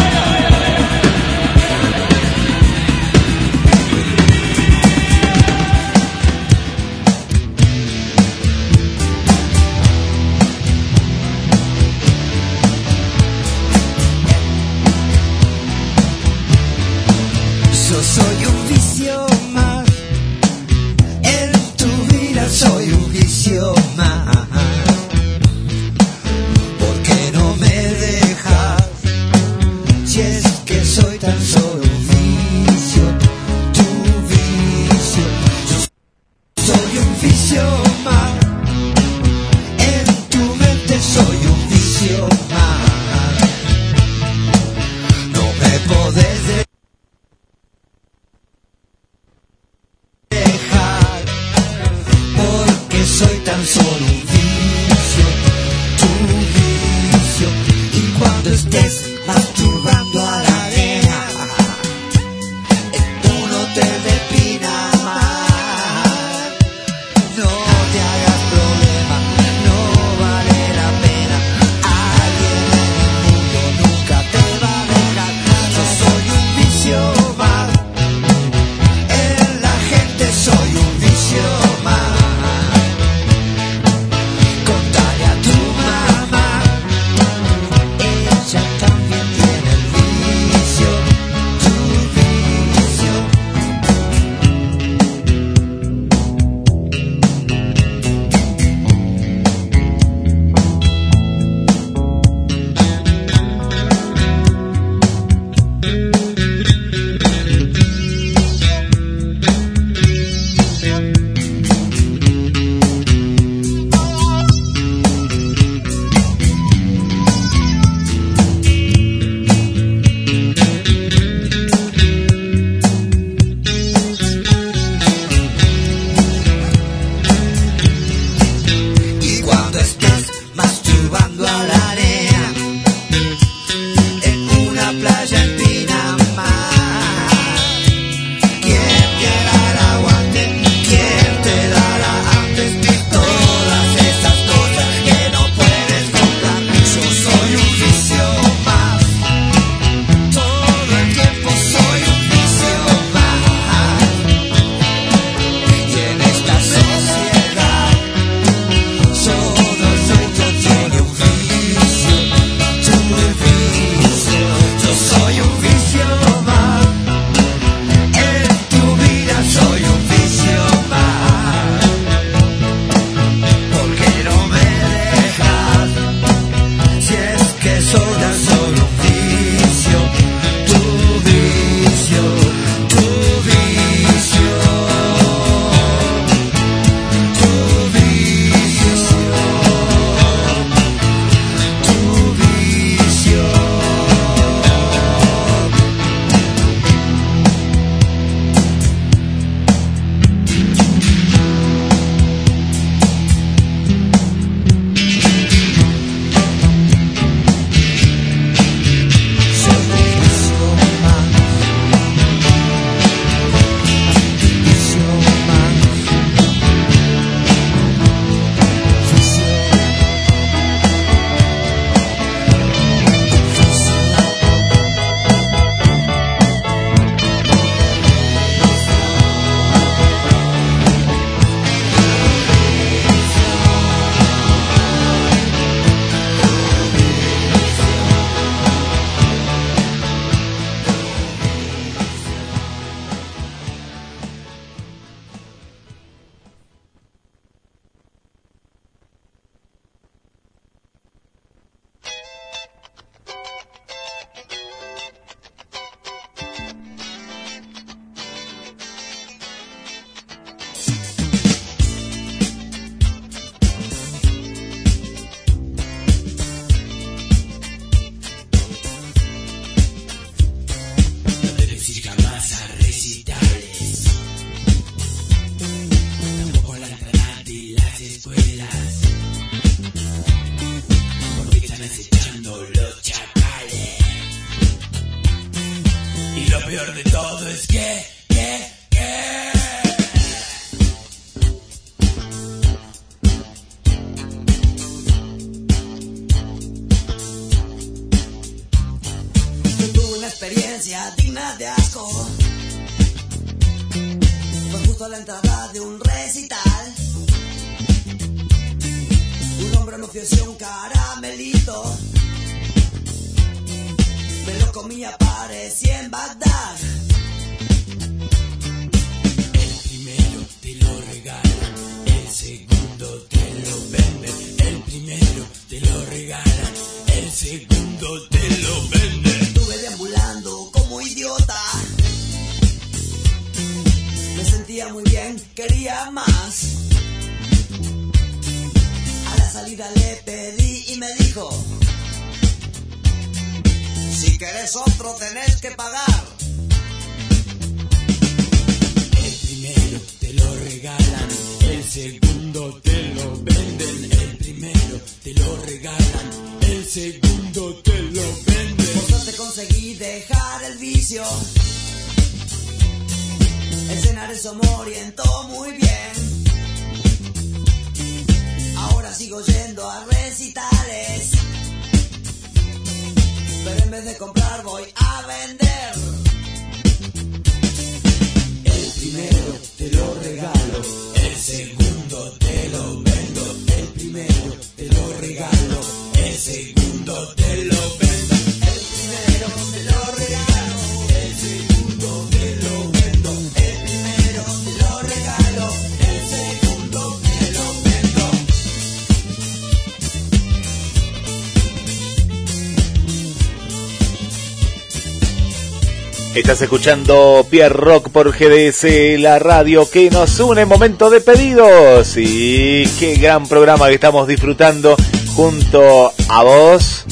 Estás escuchando Pierre Rock por GDS, la radio que nos une en momento de pedidos. Y qué gran programa que estamos disfrutando junto a vos.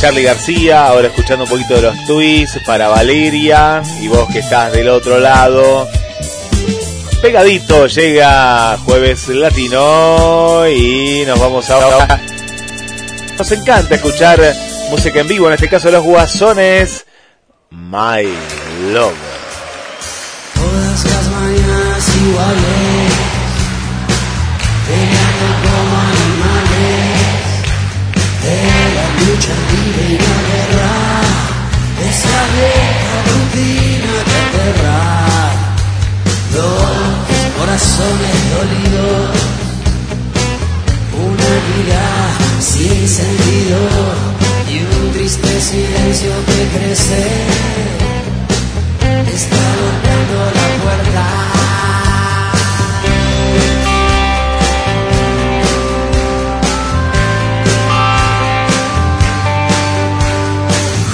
Charlie García, ahora escuchando un poquito de los tweets para Valeria y vos que estás del otro lado. Pegadito llega jueves latino y nos vamos ahora. Nos encanta escuchar música en vivo, en este caso los guasones. My Love. Todas las mañanas iguales, peleando como animales, de la lucha libre y la guerra, esa vieja rutina que aterra, dos corazones dolidos, una vida sin sentido triste silencio que crece está golpeando la puerta.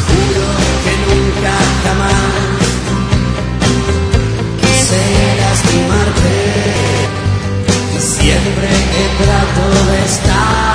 Juro que nunca jamás quise lastimarte y siempre que trato de estar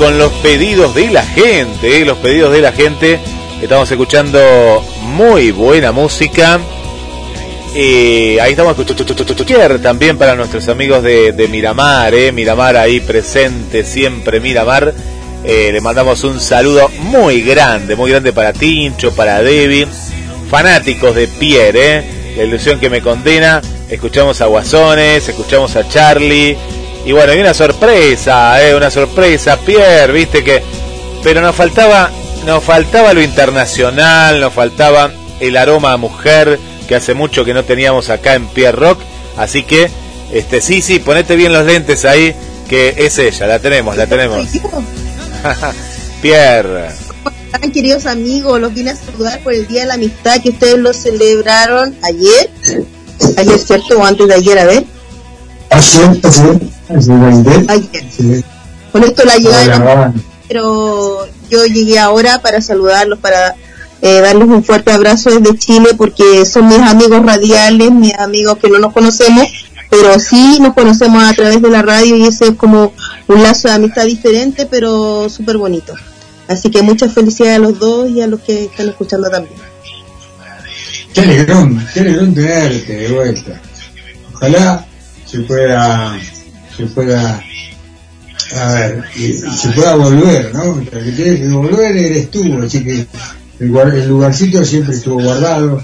con los pedidos de la gente, eh, los pedidos de la gente. Estamos escuchando muy buena música. Y ahí estamos también para nuestros amigos de, de Miramar, eh, Miramar ahí presente siempre, Miramar. Eh, le mandamos un saludo muy grande, muy grande para Tincho, para Debbie, fanáticos de Pierre, eh. la ilusión que me condena. Escuchamos a Guasones, escuchamos a Charlie. Y bueno, hay una sorpresa, eh, una sorpresa, Pierre, viste que. Pero nos faltaba, nos faltaba lo internacional, nos faltaba el aroma a mujer que hace mucho que no teníamos acá en Pierre Rock. Así que, este, sí, sí, ponete bien los lentes ahí, que es ella, la tenemos, la tenemos. Pierre. están, queridos amigos? Los vine a saludar por el Día de la Amistad que ustedes lo celebraron ayer. Ayer, ¿cierto? O antes de ayer, a ver. Ayer, ayer, ayer. Con esto la llegada pero yo llegué ahora para saludarlos, para eh, darles un fuerte abrazo desde Chile, porque son mis amigos radiales, mis amigos que no nos conocemos, pero sí nos conocemos a través de la radio y ese es como un lazo de amistad diferente, pero súper bonito. Así que muchas felicidades a los dos y a los que están escuchando también. Qué alegrón, qué alegrón tenerte de vuelta. Ojalá se pueda, se pueda, a ver, y se pueda volver, ¿no? El que tiene que volver eres tú, así que el, el lugarcito siempre estuvo guardado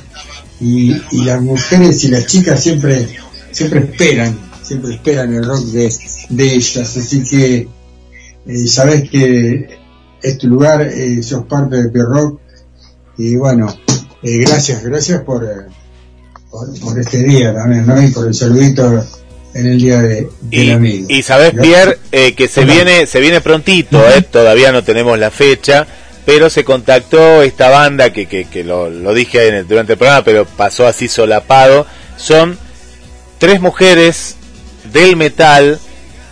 y, y las mujeres y las chicas siempre, siempre esperan, siempre esperan el rock de, de ellas, así que eh, sabes que es tu lugar, eh, sos parte de Rock y bueno, eh, gracias, gracias por, eh, por, por este día también, ¿no? Y por el saludito en el día de, del amigo. Y sabes, Pierre, eh, que se viene, se viene prontito, eh, todavía no tenemos la fecha, pero se contactó esta banda que, que, que lo, lo dije en el- durante el programa, pero pasó así solapado. Son tres mujeres del metal,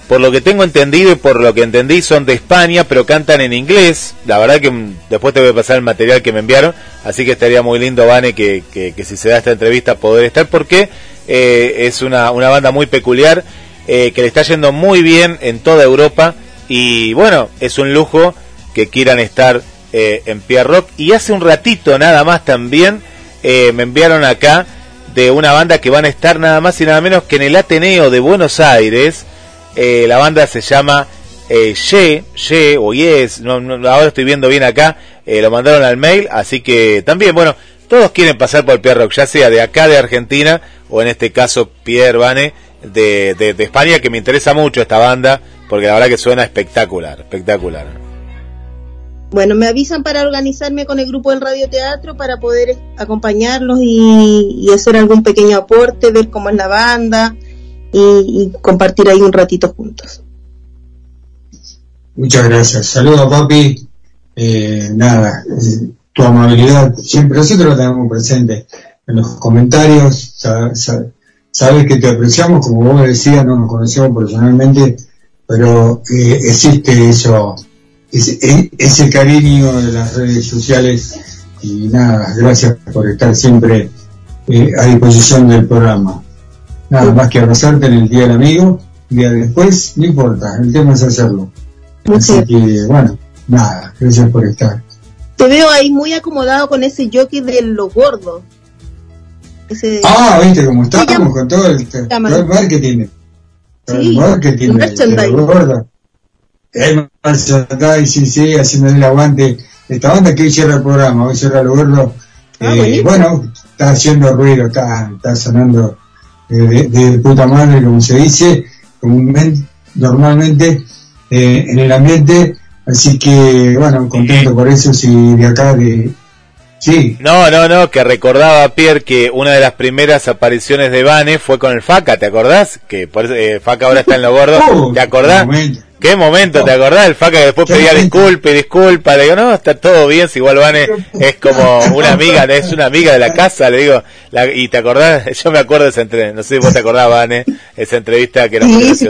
por lo que tengo entendido y por lo que entendí son de España, pero cantan en inglés. La verdad que mm, después te voy a pasar el material que me enviaron, así que estaría muy lindo, Vane, que, que, que si se da esta entrevista poder estar, porque eh, es una, una banda muy peculiar, eh, que le está yendo muy bien en toda Europa, y bueno, es un lujo que quieran estar eh, en Pierre Rock. Y hace un ratito nada más también eh, me enviaron acá de una banda que van a estar nada más y nada menos que en el Ateneo de Buenos Aires. Eh, la banda se llama eh, Ye, Ye o Yes, no, no, ahora estoy viendo bien acá, eh, lo mandaron al mail, así que también, bueno, todos quieren pasar por Pierre Rock, ya sea de acá de Argentina o en este caso Pierre Vane de, de, de España, que me interesa mucho esta banda, porque la verdad que suena espectacular, espectacular. Bueno, me avisan para organizarme con el grupo del radioteatro para poder acompañarlos y, y hacer algún pequeño aporte, ver cómo es la banda y, y compartir ahí un ratito juntos. Muchas gracias. Saludos, papi. Eh, nada, tu amabilidad siempre, nosotros lo tenemos presente en los comentarios. sa- sa- sabes que te apreciamos, como vos decías, no nos conocemos personalmente, pero eh, existe eso, ese, ese cariño de las redes sociales. Y nada, gracias por estar siempre eh, a disposición del programa. Nada más que abrazarte en el Día del Amigo, día después, no importa, el tema es hacerlo. Así que, bueno, nada, gracias por estar. Te veo ahí muy acomodado con ese jockey de los gordos. Ese... Ah, viste cómo estamos con todo el, todo el marketing. Todo el Sí, marketing el de- de merchandising. los gordos. El merchandising, sí, haciendo el aguante. Esta banda que hoy cierra el programa, hoy cierra los gordos. Ah, Eh, bueno, está haciendo ruido, está, está sonando eh, de, de puta madre, como se dice, comúnmente, normalmente eh, en el ambiente. Así que, bueno, contento por eso, si de acá de... Sí, No, no, no, que recordaba Pierre que una de las primeras apariciones de Vane fue con el Faca, ¿te acordás? Que por eso, eh, Faca ahora está en lo gordo, Oh, ¿te acordás? qué momento. ¿Qué momento, te acordás? El Faca que después pedía disculpa y disculpa, le digo, no, está todo bien, si igual Vane es como una amiga, es una amiga de la casa, le digo, la- y te acordás, yo me acuerdo de esa entrevista, no sé si vos te acordás, Vane, esa entrevista que era muy Sí.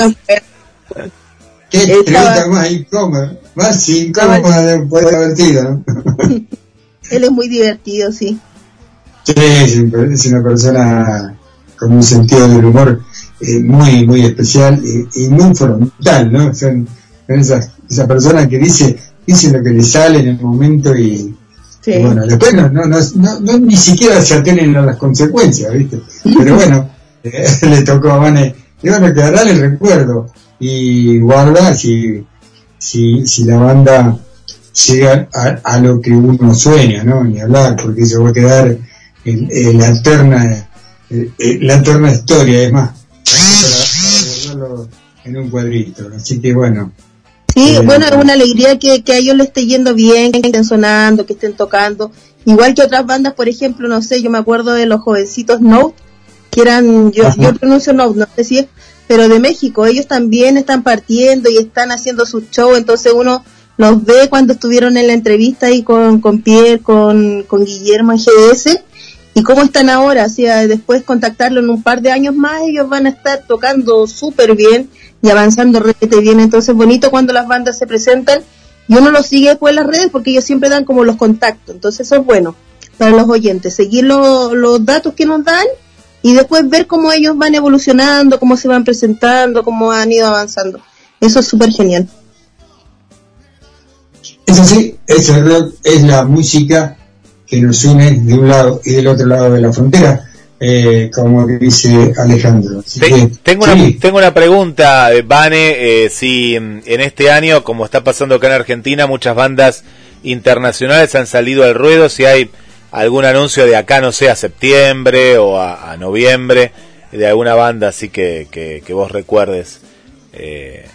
Qué Estaba- más incómoda, más incómoda de poder divertida. Él es muy divertido, sí. Sí, es un- es una persona con un sentido del humor eh, muy, muy especial y, y muy frontal, ¿no? Son, esas, esa persona que dice, dice lo que le sale en el momento y, y bueno, después no, no, no, no- no- ni siquiera se atienen a las consecuencias, ¿viste? Pero bueno, eh, le tocó a Vane, y bueno, quedará el recuerdo y guarda si, si, si la banda llega a, a lo que uno sueña, ¿no? Ni hablar, porque eso va a quedar en, en la eterna, la eterna historia, es más, para, para guardarlo en un cuadrito, así que bueno. Sí, Eh, bueno, es una alegría que, que a ellos le esté yendo bien, que estén sonando, que estén tocando. Igual que otras bandas, por ejemplo, no sé, yo me acuerdo de los jovencitos Note, que eran, yo, yo pronuncio Note, no sé si es, pero de México, ellos también están partiendo y están haciendo su show, entonces uno los ve cuando estuvieron en la entrevista ahí con, con Pierre, con, con Guillermo en GDS, y cómo están ahora, o sea, después contactarlo en un par de años más, ellos van a estar tocando súper bien y avanzando rete bien, entonces bonito cuando las bandas se presentan y uno los sigue después las redes porque ellos siempre dan como los contactos, entonces eso es bueno para los oyentes, seguir lo- los datos que nos dan y después ver cómo ellos van evolucionando, cómo se van presentando, cómo han ido avanzando. Eso es súper genial. Eso sí, es el rock, es la música que nos une de un lado y del otro lado de la frontera, eh, como dice Alejandro. Así que, Tengo una, tengo una pregunta, eh, Vane, eh, si mm, en este año, como está pasando acá en Argentina, muchas bandas internacionales han salido al ruedo, si hay algún anuncio de acá, no sé, a septiembre o a, a noviembre, de alguna banda así que, que, que vos recuerdes. Eh,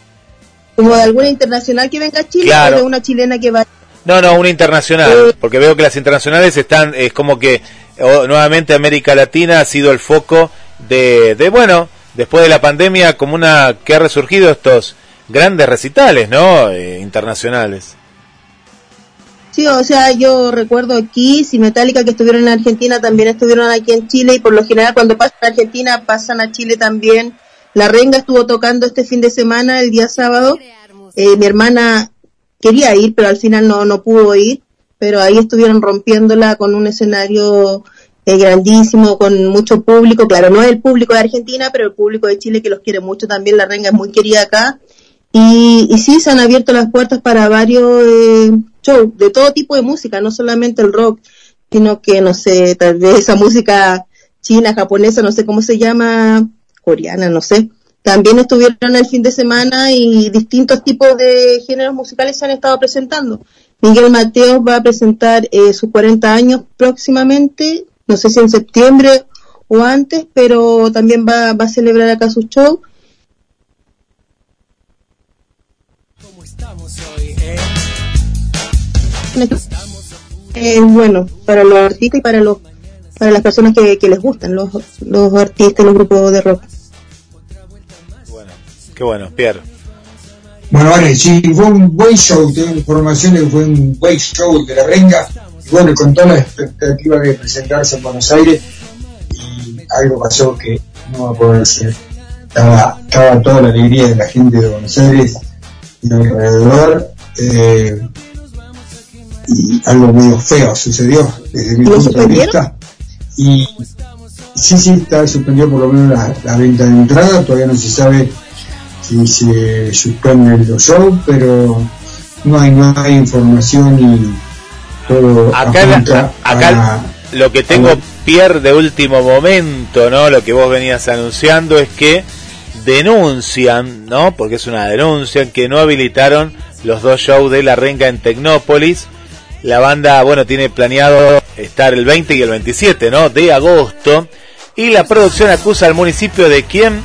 Como de alguna internacional que venga a Chile Claro. o de una chilena que va No, no, una internacional, porque veo que las internacionales están, es como que o- nuevamente América Latina ha sido el foco de, de, bueno, después de la pandemia, como una que ha resurgido estos grandes recitales, ¿no? Eh, internacionales. Sí, o sea, yo recuerdo Kiss y Metallica que estuvieron en Argentina, también estuvieron aquí en Chile y por lo general cuando pasan a Argentina pasan a Chile también. La Renga estuvo tocando este fin de semana, el día sábado. Eh, mi hermana quería ir, pero al final no, no pudo ir. Pero ahí estuvieron rompiéndola con un escenario eh, grandísimo, con mucho público. Claro, no es el público de Argentina, pero el público de Chile que los quiere mucho también. La Renga es muy querida acá. Y, y sí, se han abierto las puertas para varios eh, de todo tipo de música, no solamente el rock, sino que, no sé, tal vez esa música china, japonesa, no sé cómo se llama, coreana, no sé. También estuvieron el fin de semana y distintos tipos de géneros musicales se han estado presentando. Miguel Mateos va a presentar eh, sus 40 años próximamente, no sé si en septiembre o antes, pero también va, a celebrar acá su show. Eh, bueno, para los artistas y para los para las personas que, que les gustan, los, los artistas, los grupos de rock. Qué bueno, Pierre. Bueno, vale, sí, fue un buen show, tengo información de que fue un buen show de la renga, y bueno, con toda la expectativa de presentarse en Buenos Aires, y algo pasó que no va a poder ser. Estaba, estaba toda la alegría de la gente de Buenos Aires y alrededor, eh, y algo medio feo sucedió desde mi ¿Lo punto de vista. Y sí, sí, está suspendido por lo menos la, la venta de entrada, todavía no se sabe si se suspenden los shows, pero no hay, no hay información y todo Acá, la- acá a- lo que tengo, Pierre, de último momento, ¿no? Lo que vos venías anunciando es que denuncian, ¿no? Porque es una denuncia, que no habilitaron los dos shows de La Renga en Tecnópolis. La banda, bueno, tiene planeado estar el 20 y el 27, ¿no? De agosto. Y la producción acusa al municipio de quién?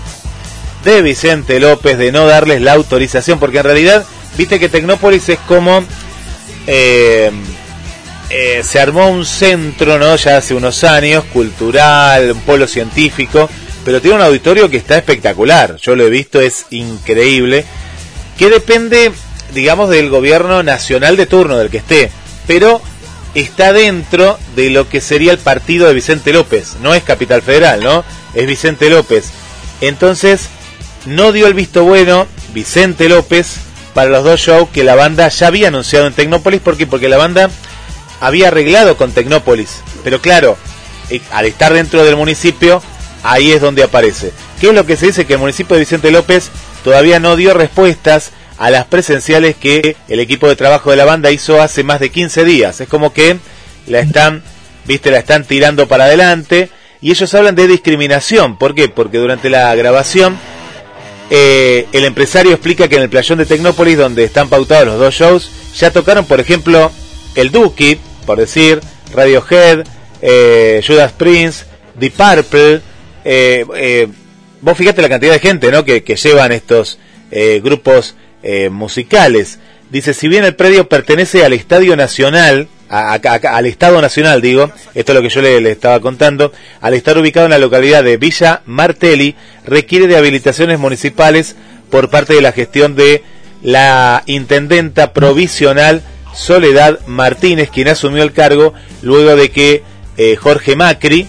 De Vicente López de no darles la autorización, porque en realidad, viste que Tecnópolis es como... eh, eh, se armó un centro, ¿no? Ya hace unos años, cultural, un polo científico, pero tiene un auditorio que está espectacular. Yo lo he visto, es increíble. Que depende, digamos, del gobierno nacional de turno, del que esté, pero está dentro de lo que sería el partido de Vicente López. No es Capital Federal, ¿no? Es Vicente López. Entonces, no dio el visto bueno Vicente López para los dos shows que la banda ya había anunciado en Tecnópolis. ¿Por qué? Porque la banda había arreglado con Tecnópolis. Pero claro, eh, al estar dentro del municipio, ahí es donde aparece. ¿Qué es lo que se dice? Que el municipio de Vicente López todavía no dio respuestas a las presenciales que el equipo de trabajo de la banda hizo hace más de 15 días. Es como que la están, viste, la están tirando para adelante y ellos hablan de discriminación. ¿Por qué? Porque durante la grabación eh, el empresario explica que en el playón de Tecnópolis, donde están pautados los dos shows, ya tocaron, por ejemplo, el Dookie, por decir, Radiohead, eh, Judas Prince, The Purple. Eh, eh, vos fíjate la cantidad de gente ¿no? que, que llevan estos eh, grupos eh, musicales. Dice, si bien el predio pertenece al Estadio Nacional, a- al Estado Nacional digo, esto es lo que yo le, estaba contando, al estar ubicado en la localidad de Villa Martelli, requiere de habilitaciones municipales por parte de la gestión de la intendenta provisional Soledad Martínez, quien asumió el cargo luego de que eh, Jorge Macri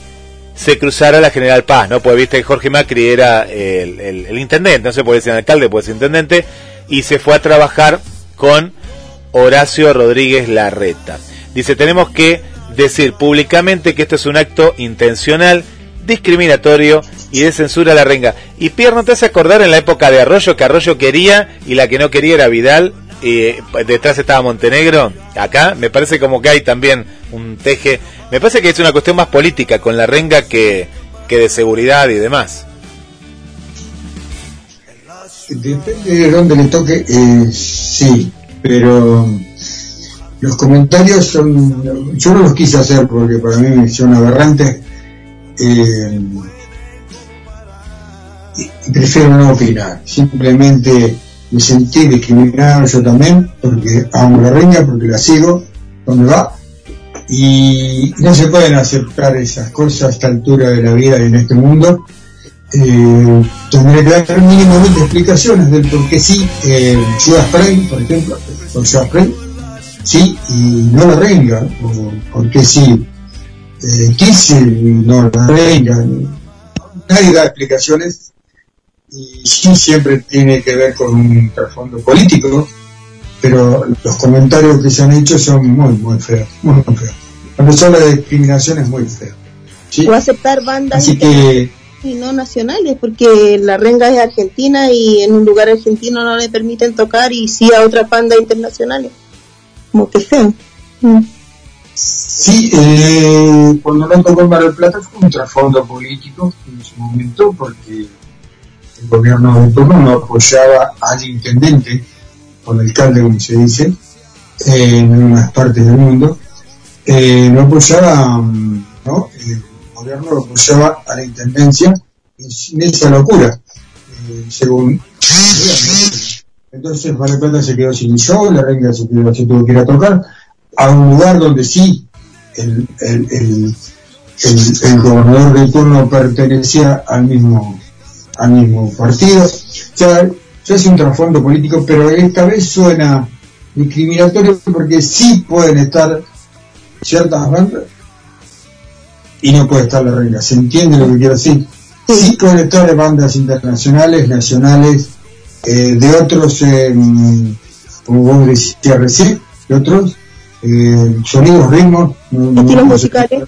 se cruzara la General Paz, ¿no? Pues viste que Jorge Macri era el, el- intendente, no se puede decir alcalde, puede ser intendente, y se fue a trabajar con Horacio Rodríguez Larreta. Dice, tenemos que decir públicamente que esto es un acto intencional, discriminatorio y de censura a la renga. Y Pierre, ¿no te hace acordar en la época de Arroyo que Arroyo quería y la que no quería era Vidal? Y eh, detrás estaba Montenegro. Acá me parece como que hay también un teje. Me parece que es una cuestión más política con la renga que, que de seguridad y demás. Depende de dónde le toque, eh, sí, pero los comentarios son, yo no los quise hacer porque para mí son aberrantes, eh, prefiero no opinar, simplemente me sentí discriminado yo también, porque amo la renga, porque la sigo, donde va, y no se pueden aceptar esas cosas a esta altura de la vida y en este mundo, eh, tendré que dar mínimamente explicaciones del por qué sí, eh, Judas Prey, por ejemplo, por Judas Prey, sí y no la renga, o por qué sí, eh, Kiss y no la renga, nadie da explicaciones y sí siempre tiene que ver con un trasfondo político, pero los comentarios que se han hecho son muy, muy feos, muy, muy feos. Cuando se habla de discriminación es muy feo. ¿sí? O aceptar bandas Así que y no nacionales, porque la renga es argentina y en un lugar argentino no le permiten tocar y sí a otras bandas internacionales. Como que feo. Mm. Sí, eh, cuando no tocó Mar del Plata fue un trasfondo político en su momento porque el gobierno de turno no apoyaba al intendente o al alcalde, como se dice, eh, en unas partes del mundo, eh, no apoyaba, mm, ¿no? el gobierno lo apoyaba a la intendencia en esa locura, eh, según entonces Mar del Plata se quedó sin show, la renga se, quedó, se tuvo que ir a tocar a un lugar donde sí el, el, el, gobernador de turno pertenecía al mismo al mismo partido. Ya, ya es un trasfondo político, pero esta vez suena discriminatorio porque sí pueden estar ciertas bandas y no puede estar la regla. ¿Se entiende lo que quiero decir? Sí estar bandas internacionales, nacionales, eh, de otros, eh, como vos decías recién, de otros eh, sonidos, ritmos, Estilos no- musicales.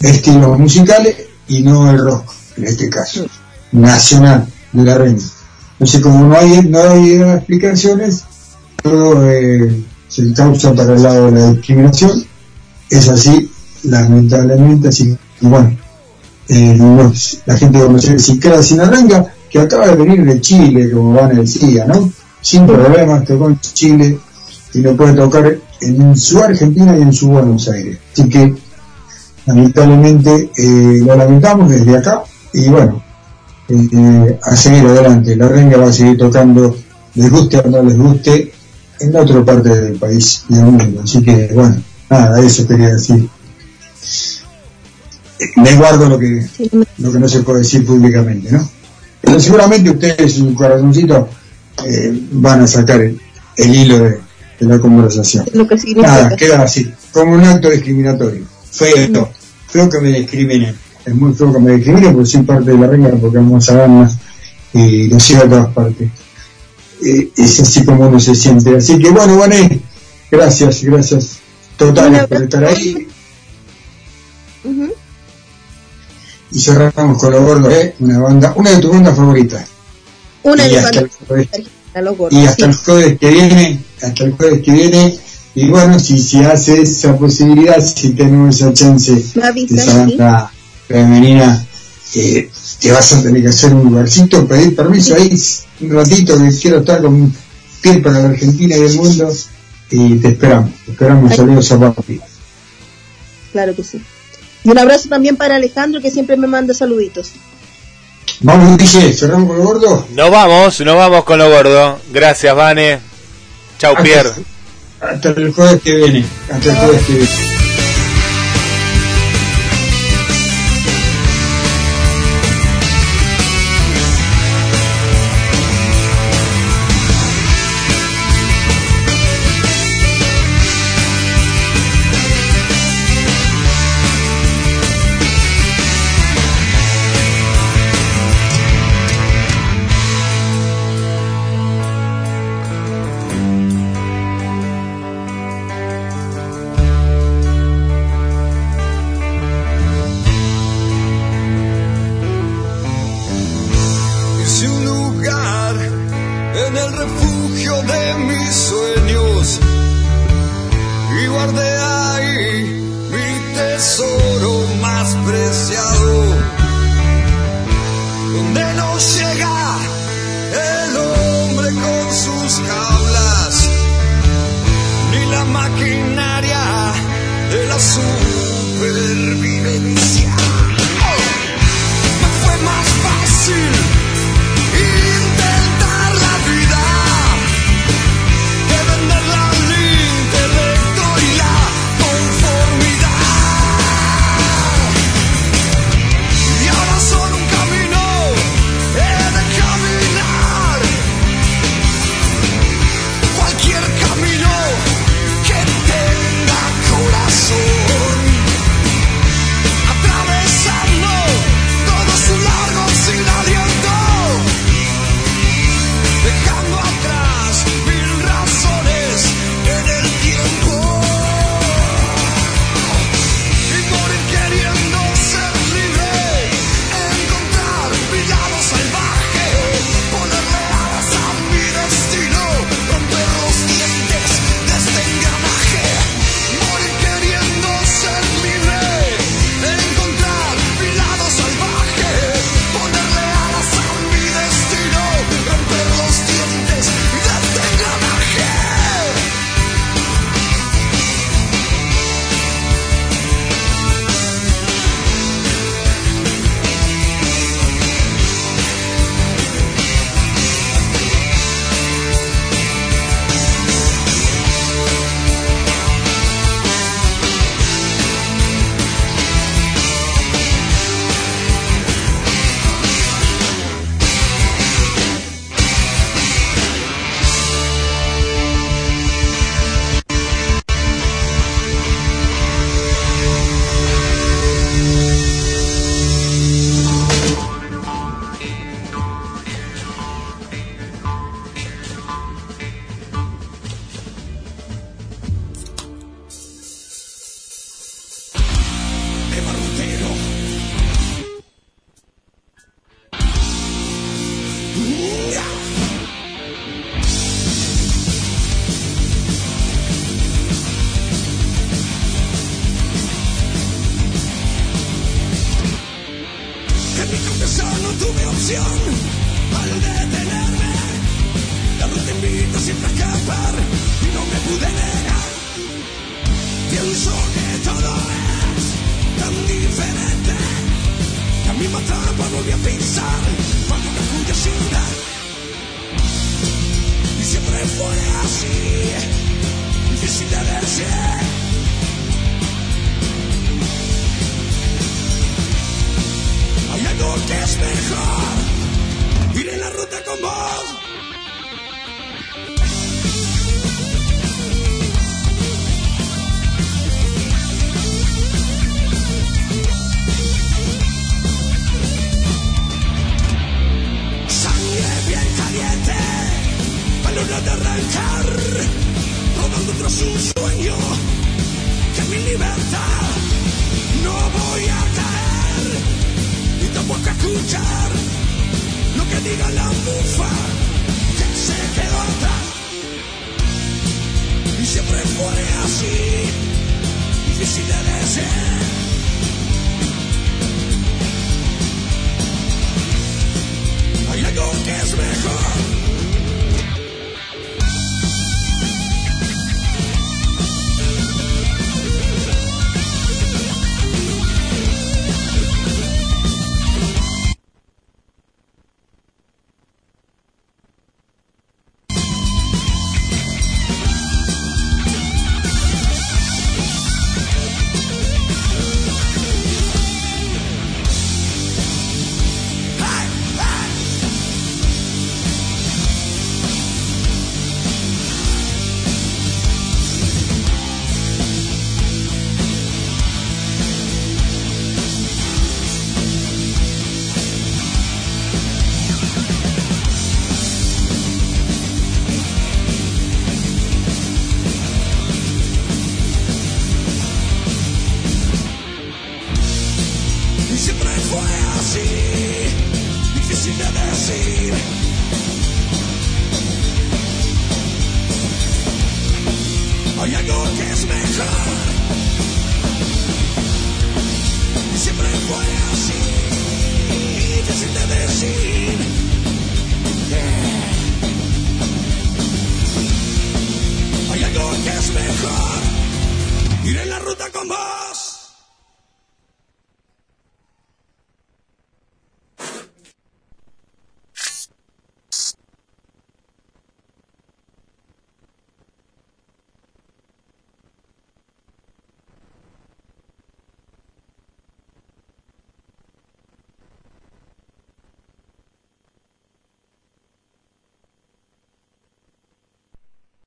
estilos musicales y no el rock, en este caso, nacional de la reina. Entonces, como no hay, no hay explicaciones, todo eh, se causa para el lado de la discriminación. Es así, lamentablemente, así que bueno, eh, la gente de Buenos Aires se queda sin arranca, que acaba de venir de Chile, como Van decía, ¿no? Sin problemas, tocó en Chile y lo puede tocar en su Argentina y en su Buenos Aires. Así que lamentablemente eh, lo lamentamos desde acá y bueno, eh, a seguir adelante. La renga va a seguir tocando, les guste o no les guste, en otra parte del país y del mundo. Así que bueno, nada, eso quería decir. Eh, Me guardo lo que, lo que no se puede decir públicamente, ¿no? Pero seguramente ustedes, su corazoncito, eh, van a sacar el, el hilo de, de la conversación. Lo que significa. Nada, queda así, como un acto discriminatorio. Feo, feo que me discriminen. Es muy feo que me discriminen porque soy parte de la reina, porque vamos a ganas y lo sigo a todas partes. Eh, es así como uno se siente. Así que bueno, bueno, gracias, gracias totales por estar ahí. Y cerramos con los gordos, ¿eh? Una banda, una de tus bandas favoritas. Una Y de mis hasta bandas y hasta sí. el jueves que viene, hasta el jueves que viene, y bueno, si se hace esa posibilidad, si tenemos esa chance de esa sí. banda femenina, eh, te vas a tener que hacer un lugarcito, pedir permiso ahí un ratito que quiero estar con un pie para la Argentina y el mundo, y te esperamos, te esperamos, saludos a papi. Claro que sí. Y un abrazo también para Alejandro que siempre me manda saluditos. Vamos, dije, cerramos con lo gordo. Nos vamos, nos vamos con lo gordo. Gracias, Vane. Chau, Pierre. Hasta el jueves que viene, hasta el jueves que viene.